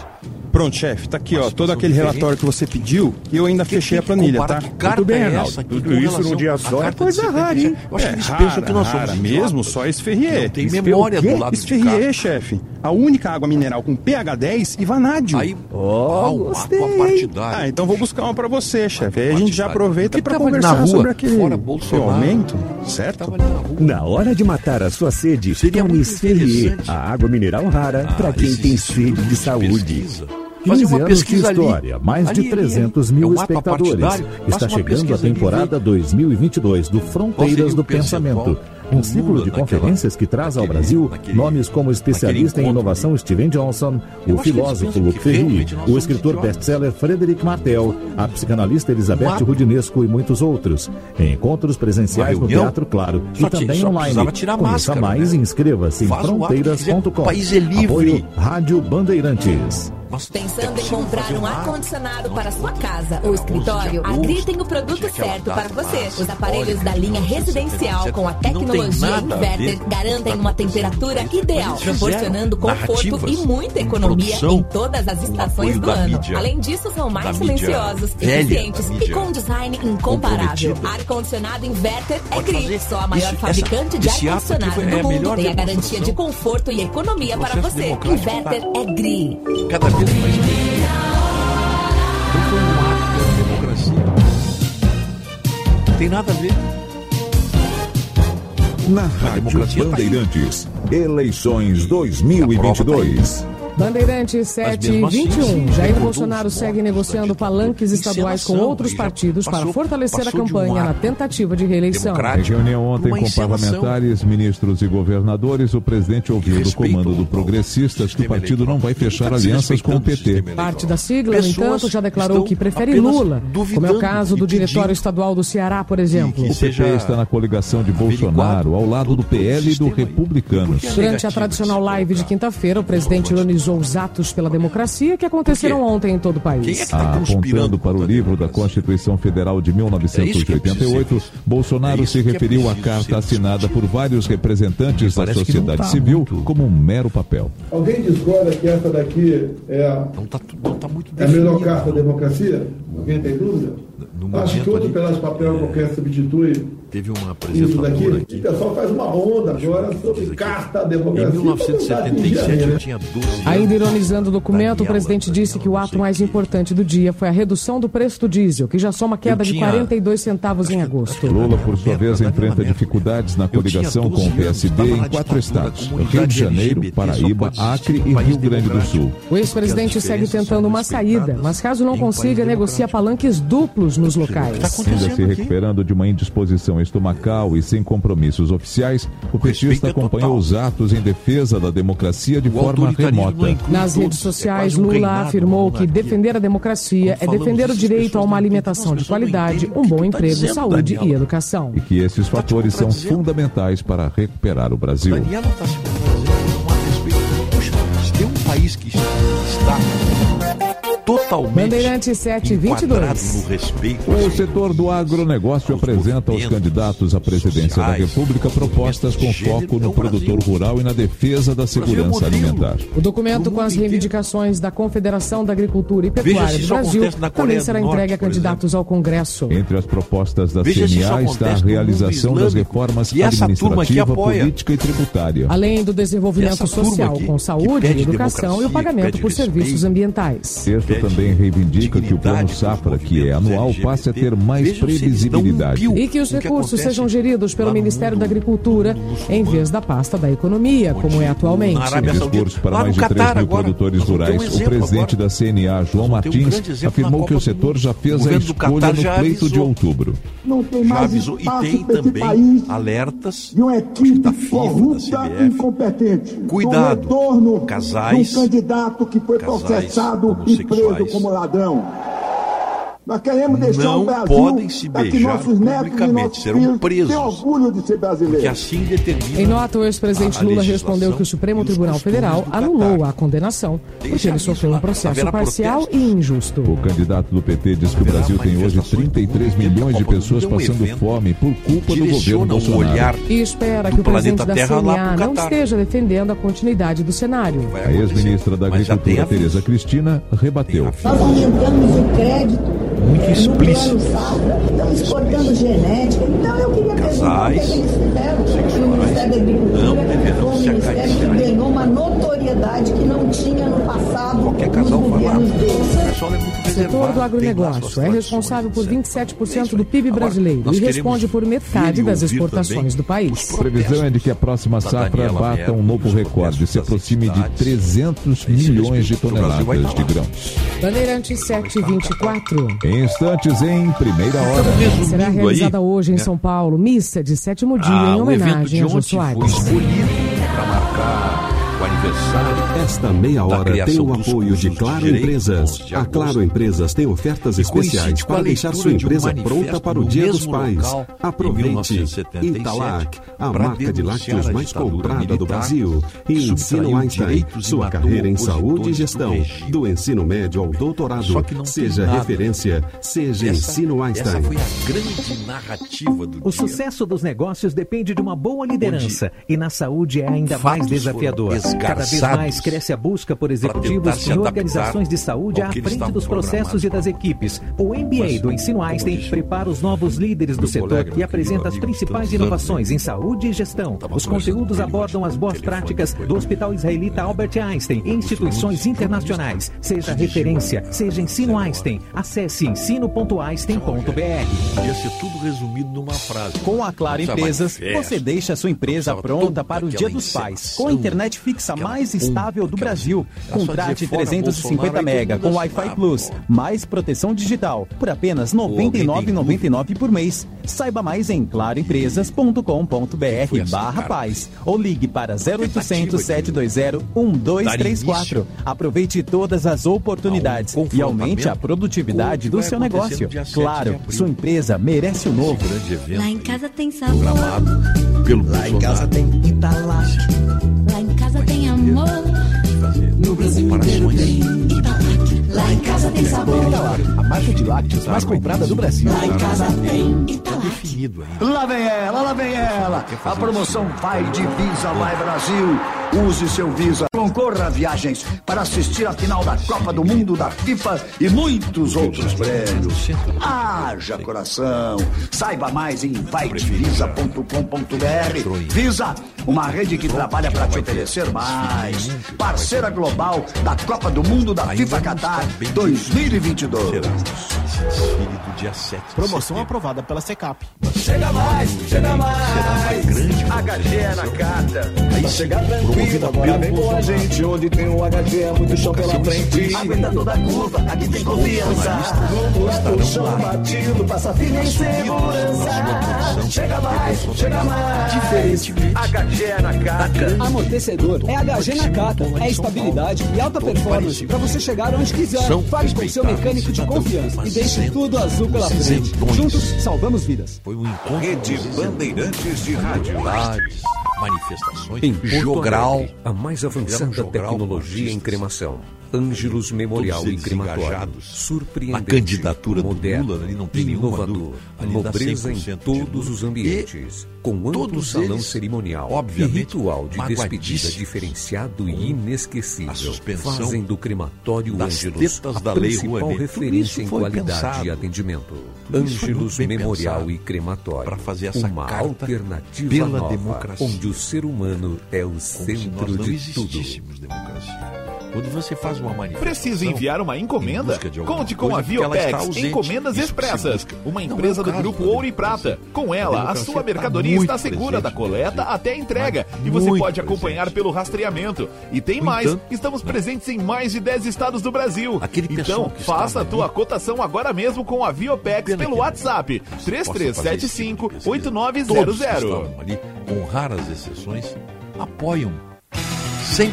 Rangers. Pronto, chefe, tá aqui, ó, todo aquele relatório que você pediu e eu ainda fechei a planilha, tá? Tudo bem, Reinaldo. Tudo isso num dia só é coisa rara, hein? Eu acho que É eles rara, pensam que nós somos rara mesmo, só Esferrier. Não tem Esfer- memória do lado de Esferrier, cá. chefe. A única água mineral com pH 10 e vanádio. Aí, oh, gostei. uma partidária. Ah, então vou buscar uma pra você, chefe. Aí a gente já aproveita Que pra conversar rua, sobre aquele fora seu Bolsonaro. aumento, certo? Na hora de matar a sua sede, tome Esferrier, a água mineral rara para quem tem sede de saúde. Fazer 15 uma anos de pesquisa ali. história, mais Ali, de ali, ali. 300 É mil espectadores. Está chegando a pesquisa ali, temporada 2022 do Fronteiras do Pensamento. Um ciclo de conferências que traz ao Brasil nomes como especialista em inovação Steven Johnson, o filósofo Luc Ferry, realmente nós o escritor best-seller Frederic Martel, a psicanalista Elizabeth. Rudinesco e muitos outros. Encontros presenciais no? Teatro Claro e também online. Conheça mais né? e inscreva-se em fronteiras.com. O país é livre. Apoio Rádio Bandeirantes. Pensando em você não comprar um ar-condicionado para sua casa ou escritório? A Gri tem o produto certo para você. Os aparelhos da linha residencial com a tecnologia inverter garantem uma temperatura ideal, proporcionando conforto e muita economia em todas as estações do ano. Além disso, são mais silenciosos, eficientes e com um design incomparável. Ar-condicionado inverter é Gri, só a maior fabricante de ar-condicionado do é mundo. Tem a garantia de conforto e economia para você. democrático, Inverter tá? é Gri. Cada mais Não foi um ato pela democracia. Tem nada a ver. Na Rádio democracia tá. Bandeirantes, eleições 2022. Bandeirantes 7 e mesmo assim, 21. sim, Jair Bolsonaro segue negociando palanques estaduais com outros partidos para passou- fortalecer a de um campanha na tentativa de reeleição. Em reunião ontem com parlamentares, ministros e governadores, o presidente ouviu do comando do Progressistas que o partido não vai fechar alianças com o PT. Parte da sigla, no entanto, já declarou que prefere Lula, como é o caso do Diretório Estadual do Ceará, por exemplo. O PT está na coligação de Bolsonaro, ao lado do PL e do Republicanos. Durante a tradicional live de quinta-feira, o presidente ironizou os atos pela democracia que aconteceram ontem em todo o país. Apontando para o livro da Constituição Federal de 1988, Bolsonaro se referiu à carta assinada por vários representantes da que não sociedade tá civil como um mero papel. Alguém discorda que essa daqui é a, é a melhor carta da democracia? Alguém tem dúvida? Acho que outro pedaço de papel qualquer substitui Teve uma isso daqui. aqui. O pessoal faz uma onda agora sobre carta Em democracia. 1977 eu tinha 12 anos. Ainda ironizando o documento, o presidente disse que o ato mais importante do dia foi a redução do preço do diesel, que já soma queda de tinha- 42 centavos em agosto. Lula, por sua vez, enfrenta dificuldades na coligação com o PSD em quatro estados: Rio de Janeiro, Paraíba, Acre e Rio Grande do Sul. O ex-presidente segue tentando uma saída, mas caso não consiga, negocia palanques duplos nos locais. Ainda se recuperando de uma indisposição estomacal e sem compromissos oficiais, o petista acompanhou os atos em defesa da democracia de forma remota. Nas redes sociais, Lula afirmou que defender a democracia é defender o direito a uma alimentação de qualidade, um bom emprego, saúde e educação. E que esses fatores são fundamentais para recuperar o Brasil. Daniela está se a respeito. Se tem um país que está totalmente Bandeirantes 7 e enquadrado 22. no respeito O setor do agronegócio apresenta aos candidatos à presidência da República propostas com foco no produtor rural e na defesa da segurança alimentar. O documento com as reivindicações da Confederação da Agricultura e Pecuária do Brasil também será entregue a candidatos ao Congresso. Entre as propostas da CNA está a realização das reformas essa turma aqui administrativa, apoia. política e tributária. Além do desenvolvimento social com saúde educação e o pagamento por serviços ambientais. Texto também reivindica que o plano Safra, que é anual, passe a ter mais previsibilidade. E que os recursos sejam geridos pelo Ministério da Agricultura em vez da pasta da Economia, como é atualmente. Em discurso para mais de 3 mil produtores rurais, o presidente da CNA, João Martins, afirmou que o setor já fez a escolha no pleito de outubro. Não tem Já mais avisou. E espaço tem também país alertas de uma equipe da FIFA, da CBF. incompetente. Cuidado. Do retorno Casais, de um candidato que foi casais processado e preso homossexuais. como ladrão. Nós queremos deixar Não um Brasil podem se beijar nossos netos e publicamente, nossos serão presos. orgulho de ser brasileiros. Que assim determina Em nota, o ex-presidente Lula respondeu que o Supremo Tribunal Federal anulou a condenação porque ele sofreu um processo parcial e injusto. O candidato do PT diz que o Brasil tem hoje 33 milhões de pessoas passando fome por culpa do governo Bolsonaro. E espera que o presidente da CNA não esteja defendendo a continuidade do cenário. A ex-ministra da Agricultura, Tereza Cristina, rebateu. Nós aumentamos o crédito Muito eh, explícito. plano safra, estamos exportando genética. Então eu queria perguntar o que, é que eles fizeram. O Ministério da Agricultura foi um ministério que ganhou uma notoriedade que não tinha no passado nos governos deles. O setor do agronegócio é responsável por 27% do PIB brasileiro e responde por metade das exportações do país. A previsão é de que a próxima safra bata um novo recorde e se aproxime de 300 milhões de toneladas de grãos. Bandeirantes 724. Em instantes, em primeira hora. Será realizada hoje em São Paulo missa de sétimo dia Ah, em homenagem a Ontem foi Soares. escolhido para marcar aniversário. Esta meia hora tem o apoio de Claro Empresas. A Claro Empresas tem ofertas especiais para deixar sua empresa pronta para o Dia dos Pais. Aproveite. Italac, a marca de lácteos mais comprada do Brasil. E Ensino Einstein, sua carreira em saúde e gestão. Do ensino médio ao doutorado. Seja referência, seja Ensino Einstein. Essa foi a grande narrativa do O sucesso dos negócios depende de uma boa liderança. E na saúde é ainda mais desafiador. Cada vez mais cresce a busca por executivos e organizações de saúde à frente dos processos e das equipes. O MBA do Ensino Einstein prepara os novos líderes do setor e apresenta as principais inovações em saúde e gestão. Os conteúdos abordam as boas práticas do Hospital Israelita Albert Einstein e instituições internacionais. Seja referência, seja Ensino Einstein. Acesse ensino.einstein.br. Podia ser tudo resumido numa frase. Com a Claro Empresas, você deixa a sua empresa pronta para o Dia dos Pais. Com a internet fixa mais estável do Brasil. Contrate 350 mega com Wi-Fi Plus, mais proteção digital, por apenas R$ 99,99 por mês. Saiba mais em claroempresas.com.br barra paz ou ligue para 0800 720 1234. Aproveite todas as oportunidades e aumente a produtividade do seu negócio. Claro, sua empresa merece o novo. Lá em casa tem sabor. Pelo Lá em casa tem Italac. Lá em casa tem amor. No Brasil inteiro tem. Lá em casa tem sabor. Italac, a marca de lácteos mais comprada do Brasil. Lá em casa tem Italac. definido ainda. Lá vem ela, lá vem ela. A promoção Vai de Visa Vai Brasil. Use seu Visa. Concorra a viagens para assistir a final da Copa do Mundo da FIFA e muitos outros prêmios. Haja coração. Saiba mais em vaidevisa.com.br. Visa, uma rede que trabalha para te oferecer mais. Parceira global da Copa do Mundo da FIFA Qatar 2022. do dia 7. Promoção aprovada pela Secap. Chega mais, chega mais. HG é na carta. Pra chegar tranquilo, agora vem com a gente. Onde tem um HG é muito chão pela frente. Aguenta toda a curva, aqui tem confiança. Vamos lá pro chão batido, passa firme em segurança. Chega mais, chega mais. Diferente. HG é na carta. Amortecedor é HG na cata. É estabilidade e alta performance para você chegar onde quiser. Fale com seu mecânico de confiança e deixe tudo azul pela frente. Juntos, salvamos vidas. Foi um encontro. Rede Bandeirantes de Rádio. Atividades, manifestações, Em jogral. A mais avançada tecnologia em artistas. cremação. Ângelos Memorial e Crematório. Surpreendente, na candidatura do moderno, Lula, ali não tem inovador, nobreza em 100% de todos os ambientes, com amplo salão eles, cerimonial obviamente, e ritual de despedida diferenciado e inesquecível. a suspensão Fazem do crematório Ângelos a da Lei principal. Tudo referência em qualidade pensado. e atendimento. Ângelos Memorial e Crematório. para fazer essa uma alternativa pela nova, democracia. onde o ser humano é o Como centro de tudo. democracia. Quando você faz uma manifestação... Precisa enviar uma em encomenda? alguma Conte com a Viopex. Encomendas Isso Expressas, uma Não é empresa o do grupo Ouro e. Prata. Com ela, a sua está mercadoria está segura da presente coleta até a entrega Mas e você pode acompanhar pelo rastreamento. E tem No mais, entanto, estamos né? presentes em mais de 10 estados do Brasil. Aquele então, faça a tua ali- cotação agora mesmo com a Viopex pelo WhatsApp possa fazer esse tipo de 3375 pesquisa. Todos que 8900. estavam ali, com raras exceções, apoiam 100%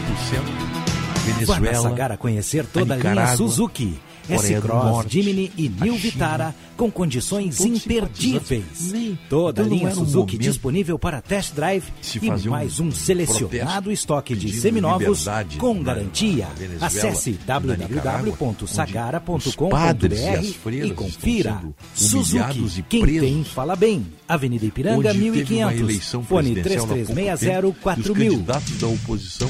Vá na Venezuela, Sagara conhecer toda a linha Suzuki. S-Cross, Jimny e a New China. Vitara com condições imperdíveis. Toda a Então linha um Suzuki momento disponível para test drive se e fazer um mais um selecionado estoque de seminovos liberdade com garantia. Acesse www.sagara.com.br e confira. Suzuki, quem tem fala bem. Avenida Ipiranga onde teve uma 1500. eleição Fone presidencial há pouco tempo, 3360 e os 4000. candidatos da oposição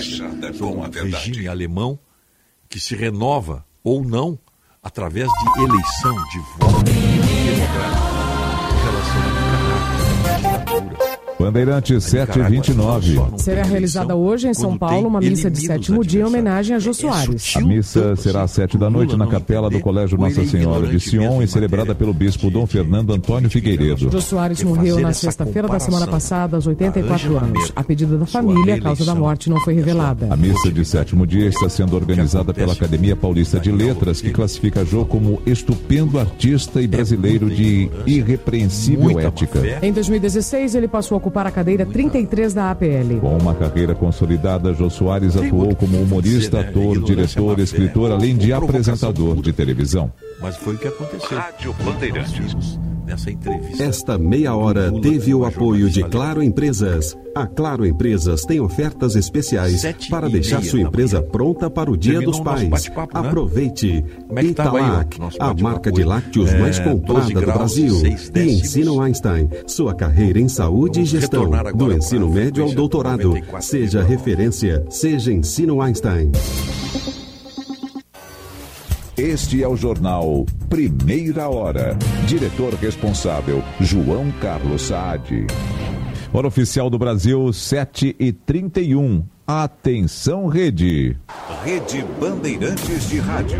sobre o regime alemão que se renova ou não através de eleição, de voto Bandeirantes 729. Será realizada hoje em São Paulo uma missa de sétimo dia em homenagem a Jô Soares. A missa será às sete da noite na capela do Colégio Nossa Senhora de Sion e celebrada pelo bispo Dom Fernando Antônio Figueiredo. Jô Soares morreu na sexta-feira da semana passada, aos 84 anos. A pedido da família, a causa da morte não foi revelada. A missa de sétimo dia está sendo organizada pela Academia Paulista de Letras, que classifica Jô como estupendo artista e brasileiro de irrepreensível ética. Em 2016, ele passou a ocupar a cadeira 33 da APL. Com uma carreira consolidada, Jô Soares atuou como humorista, ator, diretor, escritor, além de apresentador de televisão. Mas foi o que aconteceu. Rádio Bandeirantes. Nessa entrevista. Esta meia hora teve o apoio de Claro Empresas. A Claro Empresas tem ofertas especiais para deixar sua empresa pronta para o Dia dos Pais. Aproveite. Italac, a marca de lácteos mais comprada do Brasil. E Ensino Einstein, sua carreira em saúde e gestão. Do ensino médio ao doutorado. Seja referência, seja Ensino Einstein. Este é o jornal Primeira Hora. Diretor responsável, João Carlos Saad. Hora oficial do Brasil, 7 e 31. Atenção, rede. Rede Bandeirantes de Rádio.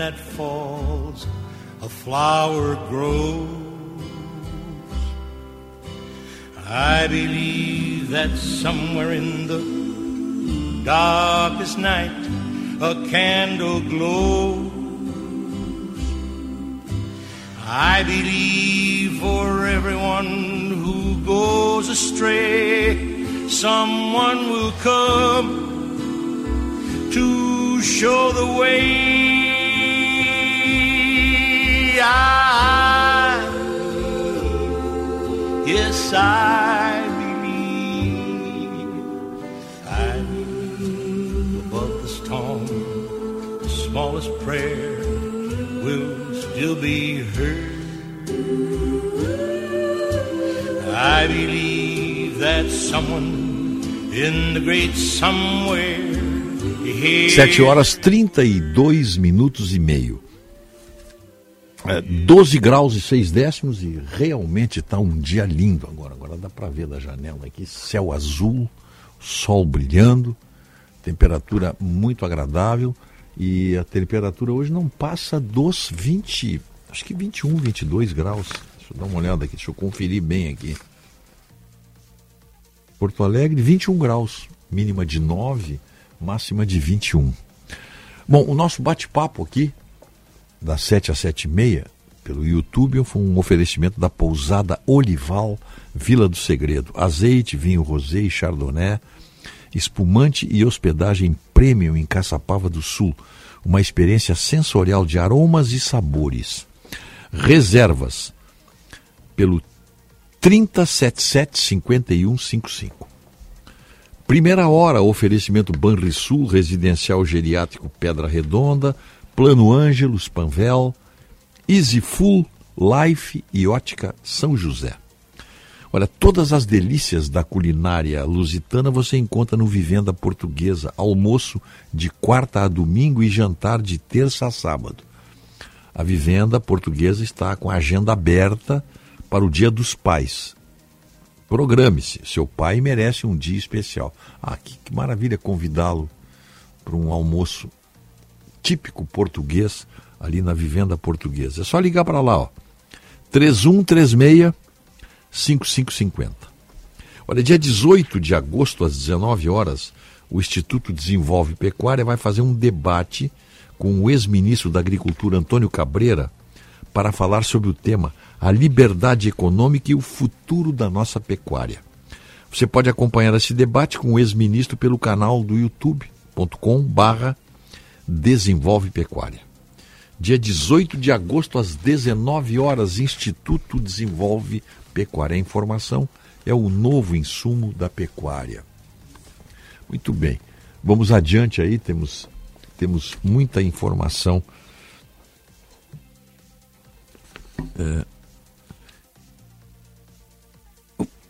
That falls, a flower grows. I believe that somewhere in the darkest night, a candle glows. I believe for everyone who goes astray, someone will come to show the way. I, yes, I believe. I believe above the storm, the smallest prayer will still be heard. I believe that someone in the great somewhere here 7 horas 32 minutos e meio. É, 12 graus e 6 décimos e realmente está um dia lindo agora. Agora dá para ver da janela aqui, céu azul, sol brilhando, temperatura muito agradável e a temperatura hoje não passa dos 20, acho que 21, 22 graus. Deixa eu dar uma olhada aqui, deixa eu conferir bem aqui. Porto Alegre, 21 graus, mínima de 9, máxima de 21. Bom, o nosso bate-papo aqui, das 7 às 7 e meia, pelo YouTube, foi um oferecimento da pousada Olival, Vila do Segredo. Azeite, vinho rosé e chardonnay, espumante e hospedagem premium em Caçapava do Sul. Uma experiência sensorial de aromas e sabores. Reservas pelo 3077-5155. Primeira hora, oferecimento Banrisul, Residencial Geriátrico Pedra Redonda, Plano Ângelos, Panvel, Easy Full, Life e Ótica São José. Olha, todas as delícias da culinária lusitana você encontra no Vivenda Portuguesa, almoço de quarta a domingo e jantar de terça a sábado. A Vivenda Portuguesa está com a agenda aberta para o Dia dos Pais. Programe-se, seu pai merece um dia especial. Ah, que, que maravilha convidá-lo para um almoço típico português ali na Vivenda Portuguesa. É só ligar para lá, ó. 3136 5550. Olha, dia 18 de agosto, às 19 horas, o Instituto Desenvolve Pecuária vai fazer um debate com o ex-ministro da Agricultura, Antônio Cabreira, para falar sobre o tema a liberdade econômica e o futuro da nossa pecuária. Você pode acompanhar esse debate com o ex-ministro pelo canal do youtube.com barra Desenvolve Pecuária. Dia 18 de agosto, às 19 horas, Instituto Desenvolve Pecuária. A informação é o novo insumo da pecuária. Muito bem. Vamos adiante aí, temos, temos muita informação. É,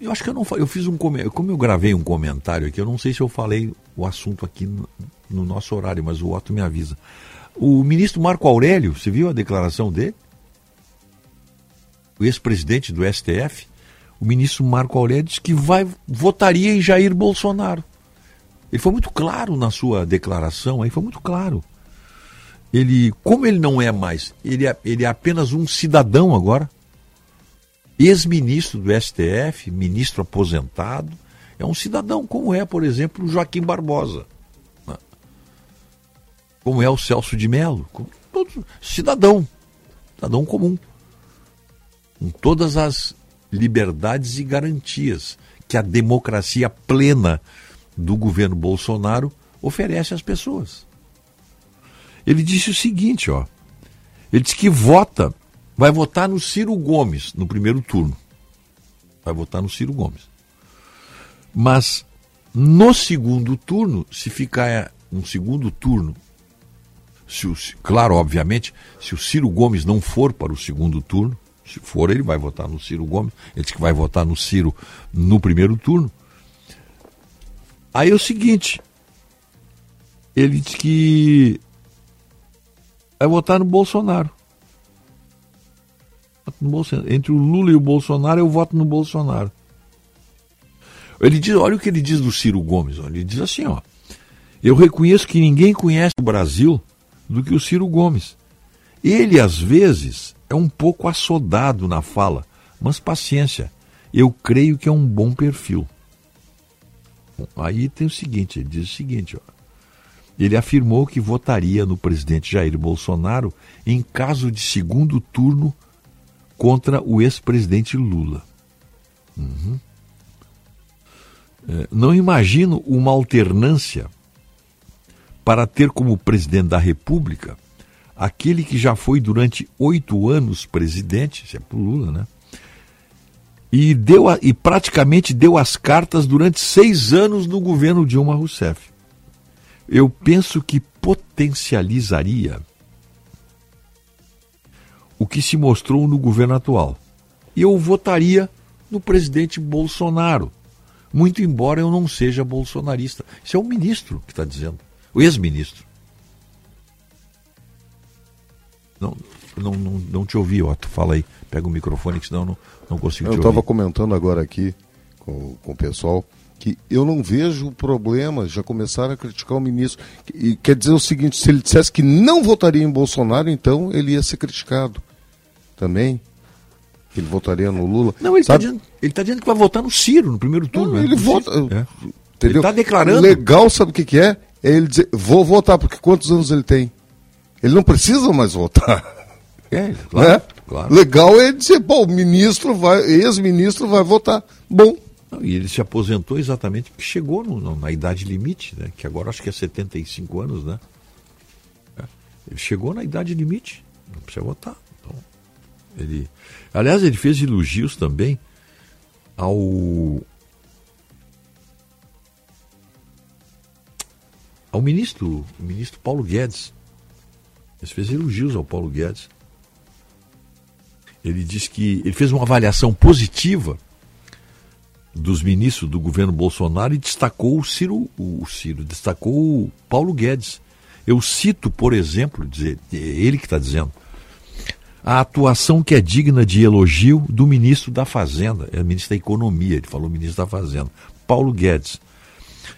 eu, acho que eu não eu fiz um como eu gravei um comentário aqui, eu não sei se eu falei o assunto aqui no, no nosso horário, mas o Otto me avisa. O ministro Marco Aurélio, você viu a declaração dele? O ex-presidente do STF, o ministro Marco Aurélio disse que vai votaria em Jair Bolsonaro. Ele foi muito claro na sua declaração, aí foi muito claro. Ele, como ele não é mais, ele é, ele é apenas um cidadão agora, ex-ministro do STF, ministro aposentado, é um cidadão, como é, por exemplo, o Joaquim Barbosa como é o Celso de Mello, cidadão, cidadão comum, com todas as liberdades e garantias que a democracia plena do governo Bolsonaro oferece às pessoas. Ele disse o seguinte, ó. Ele disse que vota, vai votar no Ciro Gomes no primeiro turno. Vai votar no Ciro Gomes. Mas no segundo turno, se ficar um segundo turno se o, claro, obviamente, se o Ciro Gomes não for para o segundo turno, se for, ele vai votar no Ciro Gomes. Ele diz que vai votar no Ciro no primeiro turno. Aí é o seguinte: ele diz que vai votar no Bolsonaro. No Bolsonaro. Entre o Lula e o Bolsonaro, eu voto no Bolsonaro. Ele diz, olha o que ele diz do Ciro Gomes. Ele diz assim, ó. Eu reconheço que ninguém conhece o Brasil do que o Ciro Gomes. Ele, às vezes, é um pouco assodado na fala, mas paciência, eu creio que é um bom perfil. Bom, aí tem o seguinte: ele diz o seguinte, ó. Ele afirmou que votaria no presidente Jair Bolsonaro em caso de segundo turno contra o ex-presidente Lula. Uhum. É, não imagino uma alternância para ter como presidente da República aquele que já foi durante oito anos presidente, isso é pro Lula, né? E, deu a, e praticamente deu as cartas durante seis anos no governo Dilma Rousseff. Eu penso que potencializaria o que se mostrou no governo atual. E eu votaria no presidente Bolsonaro, muito embora eu não seja bolsonarista. Isso é o ministro que está dizendo o ex-ministro. Não, não, não, não te ouvi, Otto. Fala aí. Pega o microfone, que senão não, não consigo eu te ouvir. Eu estava comentando agora aqui com, com o pessoal que eu não vejo problema, já começaram a criticar o ministro. E quer dizer o seguinte, se ele dissesse que não votaria em Bolsonaro, então ele ia ser criticado também. Ele votaria no Lula. Não, ele está dizendo, tá dizendo que vai votar no Ciro no primeiro turno. Não, né? Ele vota. É. Ele está declarando. Legal, sabe o que, que é? é ele dizer, vou votar, porque quantos anos ele tem? Ele não precisa mais votar. É, claro, né? claro. Legal é dizer, pô, o ministro vai, ex-ministro vai votar. Bom. Não, e ele se aposentou exatamente porque chegou no, no, na idade limite, né? Que agora acho que é 75 anos, né? É. Ele chegou na idade limite, não precisa votar. Ele, aliás, ele fez elogios também ao ao ministro, o ministro Paulo Guedes. Ele fez elogios ao Paulo Guedes. Ele disse que ele fez uma avaliação positiva dos ministros do governo Bolsonaro e destacou o Ciro, o Ciro destacou o Paulo Guedes. Eu cito, por exemplo, dizer, é ele que está dizendo, a atuação que é digna de elogio do ministro da Fazenda, é ministro da Economia, ele falou ministro da Fazenda, Paulo Guedes.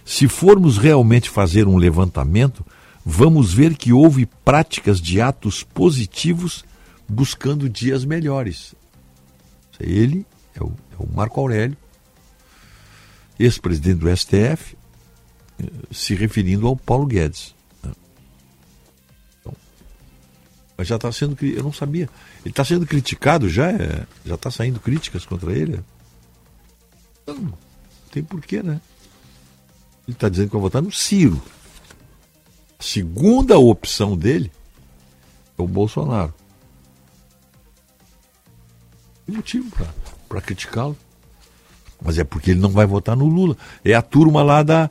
Se formos realmente fazer um levantamento, vamos ver que houve práticas de atos positivos buscando dias melhores. Ele é o, é o Marco Aurélio, ex-presidente do STF, eh, se referindo ao Paulo Guedes. Já está sendo. Eu não sabia. Ele está sendo criticado já? É, já está saindo críticas contra ele? Não tem porquê, né? Ele está dizendo que vai votar no Ciro. A segunda opção dele É o Bolsonaro. Tem motivo para criticá-lo. Mas é porque ele não vai votar no Lula. É a turma lá da,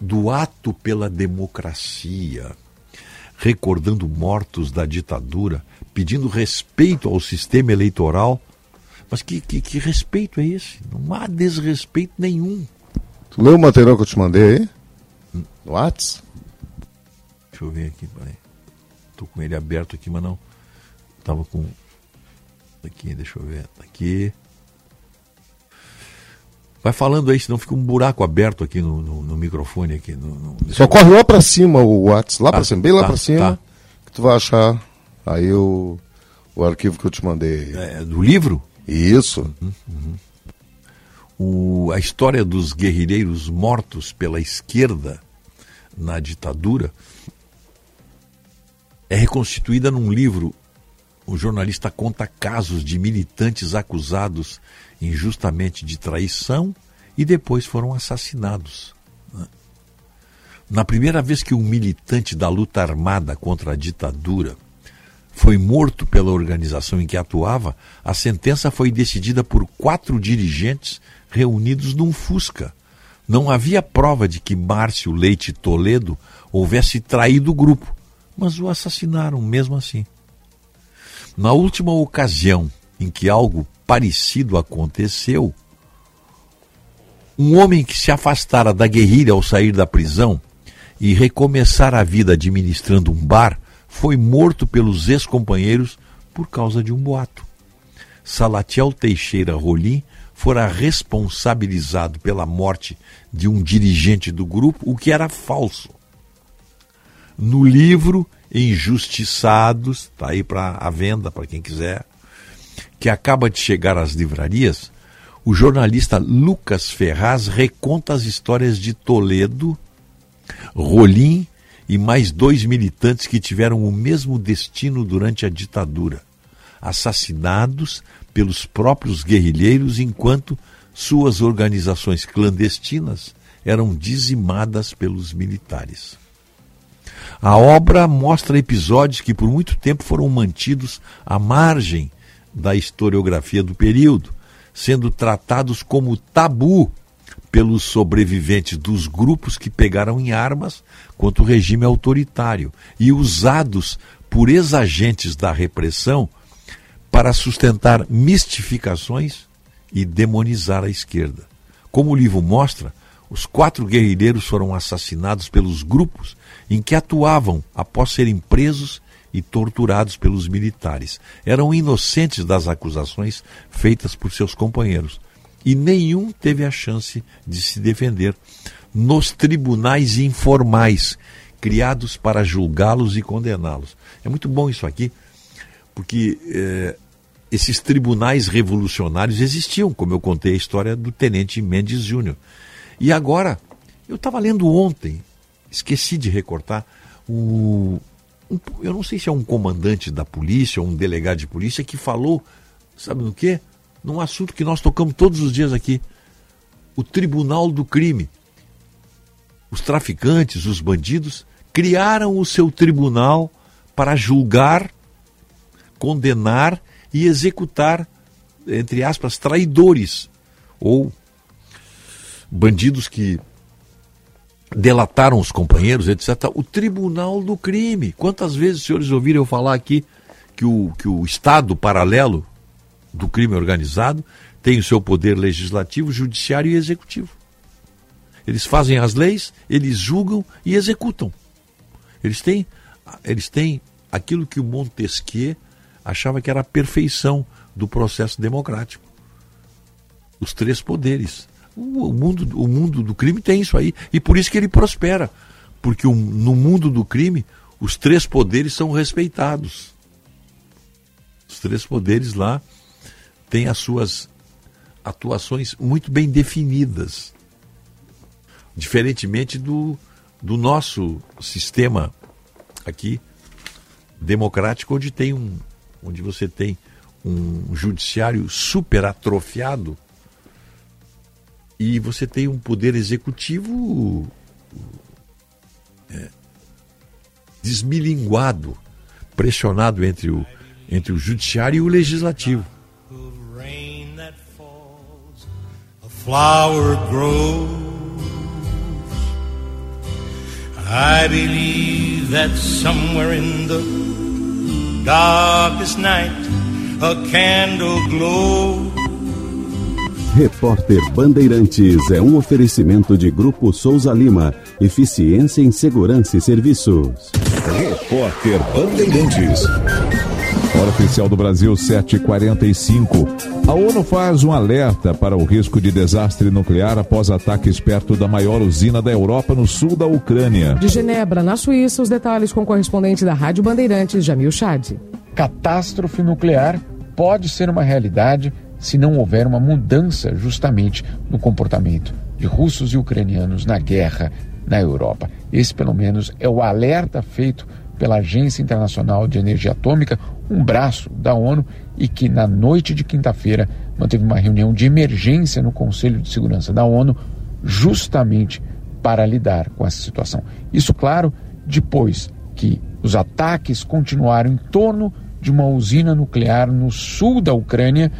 do ato pela democracia, recordando mortos da ditadura, pedindo respeito ao sistema eleitoral. Mas que, que, que respeito é esse? Não há desrespeito nenhum. Tu leu o material que eu te mandei aí? No Whats? Deixa eu ver aqui, peraí. Tô com ele aberto aqui, mas não. Tava com. Aqui, deixa eu ver. Aqui. Vai falando aí, senão fica um buraco aberto aqui no, no, no microfone. aqui. No. Só corre lá pra cima o WhatsApp, lá tá, pra cima, bem lá tá, pra cima, tá. que tu vai achar aí o, o arquivo que eu te mandei. É, do livro? Isso. Uhum, uhum. O, a história dos guerrilheiros mortos pela esquerda na ditadura é reconstituída num livro. O jornalista conta casos de militantes acusados injustamente de traição e depois foram assassinados. Né? Na primeira vez que um militante da luta armada contra a ditadura foi morto pela organização em que atuava, a sentença foi decidida por quatro dirigentes reunidos num Fusca. Não havia prova de que Márcio Leite Toledo houvesse traído o grupo, mas o assassinaram mesmo assim. Na última ocasião em que algo parecido aconteceu, um homem que se afastara da guerrilha ao sair da prisão e recomeçar a vida administrando um bar foi morto pelos ex-companheiros por causa de um boato. Salatiel Teixeira Rolim fora responsabilizado pela morte de um dirigente do grupo, o que era falso. No livro Injustiçados, está aí para a venda para quem quiser, que acaba de chegar às livrarias, o jornalista Lucas Ferraz reconta as histórias de Toledo, Rolim e mais dois militantes que tiveram o mesmo destino durante a ditadura, assassinados pelos próprios guerrilheiros enquanto suas organizações clandestinas eram dizimadas pelos militares. A obra mostra episódios que por muito tempo foram mantidos à margem da historiografia do período, sendo tratados como tabu pelos sobreviventes dos grupos que pegaram em armas contra o regime autoritário e usados por ex-agentes da repressão para sustentar mistificações e demonizar a esquerda. Como o livro mostra, os quatro guerrilheiros foram assassinados pelos grupos em que atuavam após serem presos e torturados pelos militares. Eram inocentes das acusações feitas por seus companheiros. E nenhum teve a chance de se defender nos tribunais informais criados para julgá-los e condená-los. É muito bom isso aqui, porque eh, esses tribunais revolucionários existiam, como eu contei a história do Tenente Mendes Júnior. E agora, eu estava lendo ontem, esqueci de recortar, o, um, eu não sei se é um comandante da polícia ou um delegado de polícia que falou, sabe no quê? Num assunto que nós tocamos todos os dias aqui. O Tribunal do Crime. Os traficantes, os bandidos, criaram o seu tribunal para julgar, condenar e executar, entre aspas, traidores ou bandidos que delataram os companheiros, etc. O tribunal do crime. Quantas vezes os senhores ouviram eu falar aqui que o, que o Estado paralelo do crime organizado tem o seu poder legislativo, judiciário e executivo. Eles fazem as leis, eles julgam e executam. Eles têm, eles têm aquilo que o Montesquieu achava que era a perfeição do processo democrático. Os três poderes o mundo, o mundo do crime tem isso aí. E por isso que ele prospera. Porque o, no mundo do crime, os três poderes são respeitados. Os três poderes lá têm as suas atuações muito bem definidas. Diferentemente do, do nosso sistema aqui democrático, onde tem um, onde você tem um judiciário super atrofiado e você tem um poder executivo é, desmilinguado pressionado entre o, entre o judiciário e o legislativo. flower grows. I believe that somewhere in the darkest night a candle glows. Repórter Bandeirantes é um oferecimento de Grupo Souza Lima. Eficiência em Segurança e Serviços. Repórter Bandeirantes. Hora oficial do Brasil, 7h45. A ONU faz um alerta para o risco de desastre nuclear após ataques perto da maior usina da Europa no sul da Ucrânia. De Genebra, na Suíça, os detalhes com o correspondente da Rádio Bandeirantes, Jamil Chad. Catástrofe nuclear pode ser uma realidade se não houver uma mudança justamente no comportamento de russos e ucranianos na guerra na Europa. Esse, pelo menos, é o alerta feito pela Agência Internacional de Energia Atômica, um braço da ONU, e que na noite de quinta-feira manteve uma reunião de emergência no Conselho de Segurança da ONU, justamente para lidar com essa situação. Isso, claro, depois que os ataques continuaram em torno de uma usina nuclear no sul da Ucrânia,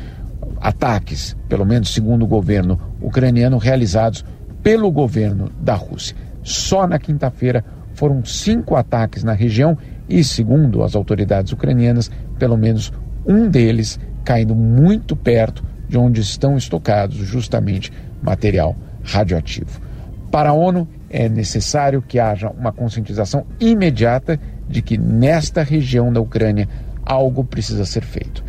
ataques, pelo menos segundo o governo ucraniano, realizados pelo governo da Rússia. Só na quinta-feira foram cinco ataques na região e, segundo as autoridades ucranianas, pelo menos um deles caindo muito perto de onde estão estocados justamente material radioativo. Para a ONU, é necessário que haja uma conscientização imediata de que nesta região da Ucrânia algo precisa ser feito.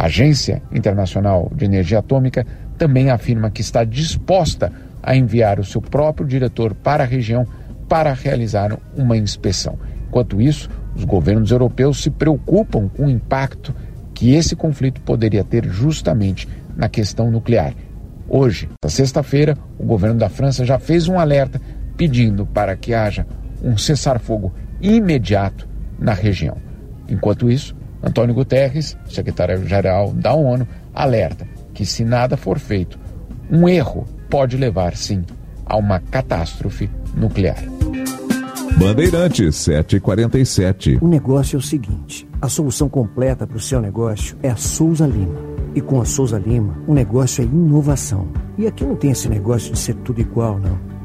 A Agência Internacional de Energia Atômica também afirma que está disposta a enviar o seu próprio diretor para a região para realizar uma inspeção. Enquanto isso, os governos europeus se preocupam com o impacto que esse conflito poderia ter justamente na questão nuclear. Hoje, na sexta-feira, o governo da França já fez um alerta pedindo para que haja um cessar-fogo imediato na região. Enquanto isso, Antônio Guterres, secretário-geral da ONU, alerta que, se nada for feito, um erro pode levar, sim, a uma catástrofe nuclear. Bandeirantes 747. O negócio é o seguinte: a solução completa para o seu negócio é a Souza Lima. E com a Souza Lima, o negócio é inovação. E aqui não tem esse negócio de ser tudo igual, não.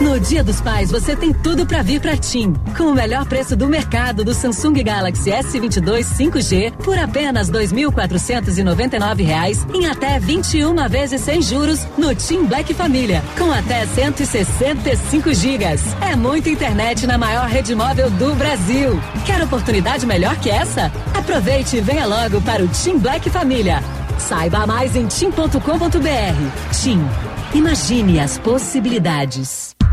No Dia dos Pais, você tem tudo para vir para TIM. Com o melhor preço do mercado do Samsung Galaxy S22 5G por apenas R$ 2.499 em até 21 vezes sem juros no TIM Black Família, com até 165 gigas. É muita internet na maior rede móvel do Brasil. Quer oportunidade melhor que essa? Aproveite e venha logo para o TIM Black Família. Saiba mais em tim.com.br. Tim. Imagine as possibilidades.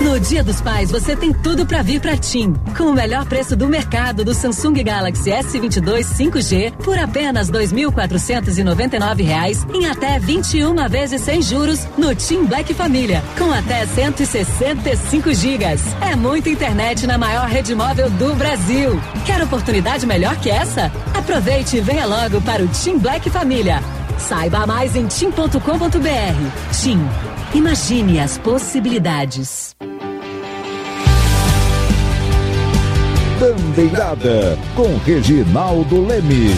No Dia dos Pais, você tem tudo para vir para TIM. Com o melhor preço do mercado do Samsung Galaxy S22 5G por apenas R$ 2.499 em até 21 vezes sem juros no TIM Black Família, com até 165 gigas. É muita internet na maior rede móvel do Brasil. Quer oportunidade melhor que essa? Aproveite e venha logo para o TIM Black Família. Saiba mais em tim.com.br. TIM. Imagine as possibilidades. Bandeirada com Reginaldo Leme.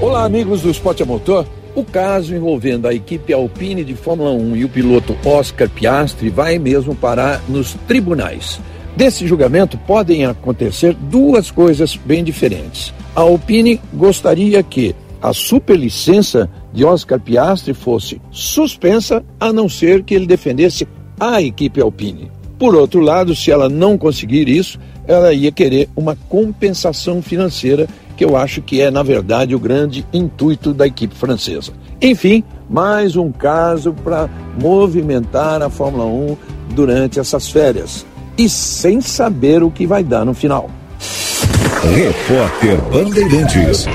Olá, amigos do Esporte a Motor. O caso envolvendo a equipe Alpine de Fórmula 1 e o piloto Oscar Piastri vai mesmo parar nos tribunais. Desse julgamento podem acontecer duas coisas bem diferentes. A Alpine gostaria que a superlicença de Oscar Piastri fosse suspensa, a não ser que ele defendesse à equipe Alpine. Por outro lado, se ela não conseguir isso, ela ia querer uma compensação financeira, que eu acho que é, na verdade, o grande intuito da equipe francesa. Enfim, mais um caso para movimentar a Fórmula 1 durante essas férias e sem saber o que vai dar no final. Repórter Bandeirantes.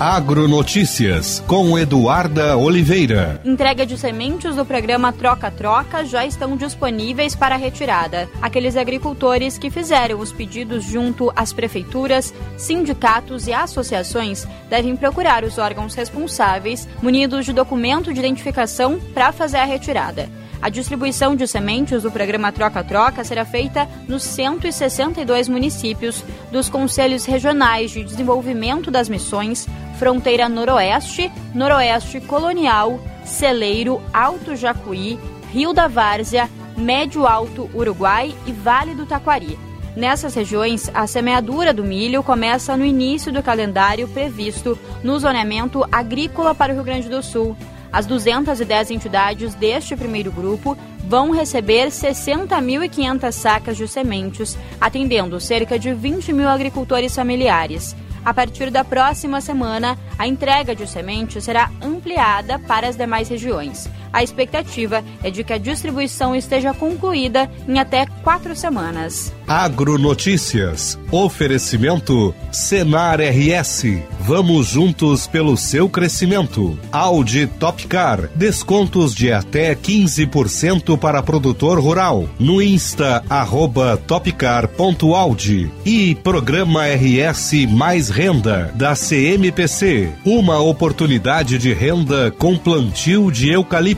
Agronotícias com Eduarda Oliveira. Entrega de sementes do programa Troca-Troca já estão disponíveis para retirada. Aqueles agricultores que fizeram os pedidos junto às prefeituras, sindicatos e associações devem procurar os órgãos responsáveis, munidos de documento de identificação, para fazer a retirada. A distribuição de sementes do programa Troca-Troca será feita nos 162 municípios dos Conselhos Regionais de Desenvolvimento das Missões, Fronteira Noroeste, Noroeste Colonial, Celeiro, Alto Jacuí, Rio da Várzea, Médio Alto Uruguai e Vale do Taquari. Nessas regiões, a semeadura do milho começa no início do calendário previsto no zoneamento agrícola para o Rio Grande do Sul. As 210 entidades deste primeiro grupo vão receber 60.500 sacas de sementes, atendendo cerca de 20 mil agricultores familiares. A partir da próxima semana, a entrega de sementes será ampliada para as demais regiões. A expectativa é de que a distribuição esteja concluída em até quatro semanas. Agronotícias. Oferecimento Senar RS. Vamos juntos pelo seu crescimento. Audi Topcar. Descontos de até 15% para produtor rural. No Insta, arroba topcar.audi. E Programa RS Mais Renda, da CMPC. Uma oportunidade de renda com plantio de eucalipto.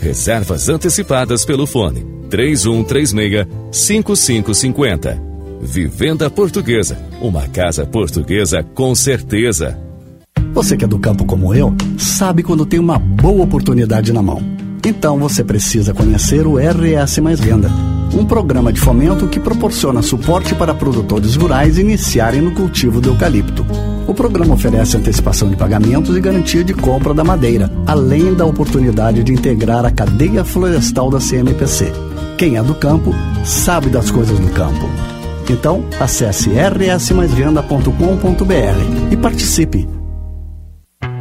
Reservas antecipadas pelo fone 3136 5550. Vivenda Portuguesa. Uma casa portuguesa com certeza. Você que é do campo como eu, sabe quando tem uma boa oportunidade na mão. Então você precisa conhecer o RS Mais Renda, um programa de fomento que proporciona suporte para produtores rurais iniciarem no cultivo do eucalipto. O programa oferece antecipação de pagamentos e garantia de compra da madeira, além da oportunidade de integrar a cadeia florestal da CMPC. Quem é do campo sabe das coisas do campo. Então, acesse rsmaisvenda.com.br e participe.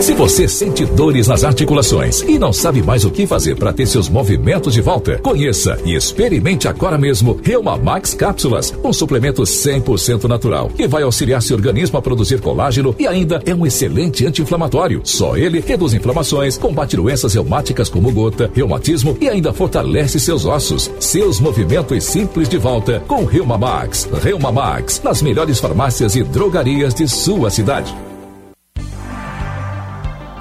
Se você sente dores nas articulações e não sabe mais o que fazer para ter seus movimentos de volta, conheça e experimente agora mesmo Reuma Max Cápsulas, um suplemento 100% natural que vai auxiliar seu organismo a produzir colágeno e ainda é um excelente anti-inflamatório. Só ele reduz inflamações, combate doenças reumáticas como gota, reumatismo e ainda fortalece seus ossos. Seus movimentos simples de volta com Reuma Max. Reuma Max, nas melhores farmácias e drogarias de sua cidade.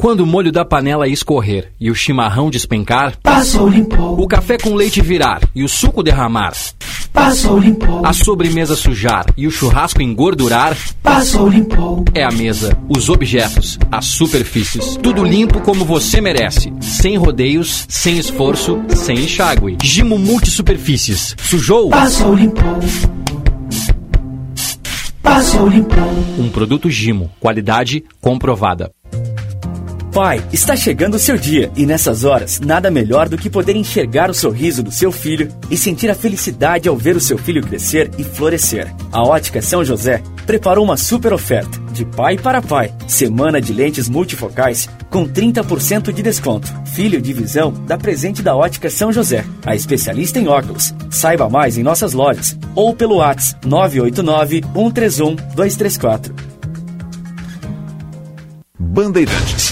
Quando o molho da panela escorrer e o chimarrão despencar, Passou limpou. o café com leite virar e o suco derramar, Passou limpou. a sobremesa sujar e o churrasco engordurar, Passou limpou. é a mesa, os objetos, as superfícies, tudo limpo como você merece, sem rodeios, sem esforço, sem enxágue. Gimo Multisuperfícies. Sujou? Passou limpou. Passou limpou. Um produto Gimo, qualidade comprovada. Pai, está chegando o seu dia e nessas horas, nada melhor do que poder enxergar o sorriso do seu filho e sentir a felicidade ao ver o seu filho crescer e florescer. A Ótica São José preparou uma super oferta de pai para pai. Semana de lentes multifocais com 30% de desconto. Filho de visão dá presente da Ótica São José, a especialista em óculos. Saiba mais em nossas lojas ou pelo WhatsApp 989 131 234. Bandeirantes.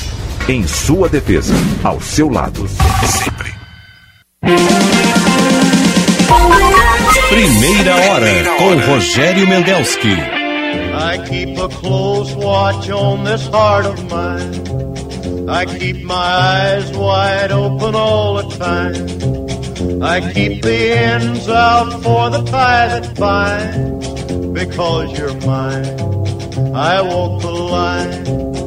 Em sua defesa. Ao seu lado. Sempre. Primeira hora com Rogério Mendelski. I keep a close watch on this heart of mine. I keep my eyes wide open all the time. I keep the ends out for the tie that binds. Because you're mine, I walk the line.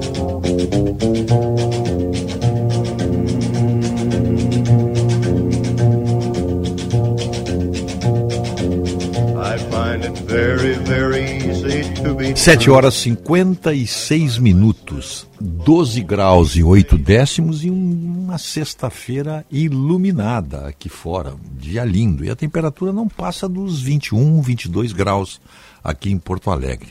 I find it very, very easy to be 7 horas 56 minutos, 12 graus e 8 décimos e um- uma sexta-feira iluminada aqui fora, dia lindo. E a temperatura não passa dos 21, 22 graus aqui em Porto Alegre.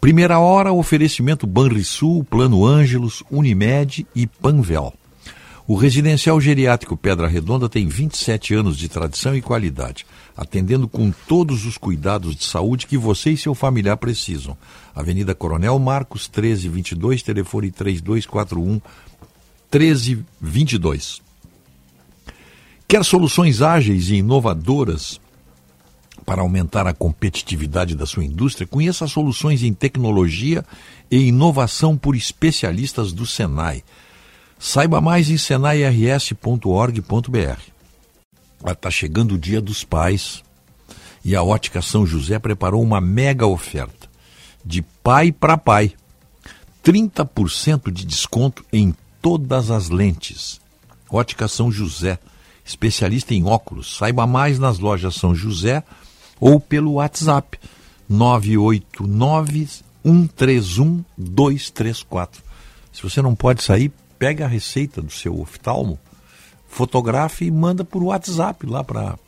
Primeira hora, oferecimento Banrisul, Plano Ângelos, Unimed e Panvel. O residencial geriátrico Pedra Redonda tem 27 anos de tradição e qualidade, atendendo com todos os cuidados de saúde que você e seu familiar precisam. Avenida Coronel Marcos, 1322, telefone 3241 1322. Quer soluções ágeis e inovadoras para aumentar a competitividade da sua indústria? Conheça soluções em tecnologia e inovação por especialistas do Senai. Saiba mais em senairs.org.br. Está chegando o Dia dos Pais e a Ótica São José preparou uma mega oferta de pai para pai. 30% de desconto em todas as lentes. Ótica São José, especialista em óculos. Saiba mais nas lojas São José ou pelo WhatsApp 989 131 234. Se você não pode sair, pega a receita do seu oftalmo, fotografe e manda por WhatsApp lá para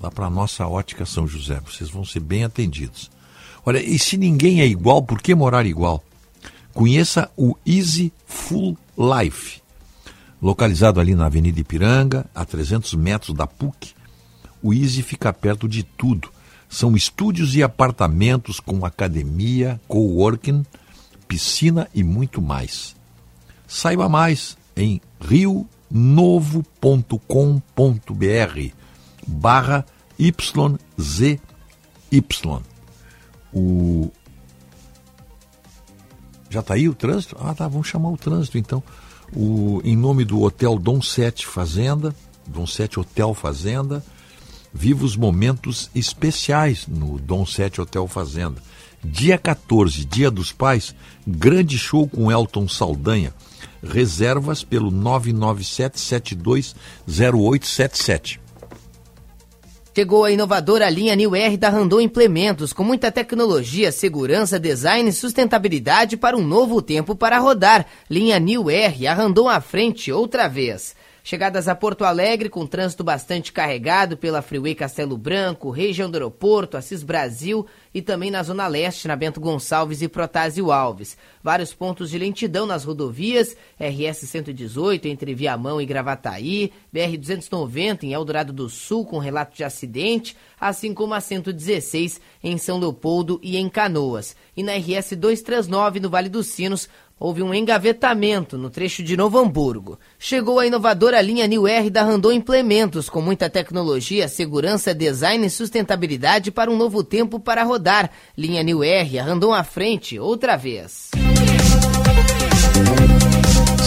lá para a nossa ótica São José. Vocês vão ser bem atendidos. Olha, e se ninguém é igual, por que morar igual? Conheça o Easy Full Life. Localizado ali na Avenida Ipiranga, a 300 metros da PUC, o Easy fica perto de tudo. São estúdios e apartamentos com academia, coworking, piscina e muito mais. Saiba mais em rionovo.com.br barra YZY. O... Já está aí o trânsito? Ah, tá, vamos chamar o trânsito então. O... Em nome do Hotel Dom Sete Fazenda, Dom Sete Hotel Fazenda, viva os momentos especiais no Dom Sete Hotel Fazenda. Dia 14, Dia dos Pais, grande show com Elton Saldanha. Reservas pelo 997-720877. Chegou a inovadora linha New R da Randon Implementos, com muita tecnologia, segurança, design e sustentabilidade para um novo tempo para rodar. Linha New R, a Randon à frente outra vez. Chegadas a Porto Alegre com trânsito bastante carregado pela Freeway Castelo Branco, região do aeroporto, Assis Brasil e também na Zona Leste, na Bento Gonçalves e Protásio Alves. Vários pontos de lentidão nas rodovias, RS 118 entre Viamão e Gravataí, BR 290 em Eldorado do Sul com relato de acidente, assim como a 116 em São Leopoldo e em Canoas. E na RS 239 no Vale dos Sinos, houve um engavetamento no trecho de Novo Hamburgo. Chegou a inovadora linha New R da Randon Implementos, com muita tecnologia, segurança, design e sustentabilidade para um novo tempo para rodar. Linha New R, a Randon à frente, outra vez.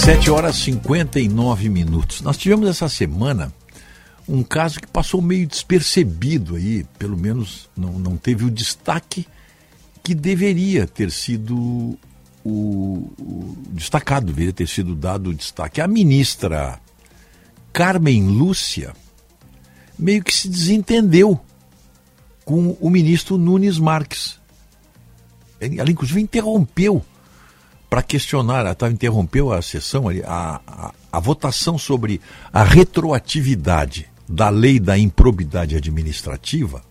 7 horas e 59 minutos. Nós tivemos essa semana um caso que passou meio despercebido aí, pelo menos não, não teve o destaque que deveria ter sido o, o destacado, deveria ter sido dado destaque. A ministra Carmen Lúcia meio que se desentendeu com o ministro Nunes Marques. Ela, inclusive, interrompeu para questionar, ela interrompeu a sessão, a, a, a votação sobre a retroatividade da lei da improbidade administrativa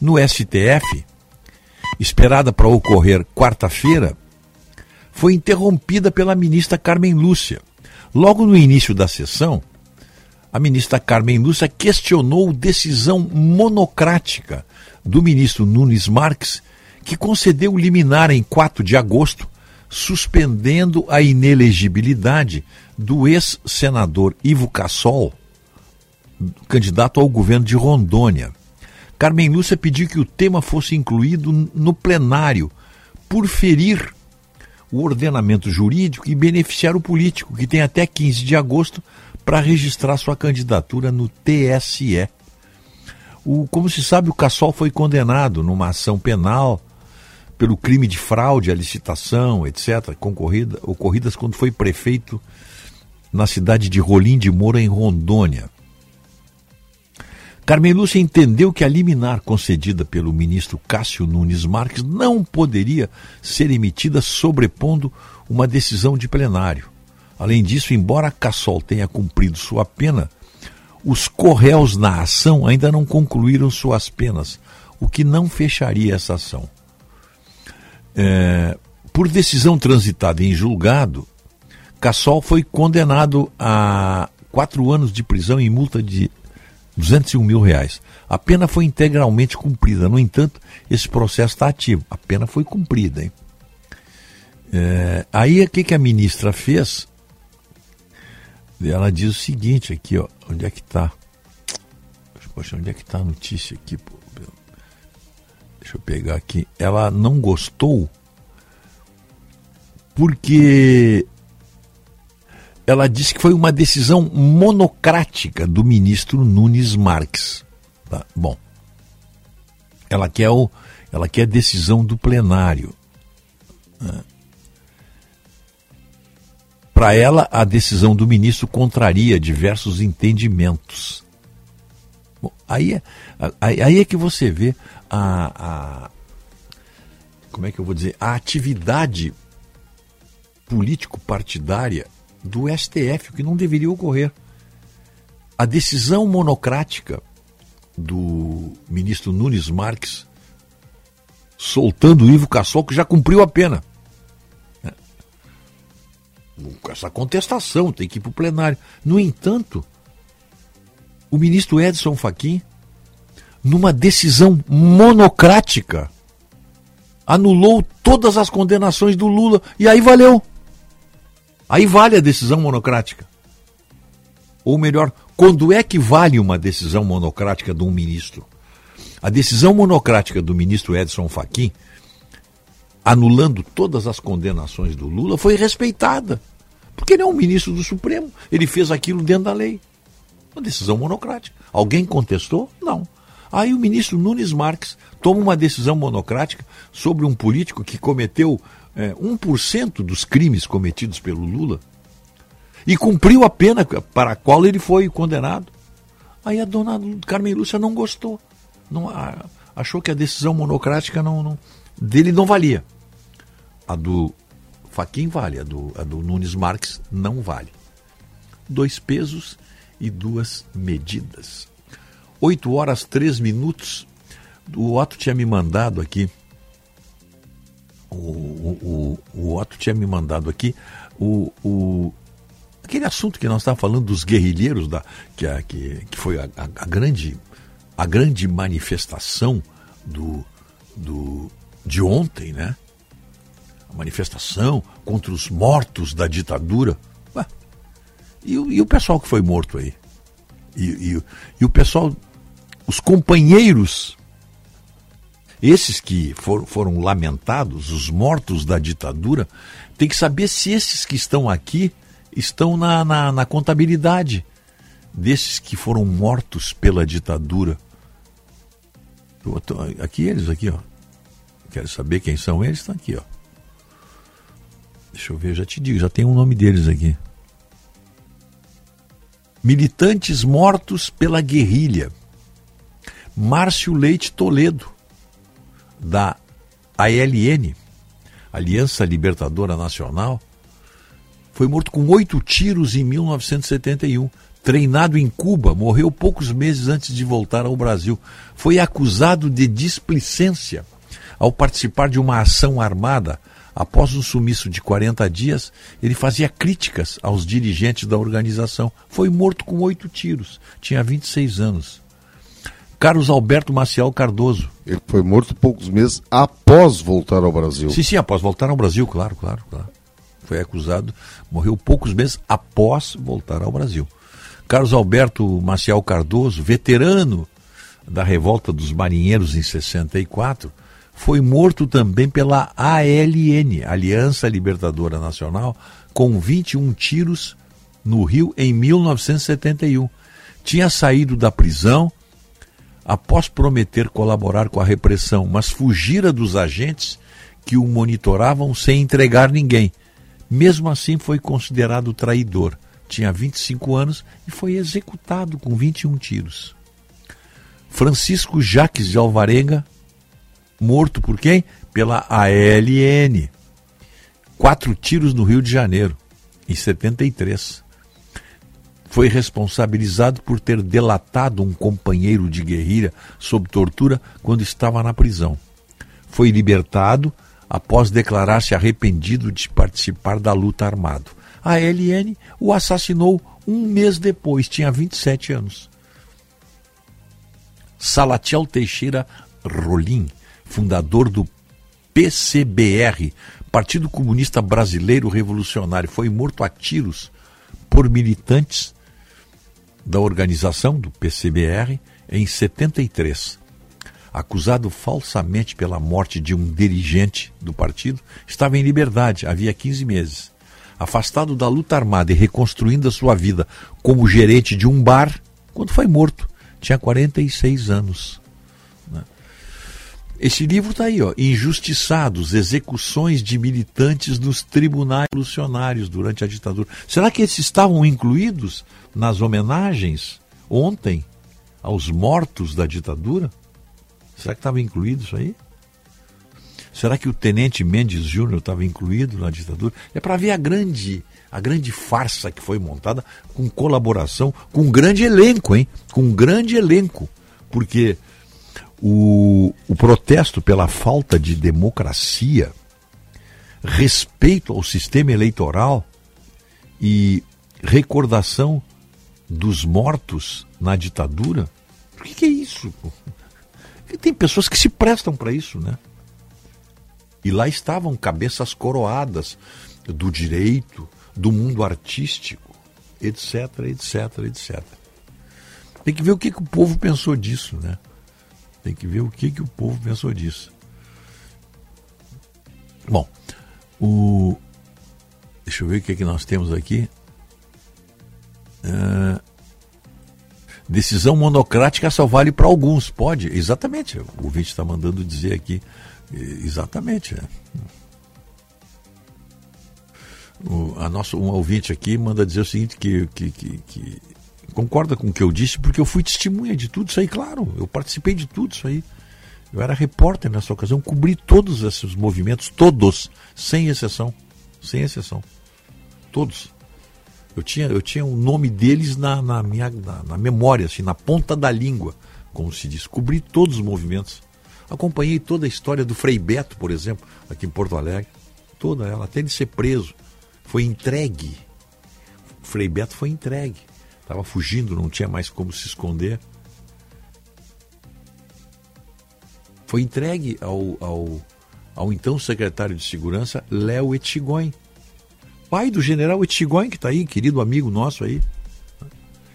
no STF, esperada para ocorrer quarta-feira, foi interrompida pela ministra Carmen Lúcia. Logo no início da sessão, a ministra Carmen Lúcia questionou decisão monocrática do ministro Nunes Marques, que concedeu liminar em 4 de agosto suspendendo a inelegibilidade do ex-senador Ivo Cassol, candidato ao governo de Rondônia. Carmen Lúcia pediu que o tema fosse incluído no plenário por ferir o ordenamento jurídico e beneficiar o político, que tem até 15 de agosto para registrar sua candidatura no TSE. O, como se sabe, o Cassol foi condenado numa ação penal pelo crime de fraude à licitação, etc., concorrida, ocorridas quando foi prefeito na cidade de Rolim de Moura, em Rondônia. Carmen Lúcia entendeu que a liminar concedida pelo ministro Cássio Nunes Marques não poderia ser emitida sobrepondo uma decisão de plenário. Além disso, embora Cassol tenha cumprido sua pena, os corréus na ação ainda não concluíram suas penas, o que não fecharia essa ação. É, por decisão transitada em julgado, Cassol foi condenado a quatro anos de prisão e multa de 201 mil reais. A pena foi integralmente cumprida. No entanto, esse processo está ativo. A pena foi cumprida. Hein? É, aí o que, que a ministra fez? Ela diz o seguinte aqui, ó. Onde é que está? Poxa, onde é que está a notícia aqui? Pô? Deixa eu pegar aqui. Ela não gostou porque ela disse que foi uma decisão monocrática do ministro Nunes Marques. Tá? Bom, ela quer, o, ela quer a decisão do plenário. Né? Para ela, a decisão do ministro contraria diversos entendimentos. Bom, aí, é, aí, é que você vê a, a como é que eu vou dizer, a atividade político-partidária do STF, o que não deveria ocorrer. A decisão monocrática do ministro Nunes Marques, soltando o Ivo Cassol, que já cumpriu a pena. É. Essa contestação tem que ir para o plenário. No entanto, o ministro Edson Fachin numa decisão monocrática, anulou todas as condenações do Lula e aí valeu. Aí vale a decisão monocrática. Ou melhor, quando é que vale uma decisão monocrática de um ministro? A decisão monocrática do ministro Edson Fachin, anulando todas as condenações do Lula, foi respeitada. Porque ele é um ministro do Supremo, ele fez aquilo dentro da lei. Uma decisão monocrática. Alguém contestou? Não. Aí o ministro Nunes Marques toma uma decisão monocrática sobre um político que cometeu é, 1% dos crimes cometidos pelo Lula e cumpriu a pena para a qual ele foi condenado. Aí a dona Carmen Lúcia não gostou. Não, achou que a decisão monocrática não, não, dele não valia. A do Faquim vale, a do, a do Nunes Marques não vale. Dois pesos e duas medidas. 8 horas 3 minutos. O Otto tinha me mandado aqui. O, o, o, Otto tinha me mandado aqui o, o, aquele assunto que nós estávamos falando dos guerrilheiros, da, que, a, que, que foi a, a, a, grande, a grande manifestação do, do, de ontem, né? A manifestação contra os mortos da ditadura. Ué, e, e o pessoal que foi morto aí? E, e, e, o pessoal os companheiros, esses que for, foram lamentados, os mortos da ditadura, tem que saber se esses que estão aqui, estão na, na, na contabilidade desses que foram mortos pela ditadura. Aqui eles, aqui, ó. Quero saber quem são eles? Estão aqui, ó. Deixa eu ver, já te digo, já tem um nome deles aqui. Militantes mortos pela guerrilha. Márcio Leite Toledo, da ALN, Aliança Libertadora Nacional, foi morto com oito tiros em 1971. Treinado em Cuba, morreu poucos meses antes de voltar ao Brasil. Foi acusado de displicência ao participar de uma ação armada. Após um sumiço de 40 dias, ele fazia críticas aos dirigentes da organização. Foi morto com oito tiros. Tinha 26 anos. Carlos Alberto Maciel Cardoso. Ele foi morto poucos meses após voltar ao Brasil. Sim, sim, após voltar ao Brasil, claro, claro, claro. Foi acusado, morreu poucos meses após voltar ao Brasil. Carlos Alberto Maciel Cardoso, veterano da revolta dos marinheiros em 64, foi morto também pela ALN, Aliança Libertadora Nacional, com 21 tiros no Rio em 1971. Tinha saído da prisão após prometer colaborar com a repressão, mas fugira dos agentes que o monitoravam sem entregar ninguém. Mesmo assim, foi considerado traidor. Tinha 25 anos e foi executado com 21 tiros. Francisco Jaques de Alvarenga, morto por quem? Pela ALN. Quatro tiros no Rio de Janeiro, em 73 foi responsabilizado por ter delatado um companheiro de guerrilha sob tortura quando estava na prisão. Foi libertado após declarar-se arrependido de participar da luta armada. A LN o assassinou um mês depois, tinha 27 anos. Salatiel Teixeira Rolim, fundador do PCBR, Partido Comunista Brasileiro Revolucionário, foi morto a tiros por militantes da organização do PCBR em 73. Acusado falsamente pela morte de um dirigente do partido, estava em liberdade havia 15 meses. Afastado da luta armada e reconstruindo a sua vida como gerente de um bar, quando foi morto, tinha 46 anos. Esse livro está aí, ó, Injustiçados, execuções de militantes nos tribunais revolucionários durante a ditadura. Será que esses estavam incluídos nas homenagens ontem aos mortos da ditadura? Será que estava incluído isso aí? Será que o tenente Mendes Júnior estava incluído na ditadura? É para ver a grande, a grande farsa que foi montada com colaboração, com um grande elenco, hein? Com um grande elenco. Porque o, o protesto pela falta de democracia, respeito ao sistema eleitoral e recordação dos mortos na ditadura. O que, é isso? Tem pessoas que se prestam para isso, né? E lá estavam cabeças coroadas do direito, do mundo artístico, etc, etc, etc. Tem que ver o que, que o povo pensou disso, né? Tem que ver o que, que o povo pensou disso. Bom, o... deixa eu ver o que, que nós temos aqui. Uh... Decisão monocrática só vale para alguns, pode? Exatamente, o ouvinte está mandando dizer aqui. Exatamente. É. O, a nossa, um ouvinte aqui manda dizer o seguinte: que, que, que, que concorda com o que eu disse, porque eu fui testemunha de tudo isso aí, claro. Eu participei de tudo isso aí. Eu era repórter nessa ocasião, cobri todos esses movimentos, todos, sem exceção. Sem exceção. Todos. Eu tinha, eu tinha o nome deles na, na minha na, na, memória, assim, na ponta da língua, como se diz. Cobri todos os movimentos. Acompanhei toda a história do Frei Beto, por exemplo, aqui em Porto Alegre. Toda ela, até ele ser preso. Foi entregue. O Frei Beto foi entregue. Estava fugindo, não tinha mais como se esconder. Foi entregue ao, ao, ao então secretário de Segurança, Léo Etigoin, pai do general Etigoin, que está aí, querido amigo nosso aí.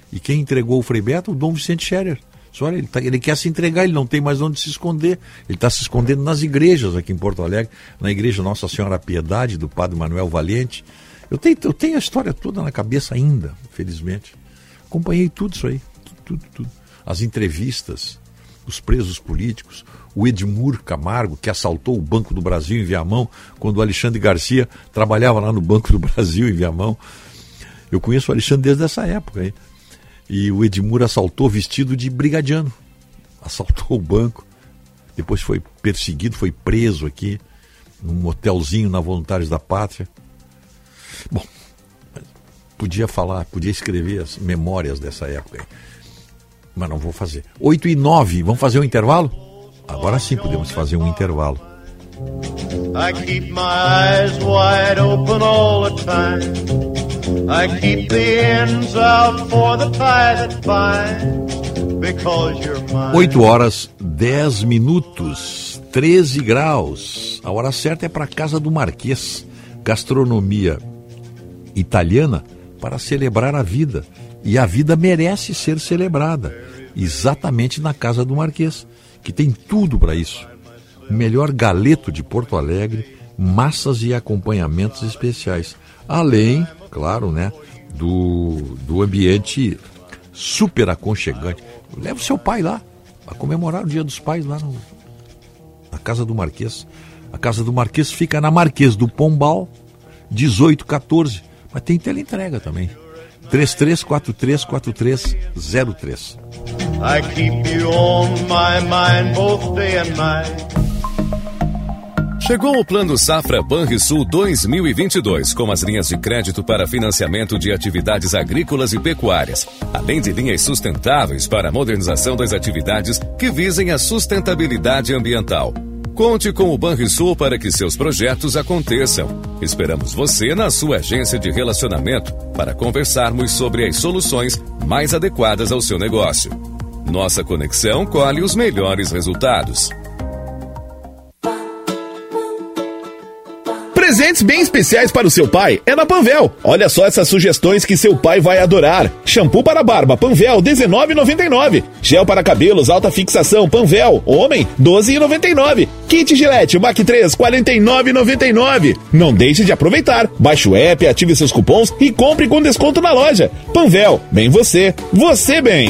E quem entregou o Frei Beto? O Dom Vicente Scherer. Olha, ele, tá, ele quer se entregar, ele não tem mais onde se esconder. Ele está se escondendo nas igrejas aqui em Porto Alegre, na igreja Nossa Senhora Piedade, do Padre Manuel Valente, Eu tenho, eu tenho a história toda na cabeça ainda, felizmente. Acompanhei tudo isso aí, tudo, tudo, tudo. As entrevistas, os presos políticos, o Edmur Camargo, que assaltou o Banco do Brasil em Viamão, quando o Alexandre Garcia trabalhava lá no Banco do Brasil em Viamão. Eu conheço o Alexandre desde essa época. Hein? E o Edmur assaltou vestido de brigadiano. Assaltou o banco. Depois foi perseguido, foi preso aqui, num hotelzinho na Voluntários da Pátria. Bom, podia falar, podia escrever as memórias dessa época. Mas não vou fazer. 8 e 9, vamos fazer um intervalo? Agora sim podemos fazer um intervalo. I keep my eyes wide open all the time. I keep the ends out for the tie that binds. Because you're mine. 8 horas 10 minutos, 13 graus. A hora certa é para casa do Marquês. Gastronomia italiana para celebrar a vida. E a vida merece ser celebrada, exatamente na casa do Marquês, que tem tudo para isso. O melhor galeto de Porto Alegre, massas e acompanhamentos especiais. Além, claro, né, do, do ambiente super aconchegante. Leva o seu pai lá, a comemorar o Dia dos Pais lá no, na casa do Marquês. A casa do Marquês fica na Marquês do Pombal, 1814. Mas tem teleentrega também. 33434303. I keep you on my mind both day and night. Chegou o Plano Safra Banrisul 2022, com as linhas de crédito para financiamento de atividades agrícolas e pecuárias, além de linhas sustentáveis para a modernização das atividades que visem a sustentabilidade ambiental. Conte com o Banrisul para que seus projetos aconteçam. Esperamos você na sua agência de relacionamento para conversarmos sobre as soluções mais adequadas ao seu negócio. Nossa conexão colhe os melhores resultados. Presentes bem especiais para o seu pai é na Panvel. Olha só essas sugestões que seu pai vai adorar. Shampoo para barba Panvel 19,99. Gel para cabelos alta fixação Panvel homem 12,99. Kit Gillette Mac 3 49,99. Não deixe de aproveitar. Baixe o app, ative seus cupons e compre com desconto na loja. Panvel, bem você, você bem.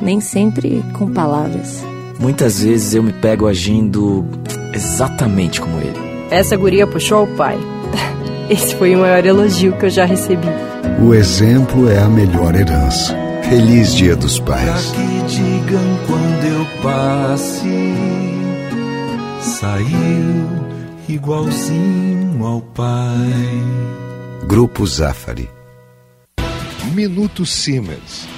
nem sempre com palavras. Muitas vezes eu me pego agindo exatamente como ele. Essa guria puxou o pai. Esse foi o maior elogio que eu já recebi. O exemplo é a melhor herança. Feliz Dia dos Pais. Pra que digam quando eu passe, saiu igualzinho ao pai. Grupo Zafari. Minuto Siemens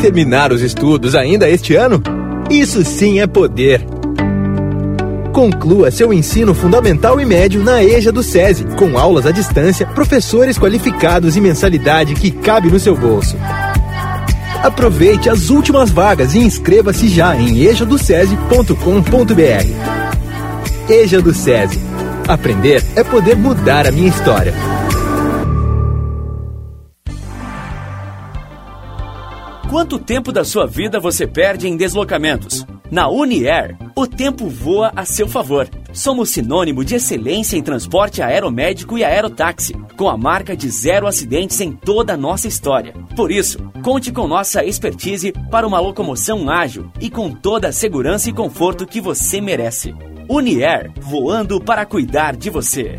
Terminar os estudos ainda este ano? Isso sim é poder! Conclua seu ensino fundamental e médio na EJA do SESI, com aulas à distância, professores qualificados e mensalidade que cabe no seu bolso. Aproveite as últimas vagas e inscreva-se já em ejadocese.com.br. EJA do SESI. Aprender é poder mudar a minha história. Quanto tempo da sua vida você perde em deslocamentos? Na Uniair, o tempo voa a seu favor. Somos sinônimo de excelência em transporte aeromédico e aerotáxi, com a marca de zero acidentes em toda a nossa história. Por isso, Conte com nossa expertise para uma locomoção ágil e com toda a segurança e conforto que você merece. Unier, voando para cuidar de você.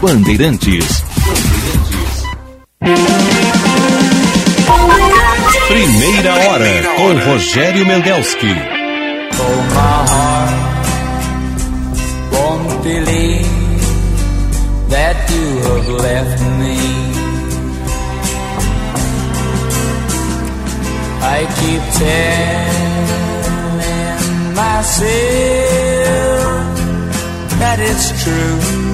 Bandeirantes. Primeira hora com Rogério Mendelski. I keep telling myself that it's true.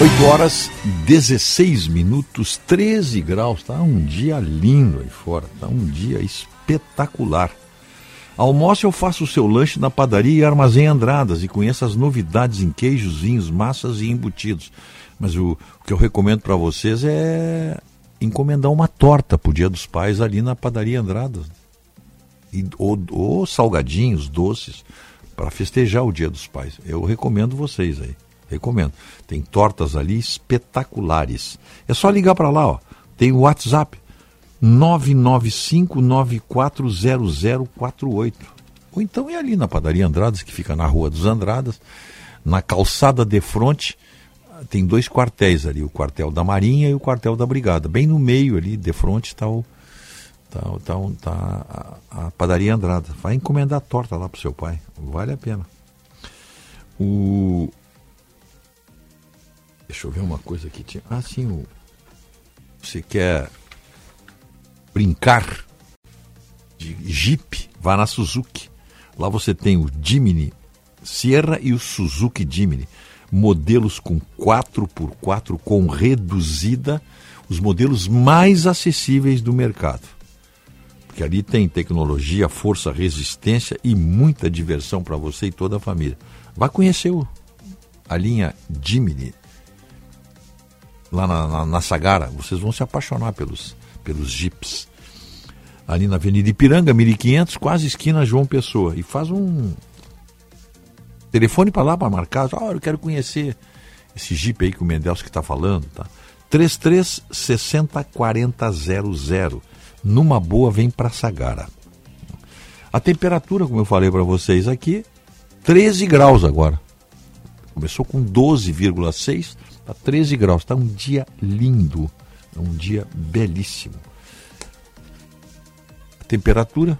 8 horas 16 minutos, 13 graus. Tá um dia lindo aí fora, tá um dia espetacular. Almoço eu faço o seu lanche na padaria e armazém Andradas e conheça as novidades em queijos, vinhos, massas e embutidos. Mas o, o que eu recomendo para vocês é encomendar uma torta pro Dia dos Pais ali na padaria Andradas. E, ou, ou salgadinhos, doces, para festejar o Dia dos Pais. Eu recomendo vocês aí. Recomendo. Tem tortas ali espetaculares. É só ligar para lá, ó. Tem o WhatsApp 995940048. Ou então é ali na padaria Andradas, que fica na Rua dos Andradas, na calçada de fronte, tem dois quartéis ali, o quartel da Marinha e o quartel da Brigada. Bem no meio ali, de frente, está o, tá, tá, tá a, a padaria Andrada. Vai encomendar torta lá pro seu pai. Vale a pena. O... Deixa eu ver uma coisa aqui. Tinha... Ah, sim, o... você quer brincar de Jeep, vá na Suzuki. Lá você tem o Jimny Sierra e o Suzuki Jimny. Modelos com 4x4 com reduzida, os modelos mais acessíveis do mercado. Porque ali tem tecnologia, força, resistência e muita diversão para você e toda a família. Vá conhecer o, a linha Jimny lá na, na, na Sagara. Vocês vão se apaixonar pelos, pelos Jeeps. Ali na Avenida Ipiranga, 1500, quase esquina João Pessoa. E faz um telefone para lá para marcar. Ah, eu quero conhecer esse Jeep aí que o Mendelso que está falando, tá? 33 60 40 00. Numa boa, vem para Sagara. A temperatura, como eu falei para vocês aqui, 13 graus agora. Começou com 12,6, está 13 graus. Está um dia lindo, é um dia belíssimo. A temperatura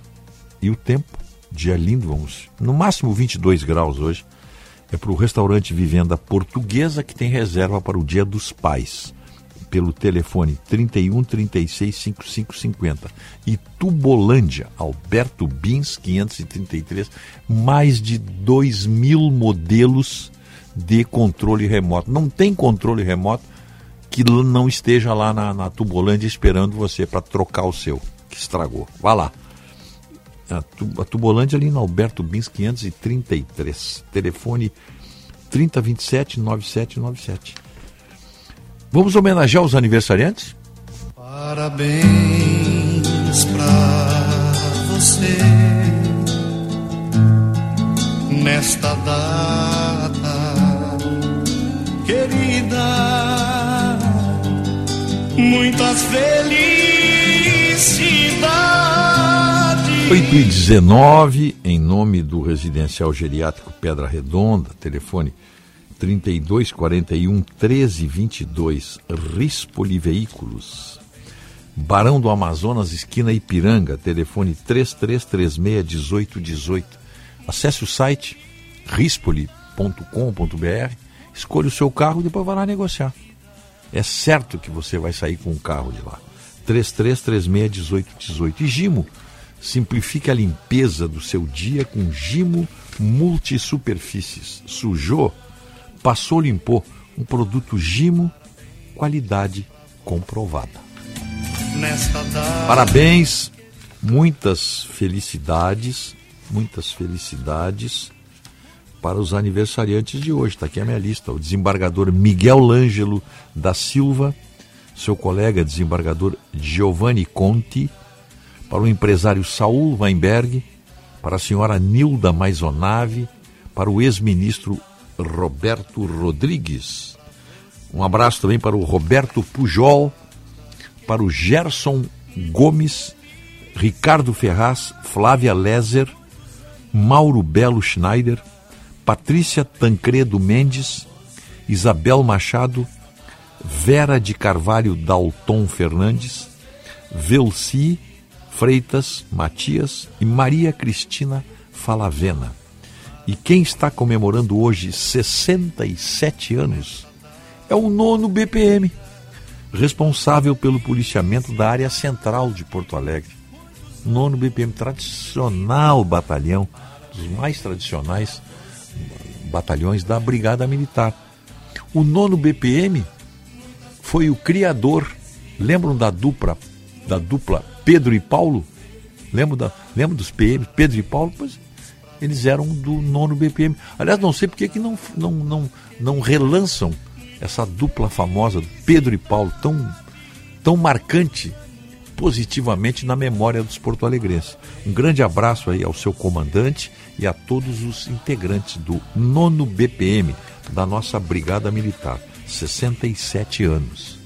e o tempo, dia lindo, vamos. No máximo 22 graus hoje. É para o restaurante Vivenda Portuguesa que tem reserva para o Dia dos Pais. Pelo telefone 31 36 55 50. E Tubolândia, Alberto Bins 533. Mais de 2 mil modelos de controle remoto. Não tem controle remoto que não esteja lá na, na Tubolândia esperando você para trocar o seu, que estragou. Vá lá. A, tu, a Tubolândia ali no Alberto Bins 533. Telefone 3027 9797. Vamos homenagear os aniversariantes? Parabéns pra você nesta data Muitas felicidades 8 e 19 em nome do Residencial Geriátrico Pedra Redonda, telefone 3241 1322, Rispoli Veículos. Barão do Amazonas, esquina Ipiranga, telefone 3336 1818. Acesse o site rispoli.com.br, escolha o seu carro e depois vai lá negociar. É certo que você vai sair com um carro de lá. 3336 1818. E Gimo, simplifique a limpeza do seu dia com Gimo Multisuperfícies. Sujou? Passou, limpou. Um produto Gimo, qualidade comprovada. Parabéns, muitas felicidades, muitas felicidades para os aniversariantes de hoje. Está aqui a minha lista. O desembargador Miguel Ângelo da Silva, seu colega desembargador Giovanni Conti, para o empresário Saul Weinberg, para a senhora Nilda Maisonave, para o ex-ministro Roberto Rodrigues. Um abraço também para o Roberto Pujol, para o Gerson Gomes, Ricardo Ferraz, Flávia Lezer, Mauro Belo Schneider, Patrícia Tancredo Mendes, Isabel Machado, Vera de Carvalho Dalton Fernandes, Velci Freitas Matias e Maria Cristina Falavena. E quem está comemorando hoje 67 anos é o nono BPM, responsável pelo policiamento da área central de Porto Alegre. Nono BPM, tradicional batalhão, dos mais tradicionais batalhões da Brigada Militar. O nono BPM foi o criador. Lembram da dupla, da dupla Pedro e Paulo? Lembram, da, lembram dos PM, Pedro e Paulo? Pois eles eram do nono BPM. Aliás, não sei porque que não, não, não, não relançam essa dupla famosa, Pedro e Paulo, tão, tão marcante positivamente na memória dos porto-alegrenses. Um grande abraço aí ao seu comandante e a todos os integrantes do nono BPM da nossa Brigada Militar. 67 anos.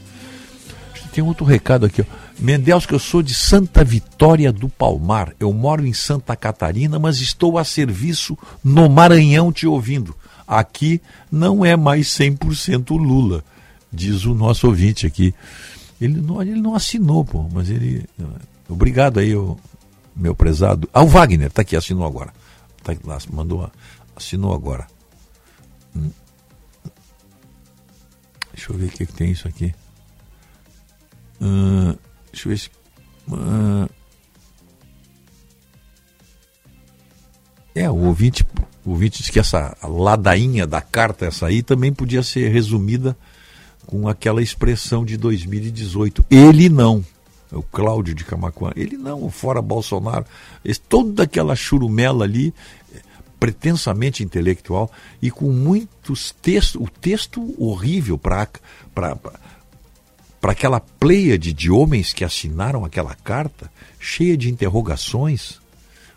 Tem outro recado aqui. Ó. Mendels, que eu sou de Santa Vitória do Palmar. Eu moro em Santa Catarina, mas estou a serviço no Maranhão te ouvindo. Aqui não é mais 100% Lula, diz o nosso ouvinte aqui. Ele não, ele não assinou, pô, mas ele. Obrigado aí, meu prezado. Ah, o Wagner, tá aqui, assinou agora. Tá lá, mandou, assinou agora. Hum. Deixa eu ver o que, que tem isso aqui. Uh, deixa eu ver se. Uh, é, o ouvinte, o ouvinte disse que essa ladainha da carta, essa aí, também podia ser resumida com aquela expressão de 2018. Ele não. O Cláudio de Camacuã. Ele não, fora Bolsonaro. Esse, toda aquela churumela ali, pretensamente intelectual e com muitos textos. O texto horrível para para aquela pleiade de homens que assinaram aquela carta, cheia de interrogações,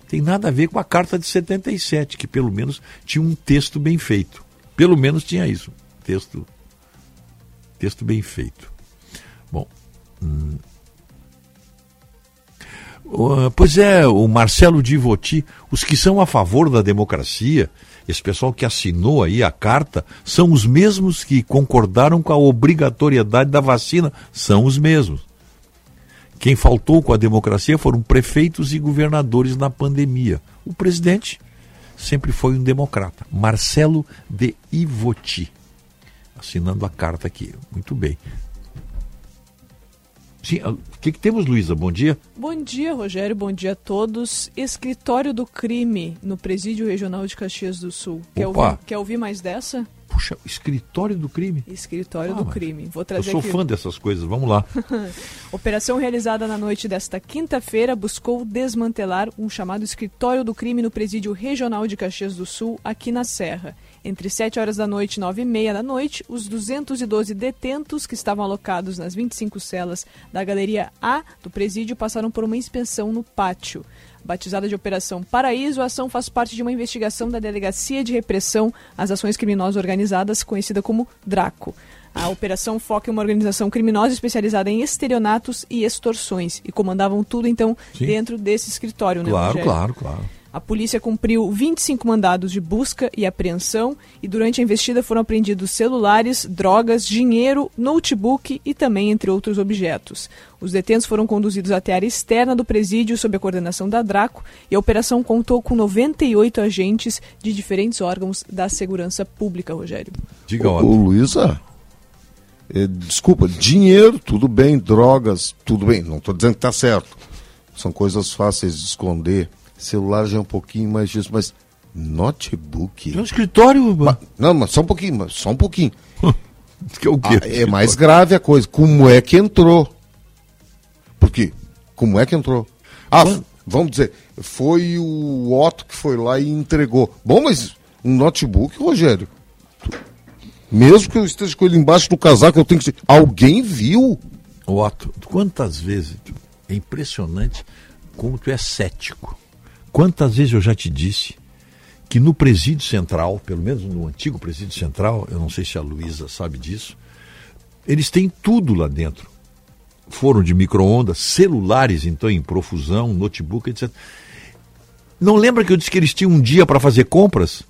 tem nada a ver com a carta de 77, que pelo menos tinha um texto bem feito. Pelo menos tinha isso. Texto texto bem feito. Bom. Hum. Uh, pois é, o Marcelo Divoti, os que são a favor da democracia, esse pessoal que assinou aí a carta, são os mesmos que concordaram com a obrigatoriedade da vacina, são os mesmos. Quem faltou com a democracia foram prefeitos e governadores na pandemia. O presidente sempre foi um democrata. Marcelo de Ivoti assinando a carta aqui. Muito bem. Sim, ah, o que, que temos, Luísa? Bom dia. Bom dia, Rogério. Bom dia a todos. Escritório do crime no Presídio Regional de Caxias do Sul. Quer ouvir, quer ouvir mais dessa? Puxa, escritório do crime? Escritório ah, do crime. Vou trazer Eu sou aqui... fã dessas coisas, vamos lá. Operação realizada na noite desta quinta-feira buscou desmantelar um chamado escritório do crime no Presídio Regional de Caxias do Sul, aqui na Serra. Entre 7 horas da noite e 9 e meia da noite, os 212 detentos que estavam alocados nas 25 celas da Galeria A do presídio passaram por uma inspeção no pátio. Batizada de Operação Paraíso, a ação faz parte de uma investigação da Delegacia de Repressão às Ações Criminosas Organizadas, conhecida como DRACO. A operação foca em uma organização criminosa especializada em estelionatos e extorsões. E comandavam tudo, então, Sim. dentro desse escritório, né, Claro, Rogério? claro, claro. A polícia cumpriu 25 mandados de busca e apreensão e durante a investida foram apreendidos celulares, drogas, dinheiro, notebook e também entre outros objetos. Os detentos foram conduzidos até a área externa do presídio sob a coordenação da Draco e a operação contou com 98 agentes de diferentes órgãos da segurança pública, Rogério. Diga, Ô, Luísa, é, desculpa, dinheiro, tudo bem, drogas, tudo bem, não estou dizendo que está certo. São coisas fáceis de esconder. Celular já é um pouquinho mais disso, mas notebook. É um escritório. Ma- não, mas só um pouquinho, mas só um pouquinho. Que é o quê? Ah, é mais grave a coisa. Como é que entrou? Por quê? Como é que entrou? Ah, vamos dizer, foi o Otto que foi lá e entregou. Bom, mas um notebook, Rogério. Mesmo que eu esteja com ele embaixo do casaco, eu tenho que. Alguém viu? Otto, quantas vezes. É impressionante como tu é cético. Quantas vezes eu já te disse que no presídio central, pelo menos no antigo presídio central, eu não sei se a Luísa sabe disso, eles têm tudo lá dentro. Forno de micro-ondas, celulares, então, em profusão, notebook, etc. Não lembra que eu disse que eles tinham um dia para fazer compras?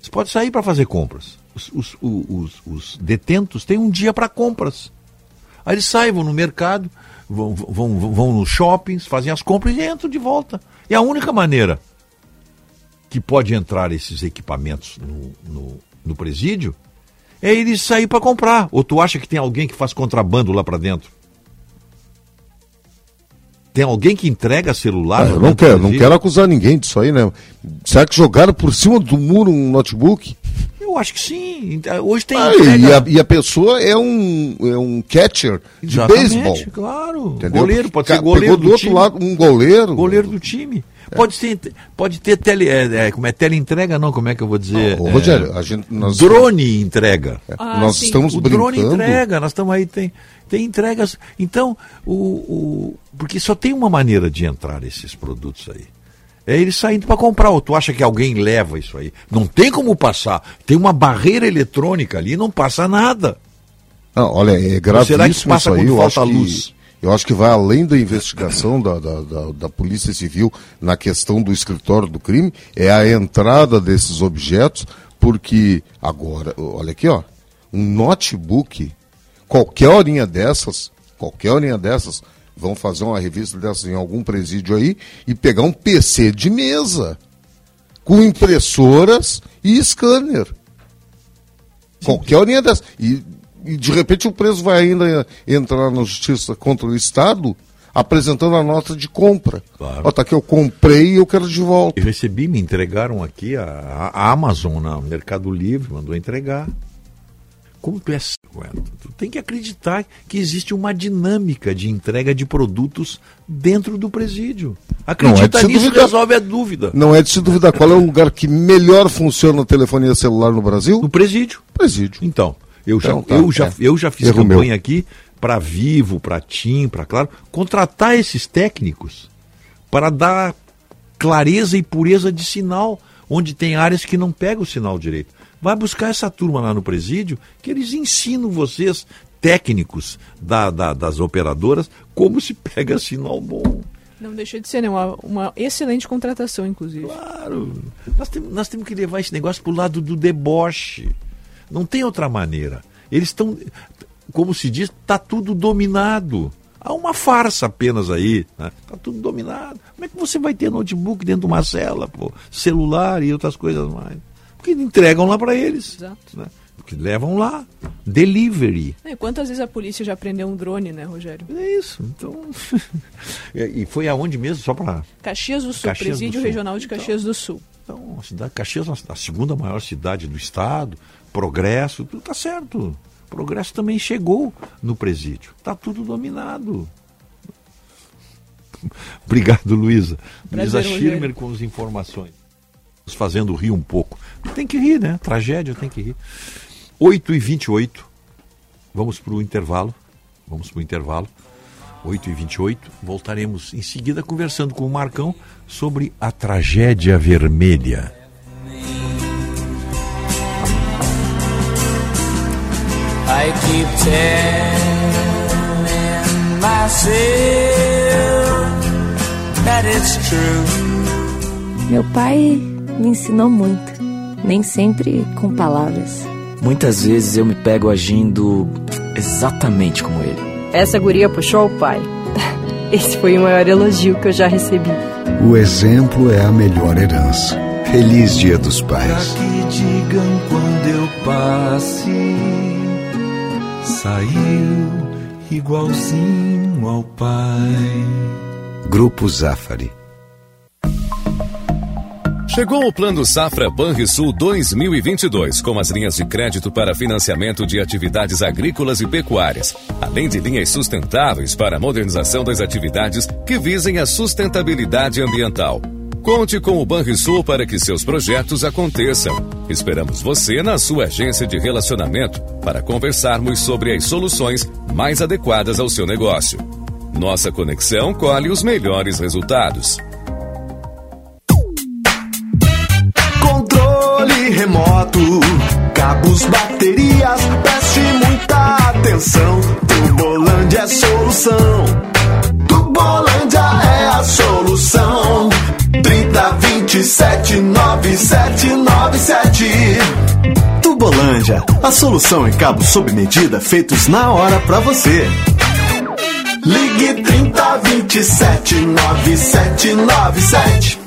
Você pode sair para fazer compras. Os, os- os- os detentos têm um dia para compras. Aí eles saem, vão no mercado, vão, vão, vão, nos shoppings, fazem as compras e entram de volta. E a única maneira que pode entrar esses equipamentos no, no, no presídio é eles sair para comprar. Ou tu acha que tem alguém que faz contrabando lá para dentro? Tem alguém que entrega celular? Ah, não quero, não quero acusar ninguém disso aí, né? Será que jogaram por cima do muro um notebook? Eu acho que sim. Hoje tem Ah, e, a, e a pessoa é um, é um catcher de beisebol. claro. Entendeu? Goleiro, pode Ca- ser goleiro pegou do, do outro time. lado um goleiro. Goleiro do time. Pode ter, pode ter tele, é, é, como é teleentrega, não, como é que eu vou dizer? Ô, É, Rogério, a gente- nós- drone entrega. Ah, nós sim. estamos o brincando. drone entrega, nós estamos aí, tem, tem entregas. Então, o, o, porque só tem uma maneira de entrar esses produtos aí. É eles saindo para comprar. Ou tu acha que alguém leva isso aí? Não tem como passar. Tem uma barreira eletrônica ali, não passa nada. Não, olha, é será que gravíssimo passa isso aí. Eu falta acho, luz? que, eu acho que vai além da investigação da, da, da, da Polícia Civil na questão do escritório do crime, é a entrada desses objetos, porque agora, olha aqui, ó, um notebook, qualquer horinha dessas, qualquer horinha dessas, vão fazer uma revista dessas em algum presídio aí e pegar um PC de mesa com impressoras e scanner. Qualquer horinha dessa. E, e de repente o preso vai ainda entrar na justiça contra o Estado apresentando a nota de compra. Claro. Ó, tá aqui, eu comprei e eu quero de volta. Eu recebi, me entregaram aqui a, a Amazon, na Mercado Livre, mandou entregar. Como tu é Elton? Tu tem que acreditar que existe uma dinâmica de entrega de produtos dentro do presídio. Acredita se nisso, duvidar. resolve a dúvida. Não é de se duvidar qual é o lugar que melhor funciona a telefonia celular no Brasil? No presídio. Presídio. Então, eu já, Então tá, eu já, é. eu já fiz Erro campanha meu. aqui para Vivo, para TIM, para Claro, contratar esses técnicos para dar clareza e pureza de sinal, onde tem áreas que não pegam o sinal direito. Vai buscar essa turma lá no presídio, que eles ensinam vocês, técnicos da, da- das operadoras, como se pega sinal bom. Não deixa de ser, né? Uma, uma excelente contratação, inclusive. Claro. Nós, tem- nós temos que levar esse negócio para o lado do deboche. Não tem outra maneira. Eles estão, como se diz, está tudo dominado. Há uma farsa apenas aí. Está tudo dominado. Como é que você vai ter notebook dentro de uma cela, pô? celular e outras coisas mais? Porque entregam lá para eles. Exato. né? Porque levam lá. Delivery. E quantas vezes a polícia já prendeu um drone, né, Rogério? É isso. Então. e foi aonde mesmo? Só para. Caxias do Sul, Caxias do Presídio Sul. Regional de Caxias do Sul. Então, a cidade, Caxias, é a segunda maior cidade do estado, progresso, tudo tá certo. Progresso também chegou no presídio. Tá tudo dominado. Obrigado, Luísa. Luísa. Schirmer com as informações. Nos fazendo rir um pouco. Tem que rir, né? Tragédia tem que rir. 8 e 28 Vamos para o intervalo. Vamos para o intervalo. 8 e 28 Voltaremos em seguida conversando com o Marcão sobre a tragédia vermelha. I keep telling myself that it's true. Meu pai me ensinou muito, nem sempre com palavras. Muitas vezes eu me pego agindo exatamente como ele. Essa guria puxou o pai. Esse foi o maior elogio que eu já recebi. O exemplo é a melhor herança. Feliz Dia dos Pra Pais. que digam quando eu passe, saiu igualzinho ao pai. Grupo Zafari. Chegou o Plano Safra Banrisul 2022, com as linhas de crédito para financiamento de atividades agrícolas e pecuárias, além de linhas sustentáveis para a modernização das atividades que visem a sustentabilidade ambiental. Conte com o Banrisul para que seus projetos aconteçam. Esperamos você na sua agência de relacionamento para conversarmos sobre as soluções mais adequadas ao seu negócio. Nossa conexão colhe os melhores resultados. Controle remoto, cabos, baterias, preste muita atenção. Tubolândia é solução. Tubolândia é a solução. 30 27 9797. Tubolândia, a solução em cabos sob medida feitos na hora pra você. Ligue 30 27 9797.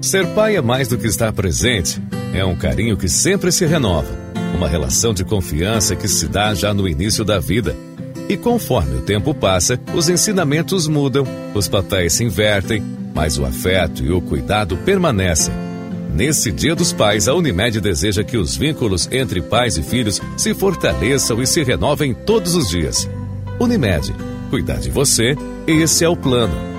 Ser pai é mais do que estar presente. É um carinho que sempre se renova. Uma relação de confiança que se dá já no início da vida. E conforme o tempo passa, os ensinamentos mudam, os papéis se invertem, mas o afeto e o cuidado permanecem. Nesse Dia dos Pais, a Unimed deseja que os vínculos entre pais e filhos se fortaleçam e se renovem todos os dias. Unimed, cuidar de você, esse é o plano.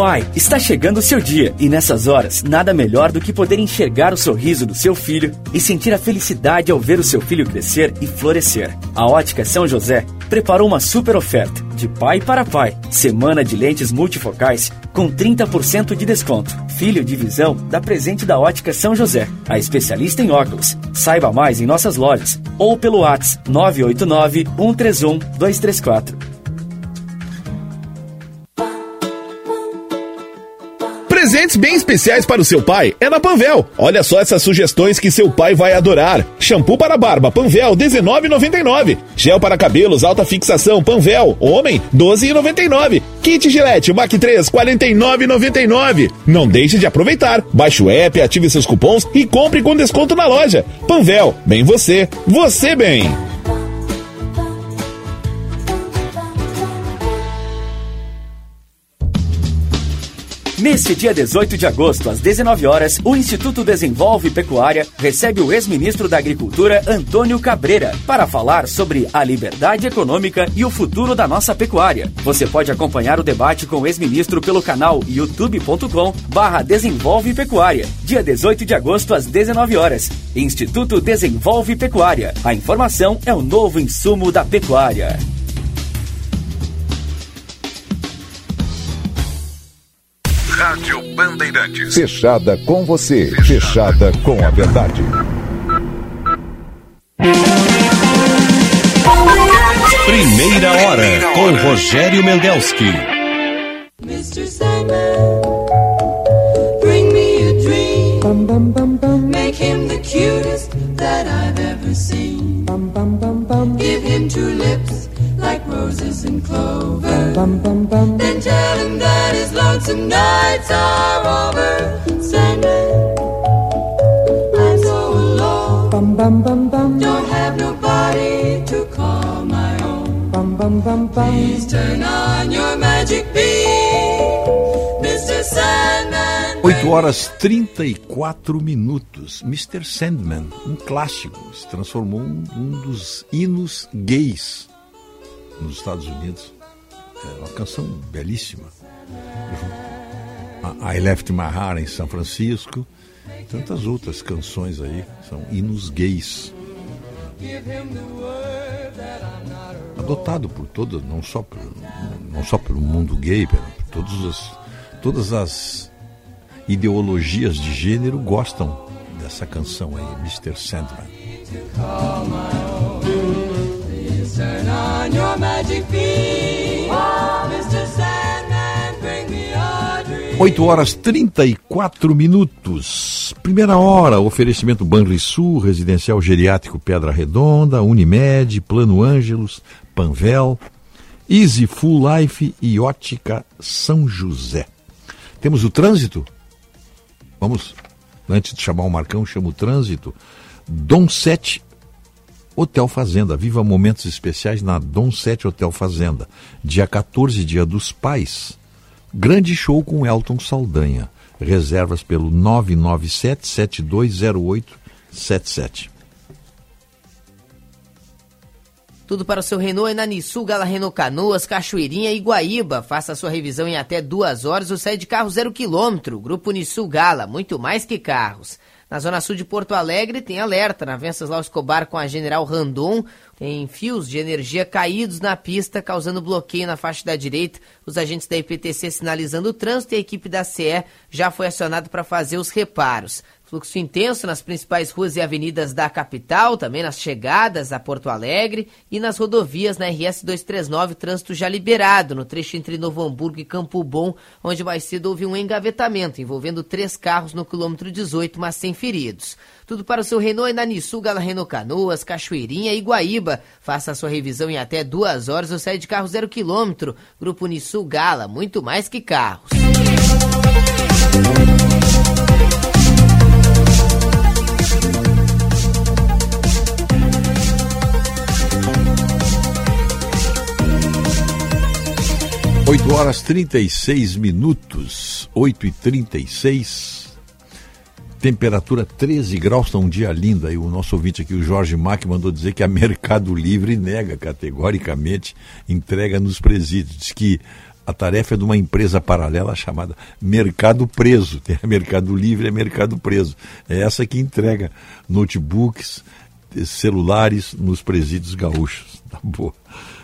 Pai, está chegando o seu dia e nessas horas, nada melhor do que poder enxergar o sorriso do seu filho e sentir a felicidade ao ver o seu filho crescer e florescer. A Ótica São José preparou uma super oferta de pai para pai. Semana de lentes multifocais com 30% de desconto. Filho de visão dá presente da Ótica São José, a especialista em óculos. Saiba mais em nossas lojas ou pelo WhatsApp 989 131 234. Bem especiais para o seu pai é na Panvel. Olha só essas sugestões que seu pai vai adorar. Shampoo para barba Panvel 19,99. Gel para cabelos alta fixação Panvel homem 12,99. Kit Gillette Mac 3 49,99. Não deixe de aproveitar. Baixe o app, ative seus cupons e compre com desconto na loja. Panvel, bem você, você bem. Neste dia 18 de agosto, às 19 horas, o Instituto Desenvolve Pecuária recebe o ex-ministro da Agricultura, Antônio Cabreira, para falar sobre a liberdade econômica e o futuro da nossa pecuária. Você pode acompanhar o debate com o ex-ministro pelo canal youtube.com barra Desenvolve Pecuária. Dia 18 de agosto, às 19 horas. Instituto Desenvolve Pecuária. A informação é o novo insumo da pecuária. Rádio Bandeirantes. Fechada com você. Fechada com a verdade. Primeira hora com Rogério Mendelski. Mr. Sandman, bring me a dream. Make him the cutest that I've ever seen. Give him two lips like roses and clover. Then tell him that his lonesome nights are over. Sandman, I'm so alone. Don't have nobody to call my own. Please turn on your magic beam, Mr. Mr. Sandman. 8 horas 34 minutos. Mr. Sandman, um clássico, se transformou em um dos hinos gays nos Estados Unidos. É uma canção belíssima. I Left My Heart em São Francisco. Tantas outras canções aí são hinos gays. Adotado por todas, não só não só pelo mundo gay, por todos os, todas as ideologias de gênero gostam dessa canção aí, Mr. Sandman. 8 horas 34 minutos. Primeira hora, oferecimento Banrisul, Residencial Geriátrico Pedra Redonda, Unimed, Plano Ângelos, Panvel, Easy Full Life e Ótica São José. Temos o trânsito? Vamos, antes de chamar o Marcão, chama o trânsito. Dom 7 Hotel Fazenda. Viva momentos especiais na Dom 7 Hotel Fazenda. Dia 14, Dia dos Pais. Grande show com Elton Saldanha. Reservas pelo 997-720877. Tudo para o seu Renault é na Nissu, Gala Renault Canoas, Cachoeirinha e Guaíba. Faça sua revisão em até duas horas ou sai de carro zero quilômetro. Grupo Nissu Gala, muito mais que carros. Na zona sul de Porto Alegre tem alerta na Venceslau Escobar com a General Randon. Tem fios de energia caídos na pista, causando bloqueio na faixa da direita. Os agentes da IPTC sinalizando o trânsito e a equipe da CE já foi acionada para fazer os reparos. Fluxo intenso nas principais ruas e avenidas da capital, também nas chegadas a Porto Alegre e nas rodovias na RS 239, trânsito já liberado no trecho entre Novo Hamburgo e Campo Bom, onde mais cedo houve um engavetamento envolvendo três carros no quilômetro 18, mas sem feridos. Tudo para o seu Renault e na Nissu, Gala Renault Canoas, Cachoeirinha e Guaíba. Faça a sua revisão em até duas horas ou sai de carro zero quilômetro. Grupo Nissu Gala, muito mais que carros. Oito horas 36 minutos, 8 e 36 Temperatura 13 graus, está um dia lindo. Aí o nosso ouvinte aqui, o Jorge Mac, mandou dizer que a Mercado Livre nega categoricamente entrega nos presídios. Diz que a tarefa é de uma empresa paralela chamada Mercado Preso. Tem a Mercado Livre a Mercado Preso. É essa que entrega notebooks, celulares nos presídios gaúchos. Tá boa.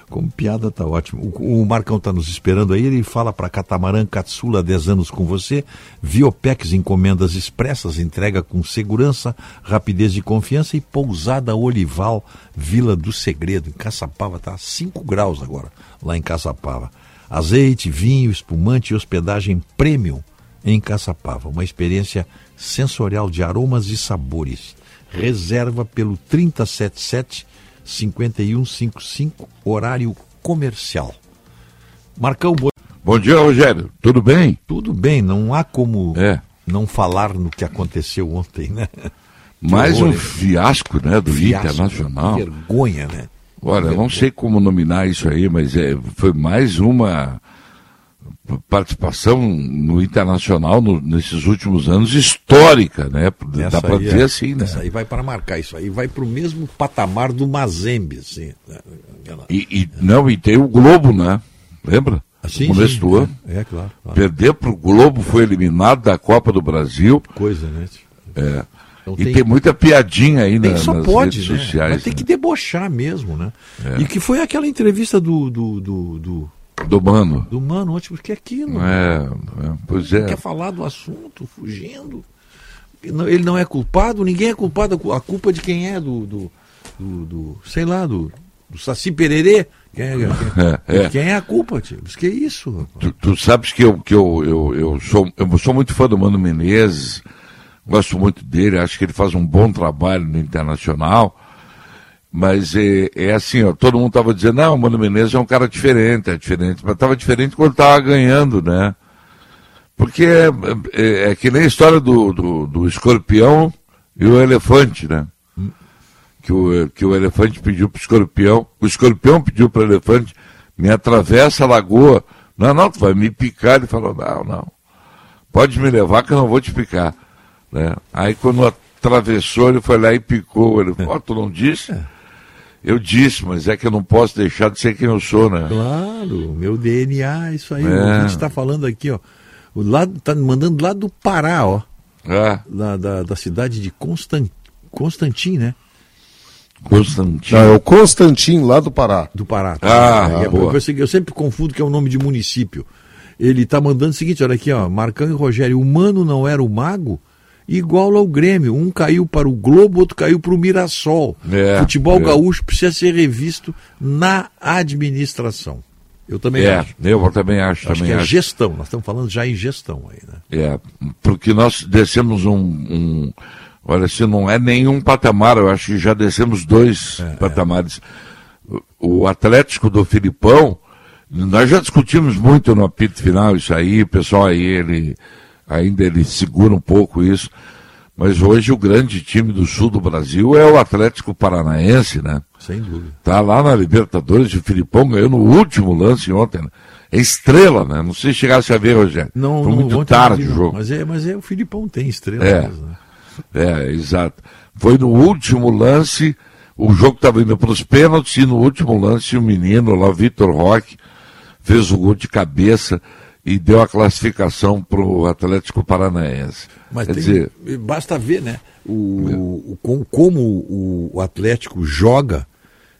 Como piada tá ótimo. O, o Marcão tá nos esperando aí, ele fala para Catamarã Catsula 10 anos com você. Viopex encomendas expressas, entrega com segurança, rapidez e confiança e pousada Olival, Vila do Segredo, em Caçapava, tá 5 graus agora, lá em Caçapava. Azeite, vinho, espumante e hospedagem premium em Caçapava. Uma experiência sensorial de aromas e sabores. Reserva pelo 377 5155, horário comercial. Marcão, bo... Bom dia, Rogério. Tudo bem? tudo bem, não há como É. não falar no que aconteceu ontem, né? Mais um horror, hein? fiasco, né, do Fiasco, Internacional. que Vergonha, né? Olha, não sei como nominar isso aí, mas é, foi mais uma participação no Internacional no- nesses últimos anos histórica, né? Dá Essa para aí dizer é- assim, né? Isso aí vai para marcar, isso aí vai para o mesmo patamar do Mazembe, assim. né? Aquela- E, e- não, e tem o Globo, né? Lembra? Sim, no começo sim, do ano. é, é, claro, claro. Perder para o Globo foi eliminado da Copa do Brasil. Coisa, né? É. Então e tem- tem, muita piadinha aí na, só nas pode, redes né? sociais. Vai ter que debochar mesmo, né? É. E que foi aquela entrevista do do, do, do, Do Mano. do Mano ontem, porque é aquilo. É, é, pois é. Quer falar do assunto, fugindo. Ele não- é culpado, ninguém é culpado. A culpa de quem é do. do, do- do- sei lá, do, do Saci Pererê. Quem é, quem, É, é. quem é a culpa, tio? Que é isso. Tu, tu sabes que, eu, que eu, eu, eu, sou, eu sou muito fã do Mano Menezes, gosto muito dele, acho que ele faz um bom trabalho no Internacional, mas é, é assim, ó, todo mundo estava dizendo, não, o Mano Menezes é um cara diferente, é diferente, mas estava diferente quando estava ganhando, né? Porque é, é- é que nem a história do, do, do escorpião e o elefante, né? Que o, que o elefante pediu para o escorpião, o escorpião pediu para o elefante, me atravessa a lagoa. Não, não, tu vai me picar. Ele falou, não, não. pode me levar que eu não vou te picar. Né? Aí quando atravessou, ele foi lá e picou. Ele falou, "Ó, tu não disse? Eu disse, mas é que eu não posso deixar de ser quem eu sou, né? Claro, meu DNA, isso aí. É. O ouvinte está falando aqui, ó. O lado, tá mandando lá do Pará, ó. É. Da, da, da cidade de Constan, Constantin, né? Constantin. Não, é o Constantin, lá do Pará. Do Pará. Ah, É, boa. eu, sempre confundo que é o nome de município. Ele está mandando o seguinte, olha aqui, ó. Marcão e Rogério, o Mano não era o mago? Igual ao Grêmio. Um caiu para o Globo, outro caiu para o Mirassol. É, Futebol é. gaúcho precisa ser revisto na administração. Eu também é, acho. eu também acho. Acho também que é acho. gestão, nós estamos falando já em gestão aí, né? É, porque nós descemos um, um- Olha, se não é nenhum patamar, eu acho que já descemos dois patamares. O, o Atlético do Filipão, nós já discutimos muito no apito final isso aí, o pessoal aí, ele ainda ele segura um pouco isso. Mas hoje o grande time do sul do Brasil é o Atlético Paranaense, né? Sem dúvida. Tá lá na Libertadores, o Filipão ganhou no último lance ontem. Né? É estrela, né? Não sei se chegasse a ver, Rogério. Não, Foi não, muito tarde não o jogo. Mas é, mas é o Filipão tem estrela É. mesmo, né? É, exato. Foi no último lance, o jogo estava indo para os pênaltis, e no último lance o menino lá, o Vitor Roque, fez o gol de cabeça e deu a classificação para o Atlético Paranaense. Mas Quer tem- dizer, basta ver, né? O, o- com- como o, o Atlético joga,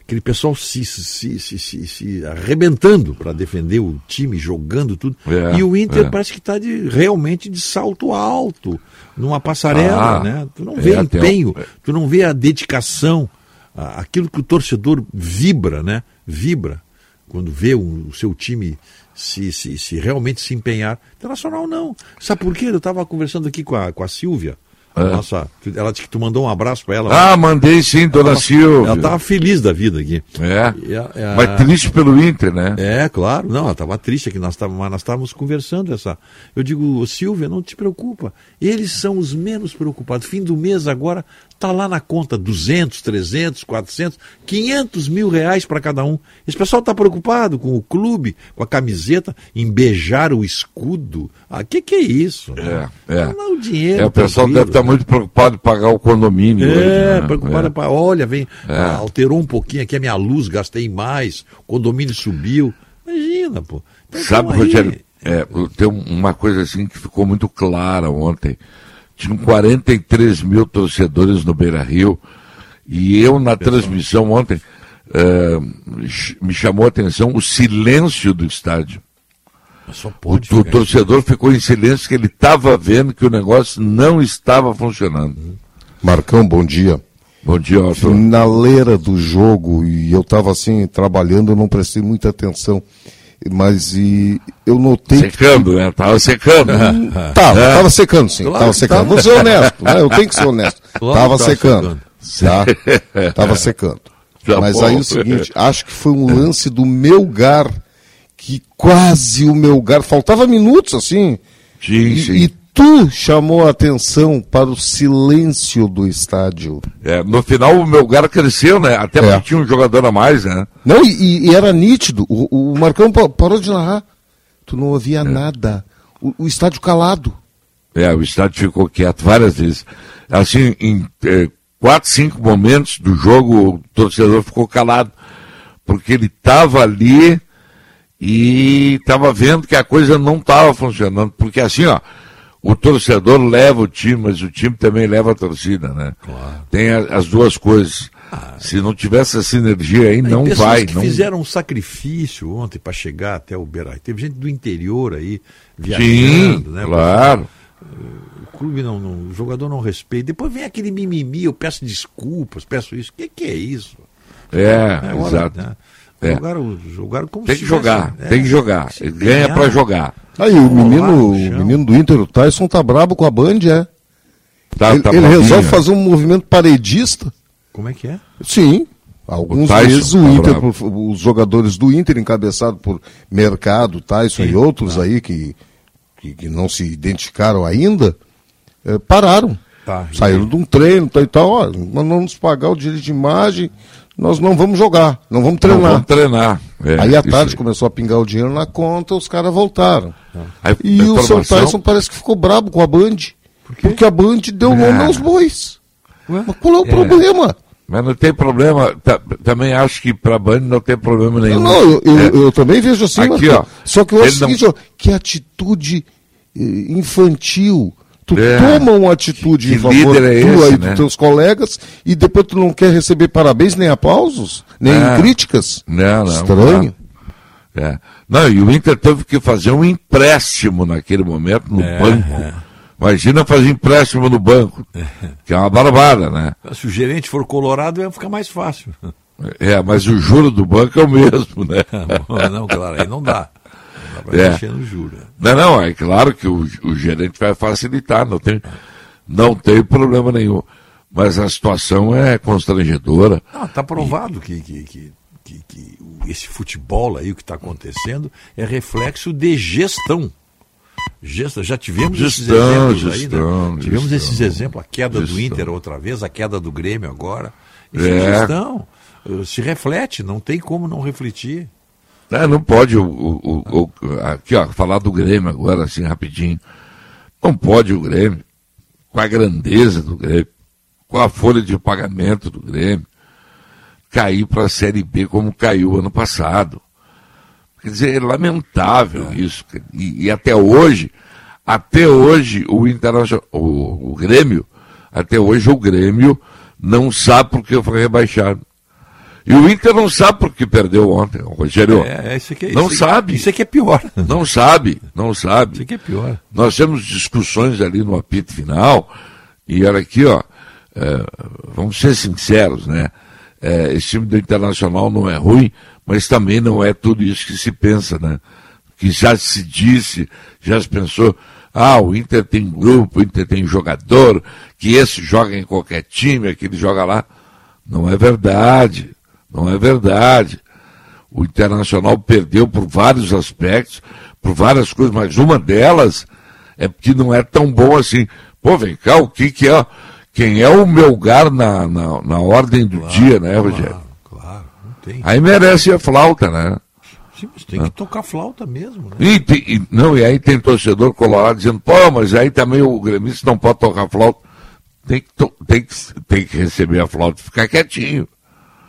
aquele pessoal se, se, se, se, se arrebentando para defender o time, jogando tudo. É, e o Inter é. parece que está de, realmente de salto alto, numa passarela, Ah, né? Tu não é, vê até empenho, tu não vê a dedicação, aquilo que o torcedor vibra, né? Vibra quando vê o, seu time se, se, se realmente se empenhar. Internacional não. Sabe por quê? Eu estava conversando aqui com a, com a Silvia. É. Nossa, ela disse que tu mandou um abraço para ela. ah, mandei sim, dona Ela- Silvia. Ela estava feliz da vida aqui. É, E a- e a- mas triste pelo Inter, né? É, claro. Não, ela estava triste aqui, nós estávamos, mas nós estávamos conversando essa. Eu digo, Silvia, não te preocupa. Eles são os menos preocupados. Fim do mês agora está lá na conta 200, 300, 400, 500 mil reais para cada um. Esse pessoal está preocupado com o clube, com a camiseta, em beijar o escudo. Ah, que que é isso? É, é. Não, o dinheiro. É, o pessoal deve estar né? muito preocupado em pagar o condomínio. hoje, É, né? preocupada. É. pra- Olha, vem, É. ah, alterou um pouquinho aqui a minha luz, gastei mais, o condomínio subiu. Imagina, pô. Então, Sabe, aí. Rogério, é, tem um- uma coisa assim que ficou muito clara ontem. Tinham 43 mil torcedores no Beira Rio e eu na transmissão ontem eh, me chamou a atenção o silêncio do estádio. O, o torcedor ficou em silêncio que ele estava vendo que o negócio não estava funcionando. Marcão, bom dia. Bom dia, Otto. Na leira do jogo, e eu estava assim, trabalhando, eu não prestei muita atenção. Mas e, eu notei. Secando, né? Tava secando. Tava, É. tava secando sim, Claro tava que secando. tava. Vou ser honesto, né? eu tenho que ser honesto. Claro tava que tava secando. Tá? Tava secando. Tá Mas bom. aí é o seguinte, acho que foi um lance do Melgar, que quase o Melgar, faltava minutos assim. Sim, e, sim. e tu chamou a atenção para o silêncio do estádio. É, no final o meu lugar cresceu, né? Até É. porque tinha um jogador a mais, né? Não, e, e era nítido. O, o Marcão pa- parou de narrar. Tu não ouvia nada. O, o estádio calado. É, o estádio ficou quieto várias vezes. Assim, em eh, quatro, cinco momentos do jogo, o torcedor ficou calado, porque ele estava ali e estava vendo que a coisa não estava funcionando. Porque assim, ó, o torcedor leva o time, mas o time também leva a torcida, né? Tem a- as duas coisas. Se não tivesse essa sinergia aí, não vai. que não... fizeram um sacrifício ontem para chegar até o Beira. Teve gente do interior aí Sim, viajando, né? claro. O clube não, não- o jogador não respeita. Depois vem aquele mimimi, eu peço desculpas, peço isso. O que, que é isso? É, hora, exato. né? É. Jogaram, jogaram como Tem se que jogar, tivesse- tem é, que jogar. Ele ganha pra jogar. Aí o menino, Rolar no o menino do Inter, o Tyson, tá brabo com a Band, é. Tá- ele tá ele resolve é. fazer um movimento paredista. Como é que é? Sim. Alguns Tyson vezes o tá Inter, bravo. os jogadores do Inter, encabeçado por Mercado, Tyson e outros aí que, que, que não se identificaram ainda, eh, pararam. Tá, Saíram de um treino tal e tal. Ó, não nos pagar o direito de imagem, nós não vamos jogar, não vamos Não treinar. vamos treinar. É, aí à tarde aí. começou a pingar o dinheiro na conta, os caras voltaram. Aí, E o seu Tyson parece que ficou brabo com a Band. Porque a Band deu nome Ah. aos bois. Mas qual é o É. problema? Mas não tem problema, ta- também acho que para Band não tem problema nenhum. Não, eu, eu, É. eu também vejo assim, Aqui, Marcão. ó, Só que eu acho o ele não- seguinte, ó, que atitude eh, infantil. Tu É. toma uma atitude Que em favor líder é tua esse, e né? dos teus colegas e depois tu não quer receber parabéns, nem aplausos, nem Ah. críticas. Não, não. Estranho. não. É. Não, e o Inter teve que fazer um empréstimo naquele momento no É, banco. é. Imagina fazer empréstimo no banco, que é uma barbada, né? Se o gerente for colorado, vai ficar mais fácil. É, mas o juro do banco é o mesmo, né? não, claro, aí não dá. Pra É. mexer no juro. Não, não, é claro que o, o gerente vai facilitar, não tem, não tem problema nenhum. Mas a situação é constrangedora. Está provado que, que, que, que- que o- esse futebol aí, o que está acontecendo, é reflexo de gestão. Gestão, já tivemos esses Gestão, exemplos aí, gestão, né? Tivemos gestão. esses exemplos, a queda do Gestão. Inter outra vez, a queda do Grêmio agora. Isso é, É. gestão. Uh, Se reflete, não tem como não refletir. É, não pode o, o- o- aqui, ó, falar do Grêmio agora, assim, rapidinho. Não pode o Grêmio, com a grandeza do Grêmio, com a folha de pagamento do Grêmio, cair para a Série B como caiu ano passado. Quer dizer, é lamentável isso. E, e até hoje, até hoje, o Internacional, o, o Grêmio, até hoje o Grêmio não sabe por que foi rebaixado. E o Inter não sabe por que perdeu ontem, Rogério. É, é isso aqui, não isso, sabe. Isso aqui é pior. Não sabe, não sabe. Isso aqui é pior. Nós temos discussões ali no apito final, e olha aqui, ó, é, vamos ser sinceros, né? É, esse time do Internacional não é ruim, mas também não é tudo isso que se pensa, né? Que já se disse, já se pensou, ah, o Inter tem grupo, o Inter tem jogador, que esse joga em qualquer time, aquele joga lá. Não é verdade, não é verdade. O Internacional perdeu por vários aspectos, por várias coisas, mas uma delas é porque não é tão bom assim. Pô, vem cá, o que, que é? Quem é o meu lugar na, na, na ordem do dia, né, Rogério? Claro, não tem. Aí merece a flauta, né? Sim, mas tem que tocar flauta mesmo, né? E, e- não, e aí tem torcedor colorado dizendo, pô, mas aí também o gremista não pode tocar flauta. Tem que, tem que, tem que receber a flauta e ficar quietinho.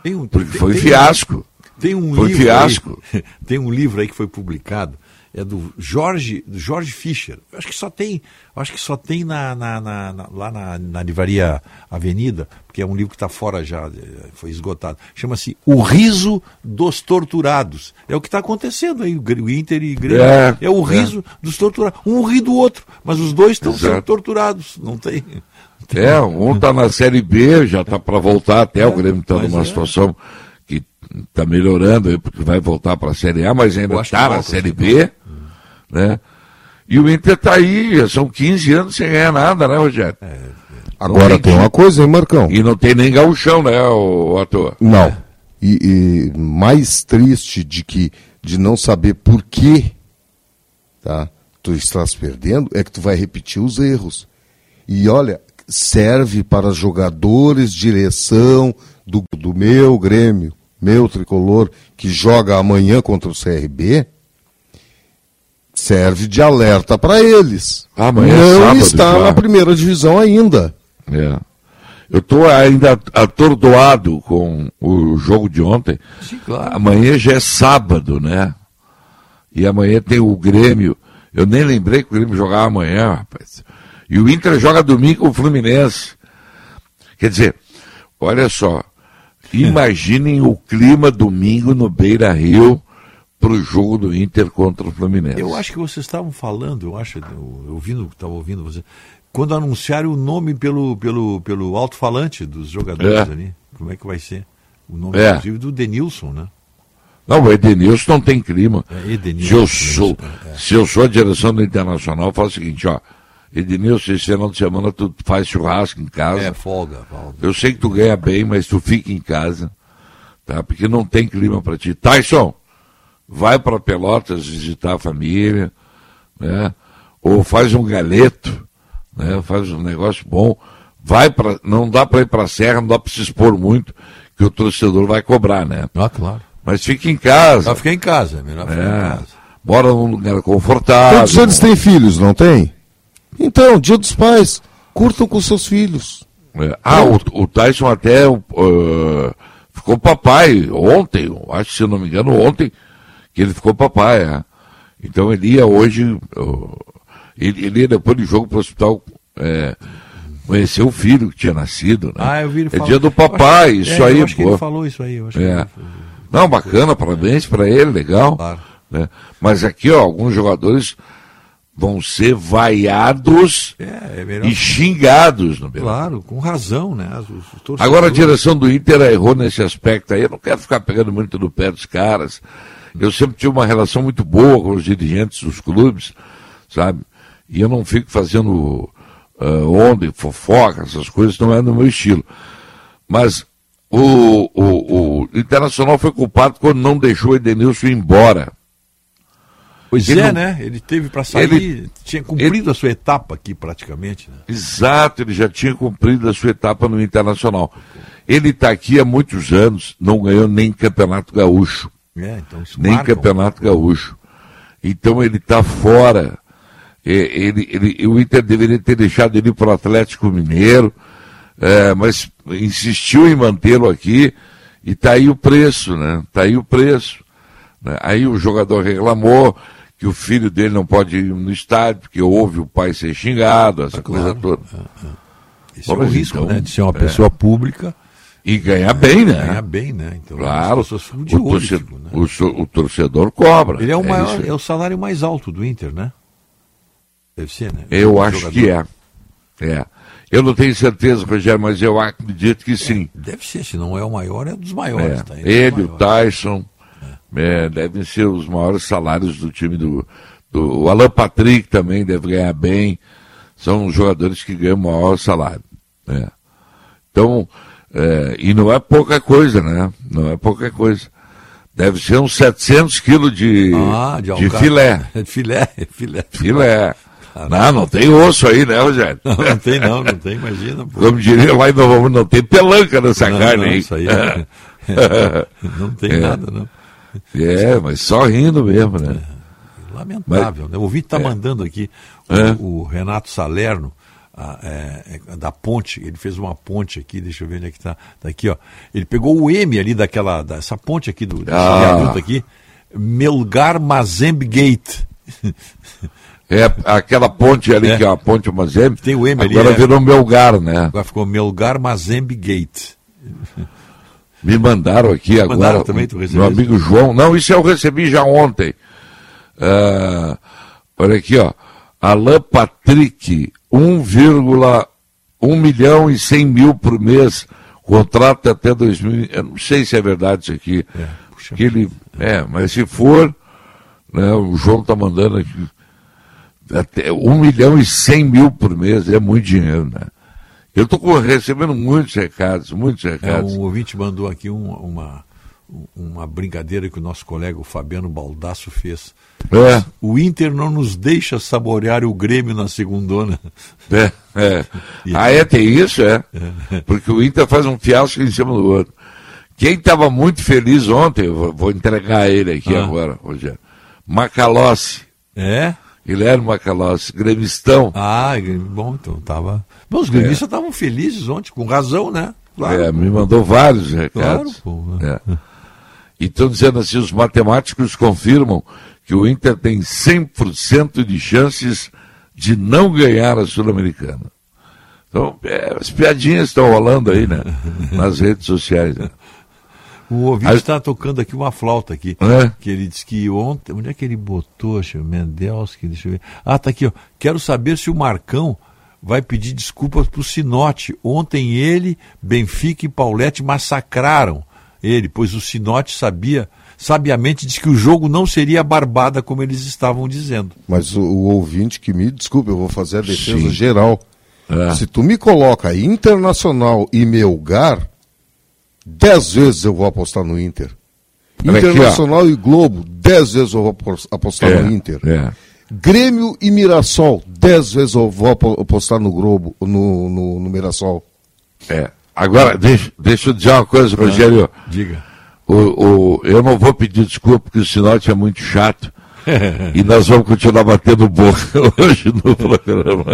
Tem um- Porque tem- foi tem- fiasco. Tem um Foi livro fiasco. Aí, tem um livro aí que foi publicado, é do Jorge, do Jorge Fischer. Eu Acho que só tem, acho que só tem na, na- na- na- lá na, na livraria Avenida, porque é um livro que está fora já, eh, foi esgotado. Chama-se O Riso dos Torturados. É o que está acontecendo aí, o o Inter e Grêmio. É, É, o é. riso dos torturados. Um ri do outro, mas os dois estão sendo torturados. Não tem. É, um está na Série B, já está para voltar até, o Grêmio está numa é. situação que está melhorando, aí, porque vai voltar para a Série A, mas ainda está na Série. B. Né? E o Inter está aí, são 15 anos sem ganhar nada, né, Rogério? É, Não Agora tem uma coisa, hein, Marcão? E não tem nem gauchão, né, o, ator? Não. E, e mais triste de que de não saber por que tá, tu estás perdendo é que tu vai repetir os erros. E olha, serve para jogadores, direção do, do meu Grêmio, meu tricolor, que joga amanhã contra o CRB, serve de alerta para eles. Amanhã é não sábado está já. na primeira divisão ainda. É. Eu estou ainda atordoado com o jogo de ontem. Sim, claro. Amanhã já é sábado, né? E amanhã tem o Grêmio. Eu nem lembrei que o Grêmio jogava amanhã, rapaz. E o Inter joga domingo com o Fluminense. Quer dizer, olha só. Imaginem o clima domingo no Beira Rio para o jogo do Inter contra o Fluminense. Eu acho que vocês estavam falando, eu acho, eu, eu ouvindo, estava ouvindo você, quando anunciaram o nome pelo, pelo, pelo alto-falante dos jogadores É. ali. Como é que vai ser? O nome, É. inclusive, do Denilson, né? Não, o Edenilson não tem clima. É, Edenilson, se, eu sou, Edenilson, é. se eu sou a direção do Internacional, faz o seguinte, ó. Edenilson, esse final de semana tu faz churrasco em casa. É, folga, folga. Eu sei que tu ganha bem, mas tu fica em casa, tá? Porque não tem clima para ti. Tyson, vai para Pelotas visitar a família, né? Ou faz um galeto, né? Faz um negócio bom. Vai para, não dá para ir para a serra, não dá para se expor muito, que o torcedor vai cobrar, né? Ah, claro. Mas fica em casa. Só ficar em casa, é melhor ficar em É. casa. Bora num lugar confortável. Todos eles têm filhos, não tem? Então, dia dos pais, curtam com seus filhos. É. Ah, o, o Tyson até uh, ficou papai ontem, eu acho que se não me engano, ontem, que ele ficou papai. é. Então ele ia hoje, uh, ele, ele ia depois do jogo para o hospital é, conhecer o filho que tinha nascido. Né? Ah, eu vi ele É falar. dia do Eu papai, acho- isso é, aí, eu acho que pô. ele falou isso aí, eu acho que É. ele Não, bacana, parabéns para ele, legal. né? Mas aqui, ó, alguns jogadores vão ser vaiados É, é e xingados no Beira Claro, com razão, né? Os- os Agora a direção do Inter errou nesse aspecto aí. Eu não quero ficar pegando muito no pé dos caras. Eu sempre tive uma relação muito boa com os dirigentes dos clubes, sabe? E eu não fico fazendo ah, onda fofoca, essas coisas não é no meu estilo. Mas o, o, o Internacional foi culpado quando não deixou o Edenilson ir embora. Pois Ele é, não- né? Ele teve para sair, Ele- tinha cumprido a sua etapa aqui praticamente, né? Exato, ele já tinha cumprido a sua etapa no Internacional. Ele está aqui há muitos anos, não ganhou nem Campeonato Gaúcho. É, então nem marca Campeonato Gaúcho. Então ele está fora. Ele, ele, o Inter deveria ter deixado ele para o Atlético Mineiro, é, mas insistiu em mantê-lo aqui e está aí o preço, né? Está aí o preço. né? Aí o jogador reclamou que o filho dele não pode ir no estádio porque ouve o pai ser xingado, essa coisa toda. Esse é o risco, então, né? De ser uma é. pessoa pública. E ganhar bem, né? Ganhar bem, né? Então, Claro, as pessoas de o, olho, torcedor, ficam, né? o o torcedor cobra. Ele é o isso maior, é o salário mais alto do Inter, né? Deve ser, né? Eu O acho jogador. que é. É. Eu não tenho certeza, Rogério, mas eu acredito que sim. Deve ser, se não é o maior, é dos maiores. É. tá? Os Ele, o. Tyson, é, devem ser os maiores salários do time do, do. O Alan Patrick também deve ganhar bem. São os jogadores que ganham o maior salário. né? Então, é, e não é pouca coisa, né? Não é pouca coisa. Deve ser uns 700 quilos de, Ah, de, de filé. filé, filé. Filé. Não, não tem osso aí, né, Rogério? Não, não tem não, não tem, imagina. pô. Como diria lá em Novo não tem pelanca nessa Não, carne não, aí. isso aí é- não tem É. nada, não. É, mas só rindo mesmo, né? Lamentável. né? O ouvinte está É. mandando aqui o, É. o Renato Salerno, a- é, é, da ponte, ele fez uma ponte aqui, deixa eu ver onde é que está. Tá aqui, ó. Ele pegou o M ali daquela, dessa ponte aqui, do, Ah. aqui, Melgar Mazembe Gate. É aquela ponte ali, que é a ponte Mazembe. Tem o M ali. Agora é. virou Melgar, né? Agora ficou Melgar Mazembe Gate. Me mandaram aqui Mandaram agora. também, tu meu recebeu amigo João. Não, isso eu recebi já ontem. Ah, olha aqui, ó. Alan Patrick, 1,1 milhão e 100 mil por mês. Contrato até 2000. Eu não sei se é verdade isso aqui. que ele, é, mas se for, né, o João está mandando aqui. Até 1 milhão e 100 mil por mês. É muito dinheiro, né? Eu estou recebendo muitos recados, muitos É, recados. um ouvinte mandou aqui um- uma, uma brincadeira que o nosso colega o Fabiano Baldasso fez. É. O Inter não nos deixa saborear o Grêmio na segundona. É, é. Ah, é, tem isso, é. Porque o Inter faz um fiasco em cima do outro. Quem estava muito feliz ontem, eu vou- vou entregar ele aqui Ah. agora, Rogério. Macalossi. É? Guilherme Macalossi, gremistão. Ah, bom, então tava. Bom, os gremistas estavam felizes ontem, com razão, né? É, me mandou vários recados. Claro. É. E estão dizendo assim, os matemáticos confirmam que o Inter tem 100% de chances de não ganhar a Sul-Americana. Então, é, as piadinhas estão rolando aí, né? Nas redes sociais. Né? O ouvinte Aí- está tocando aqui uma flauta aqui. É? Que ele disse que ontem. Onde é que ele botou? Mendelski, deixa eu ver. Ah, tá aqui, ó. Quero saber se o Marcão vai pedir desculpas pro Sinote. Ontem ele, Benfica e Paulette massacraram ele, pois o Sinote sabia, sabiamente disse que o jogo não seria barbada como eles estavam dizendo. Mas o, o ouvinte que me desculpe, eu vou fazer a defesa Sim. geral. É. Se tu me coloca Internacional e Melgar, dez vezes eu vou apostar no Inter. Olha aqui. Internacional e Globo, dez vezes eu vou apos- apostar É, no Inter. é. Grêmio e Mirassol, dez vezes eu vou apo- apostar no Globo, no, no, no Mirassol. É. Agora, deixa, deixa eu dizer uma coisa, Rogério. Diga. o, o, eu não vou pedir desculpa porque o Sinote é muito chato. E nós vamos continuar batendo boca hoje no programa.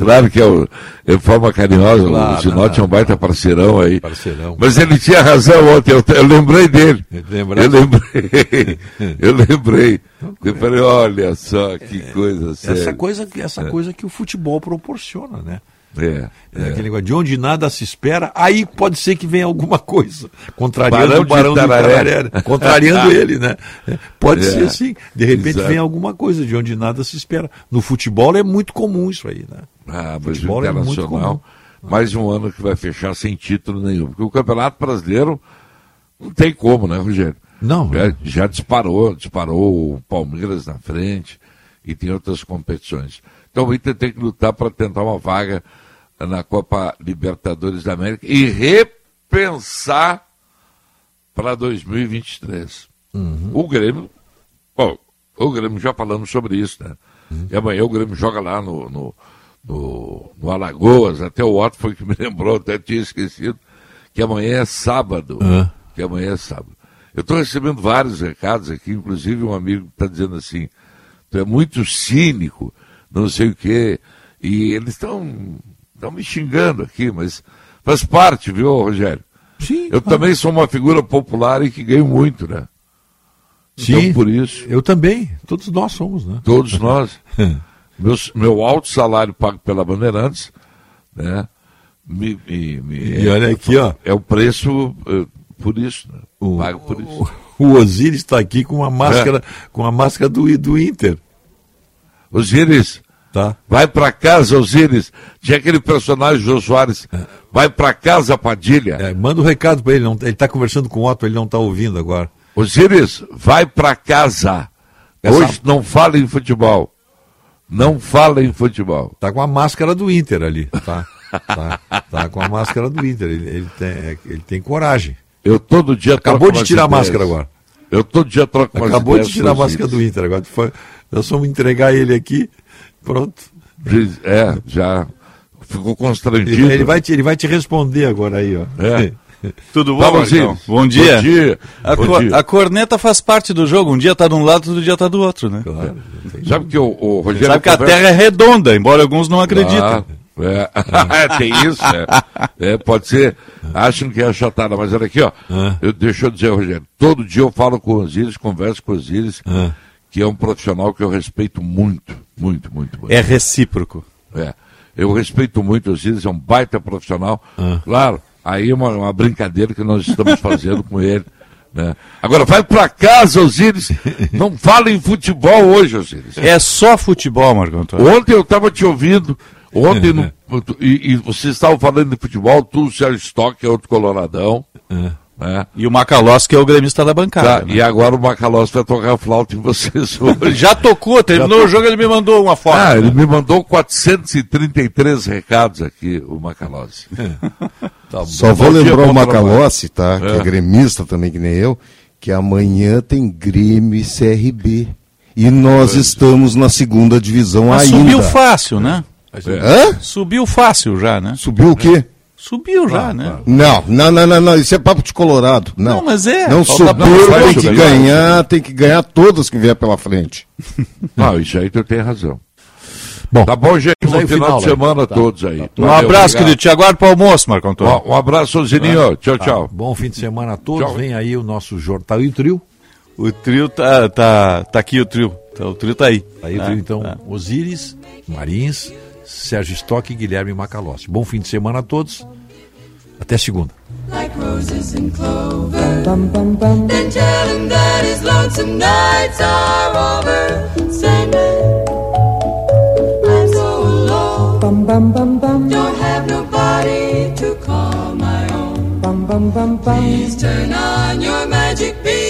Claro que é, o, é forma carinhosa, Claro, o Sinote é um baita parceirão aí. Parceirão. Mas ele tinha razão ontem, eu, eu lembrei dele. Lembra? Eu lembrei. eu lembrei. Eu falei, olha só que coisa séria. Essa coisa, essa É. coisa que o futebol proporciona, né? É, É aquele negócio de onde nada se espera, aí pode ser que venha alguma coisa. Contrariando Barão o Barão de Itararé. Né? Contrariando ele, né? É, Pode É, ser assim. De repente exato. vem alguma coisa de onde nada se espera. No futebol é muito comum isso aí, né? Ah, mas o Futebol é muito Internacional, mais um ano que vai fechar sem título nenhum. Porque o Campeonato Brasileiro não tem como, né, Rogério? Não. Já, já disparou, disparou o Palmeiras na frente e tem outras competições. Então o Inter tem que lutar para tentar uma vaga na Copa Libertadores da América e repensar para 2023. O Grêmio, bom, o Grêmio já falamos sobre isso, né? E amanhã o Grêmio joga lá no, no, no, no Alagoas, até o Otto foi que me lembrou, até tinha esquecido, que amanhã é sábado. Ah. Que amanhã é sábado. Eu estou recebendo vários recados aqui, inclusive um amigo está dizendo assim, tu é muito cínico, não sei o quê, e eles estão estão me xingando aqui, mas faz parte, viu, Rogério? Sim. Eu também sou uma figura popular e que ganho muito, né? Então, Sim. por isso. Eu também. Todos nós somos, né? Todos nós. Meus- meu alto salário pago pela Bandeirantes, né? Me, me- me- E olha aqui, ó. É o preço eh, por isso, né? pago por isso. O Osiris está aqui com uma máscara, com a máscara do, do Inter. Osiris, Tá. vai pra casa, Osiris. Tinha aquele personagem, Jô Soares. Vai pra casa, Padilha. É, manda um recado para ele. Não, ele está conversando com o Otto, ele não está ouvindo agora. Osiris, vai pra casa. Essa- Hoje não fala em futebol. Não fala em futebol. Tá com a máscara do Inter ali, tá? Tá, tá com a máscara do Inter. Ele, ele tem, é, ele tem coragem. Eu todo dia Acabou de tirar a máscara agora. Eu todo dia troco Acabou de tirar a máscara do Inter. Agora nós vamos entregar ele aqui. Pronto. Diz- É, já ficou constrangido. Ele, vai te, ele vai te responder agora aí, ó. É. Tudo bom? Osiris. Bom dia. Bom dia. A, Bom dia. a corneta faz parte do jogo. Um dia tá de um lado, outro dia tá do outro, né? Sabe que o, o Rogério. Sabe que a conversa- Terra é redonda, embora alguns não acreditem. Ah, é. É, tem isso, é. É, Pode ser. Acham que é achatada, mas olha aqui, ó. Eu, deixa eu dizer, Rogério. Todo dia eu falo com o Osiris, converso com o Osiris, que é um profissional que eu respeito muito, muito, muito. muito. É recíproco. É. Eu respeito muito o Osiris, é um baita profissional. Claro, aí é uma, uma brincadeira que nós estamos fazendo com ele. Né? Agora, vai pra casa, Osiris. Não fala em futebol hoje, Osiris. É só futebol, Marco Antônio. Ontem eu estava te ouvindo, ontem no- e, e você estava falando de futebol, tu, o Sérgio Stock, que é outro coloradão. Né? E o Macalós, que é o gremista da bancada. Tá, né? E agora o Macalós vai tocar flauta em vocês hoje. Já tocou, terminou Já o jogo, ele me mandou uma foto. Ah, né? ele me mandou 433 recados aqui, o Macalossi. Tá Só vou lembrar o Macalossi, trabalho. tá? Que É. é gremista também, que nem eu, que amanhã tem Grêmio e CRB. E nós estamos na segunda divisão Mas ainda. subiu fácil, né? Hã? Subiu fácil já, né? Subiu o quê? Subiu já, né? Não, não, não, não, não, isso é papo de colorado. Não, Não, mas é, Não falta subiu, pouco, tem que ganhar, tem que ganhar todas que vier pela frente. Não, isso aí tu tem razão. Bom, tá bom, gente. Bom final, final, de né? semana a Tá. todos aí. Um Valeu, abraço, obrigado. querido. Te aguardo para o almoço, Marco Antônio. Um, um abraço, Zininho. Tchau, tchau. Bom fim de semana a todos. Tchau. Vem aí o nosso jornal. Tá aí o trio? O trio tá, tá, tá aqui, o trio. Tá, o trio tá aí. Tá aí o Ah, trio, então. ah. Osiris, Marins, Sérgio Stock e Guilherme Macalossi. Bom fim de semana a todos. Até segunda. like roses and clover. Then tell him that his lonesome nights are over. Sandman, I'm so alone. Don't have nobody to call my own. Please turn on your magic beam.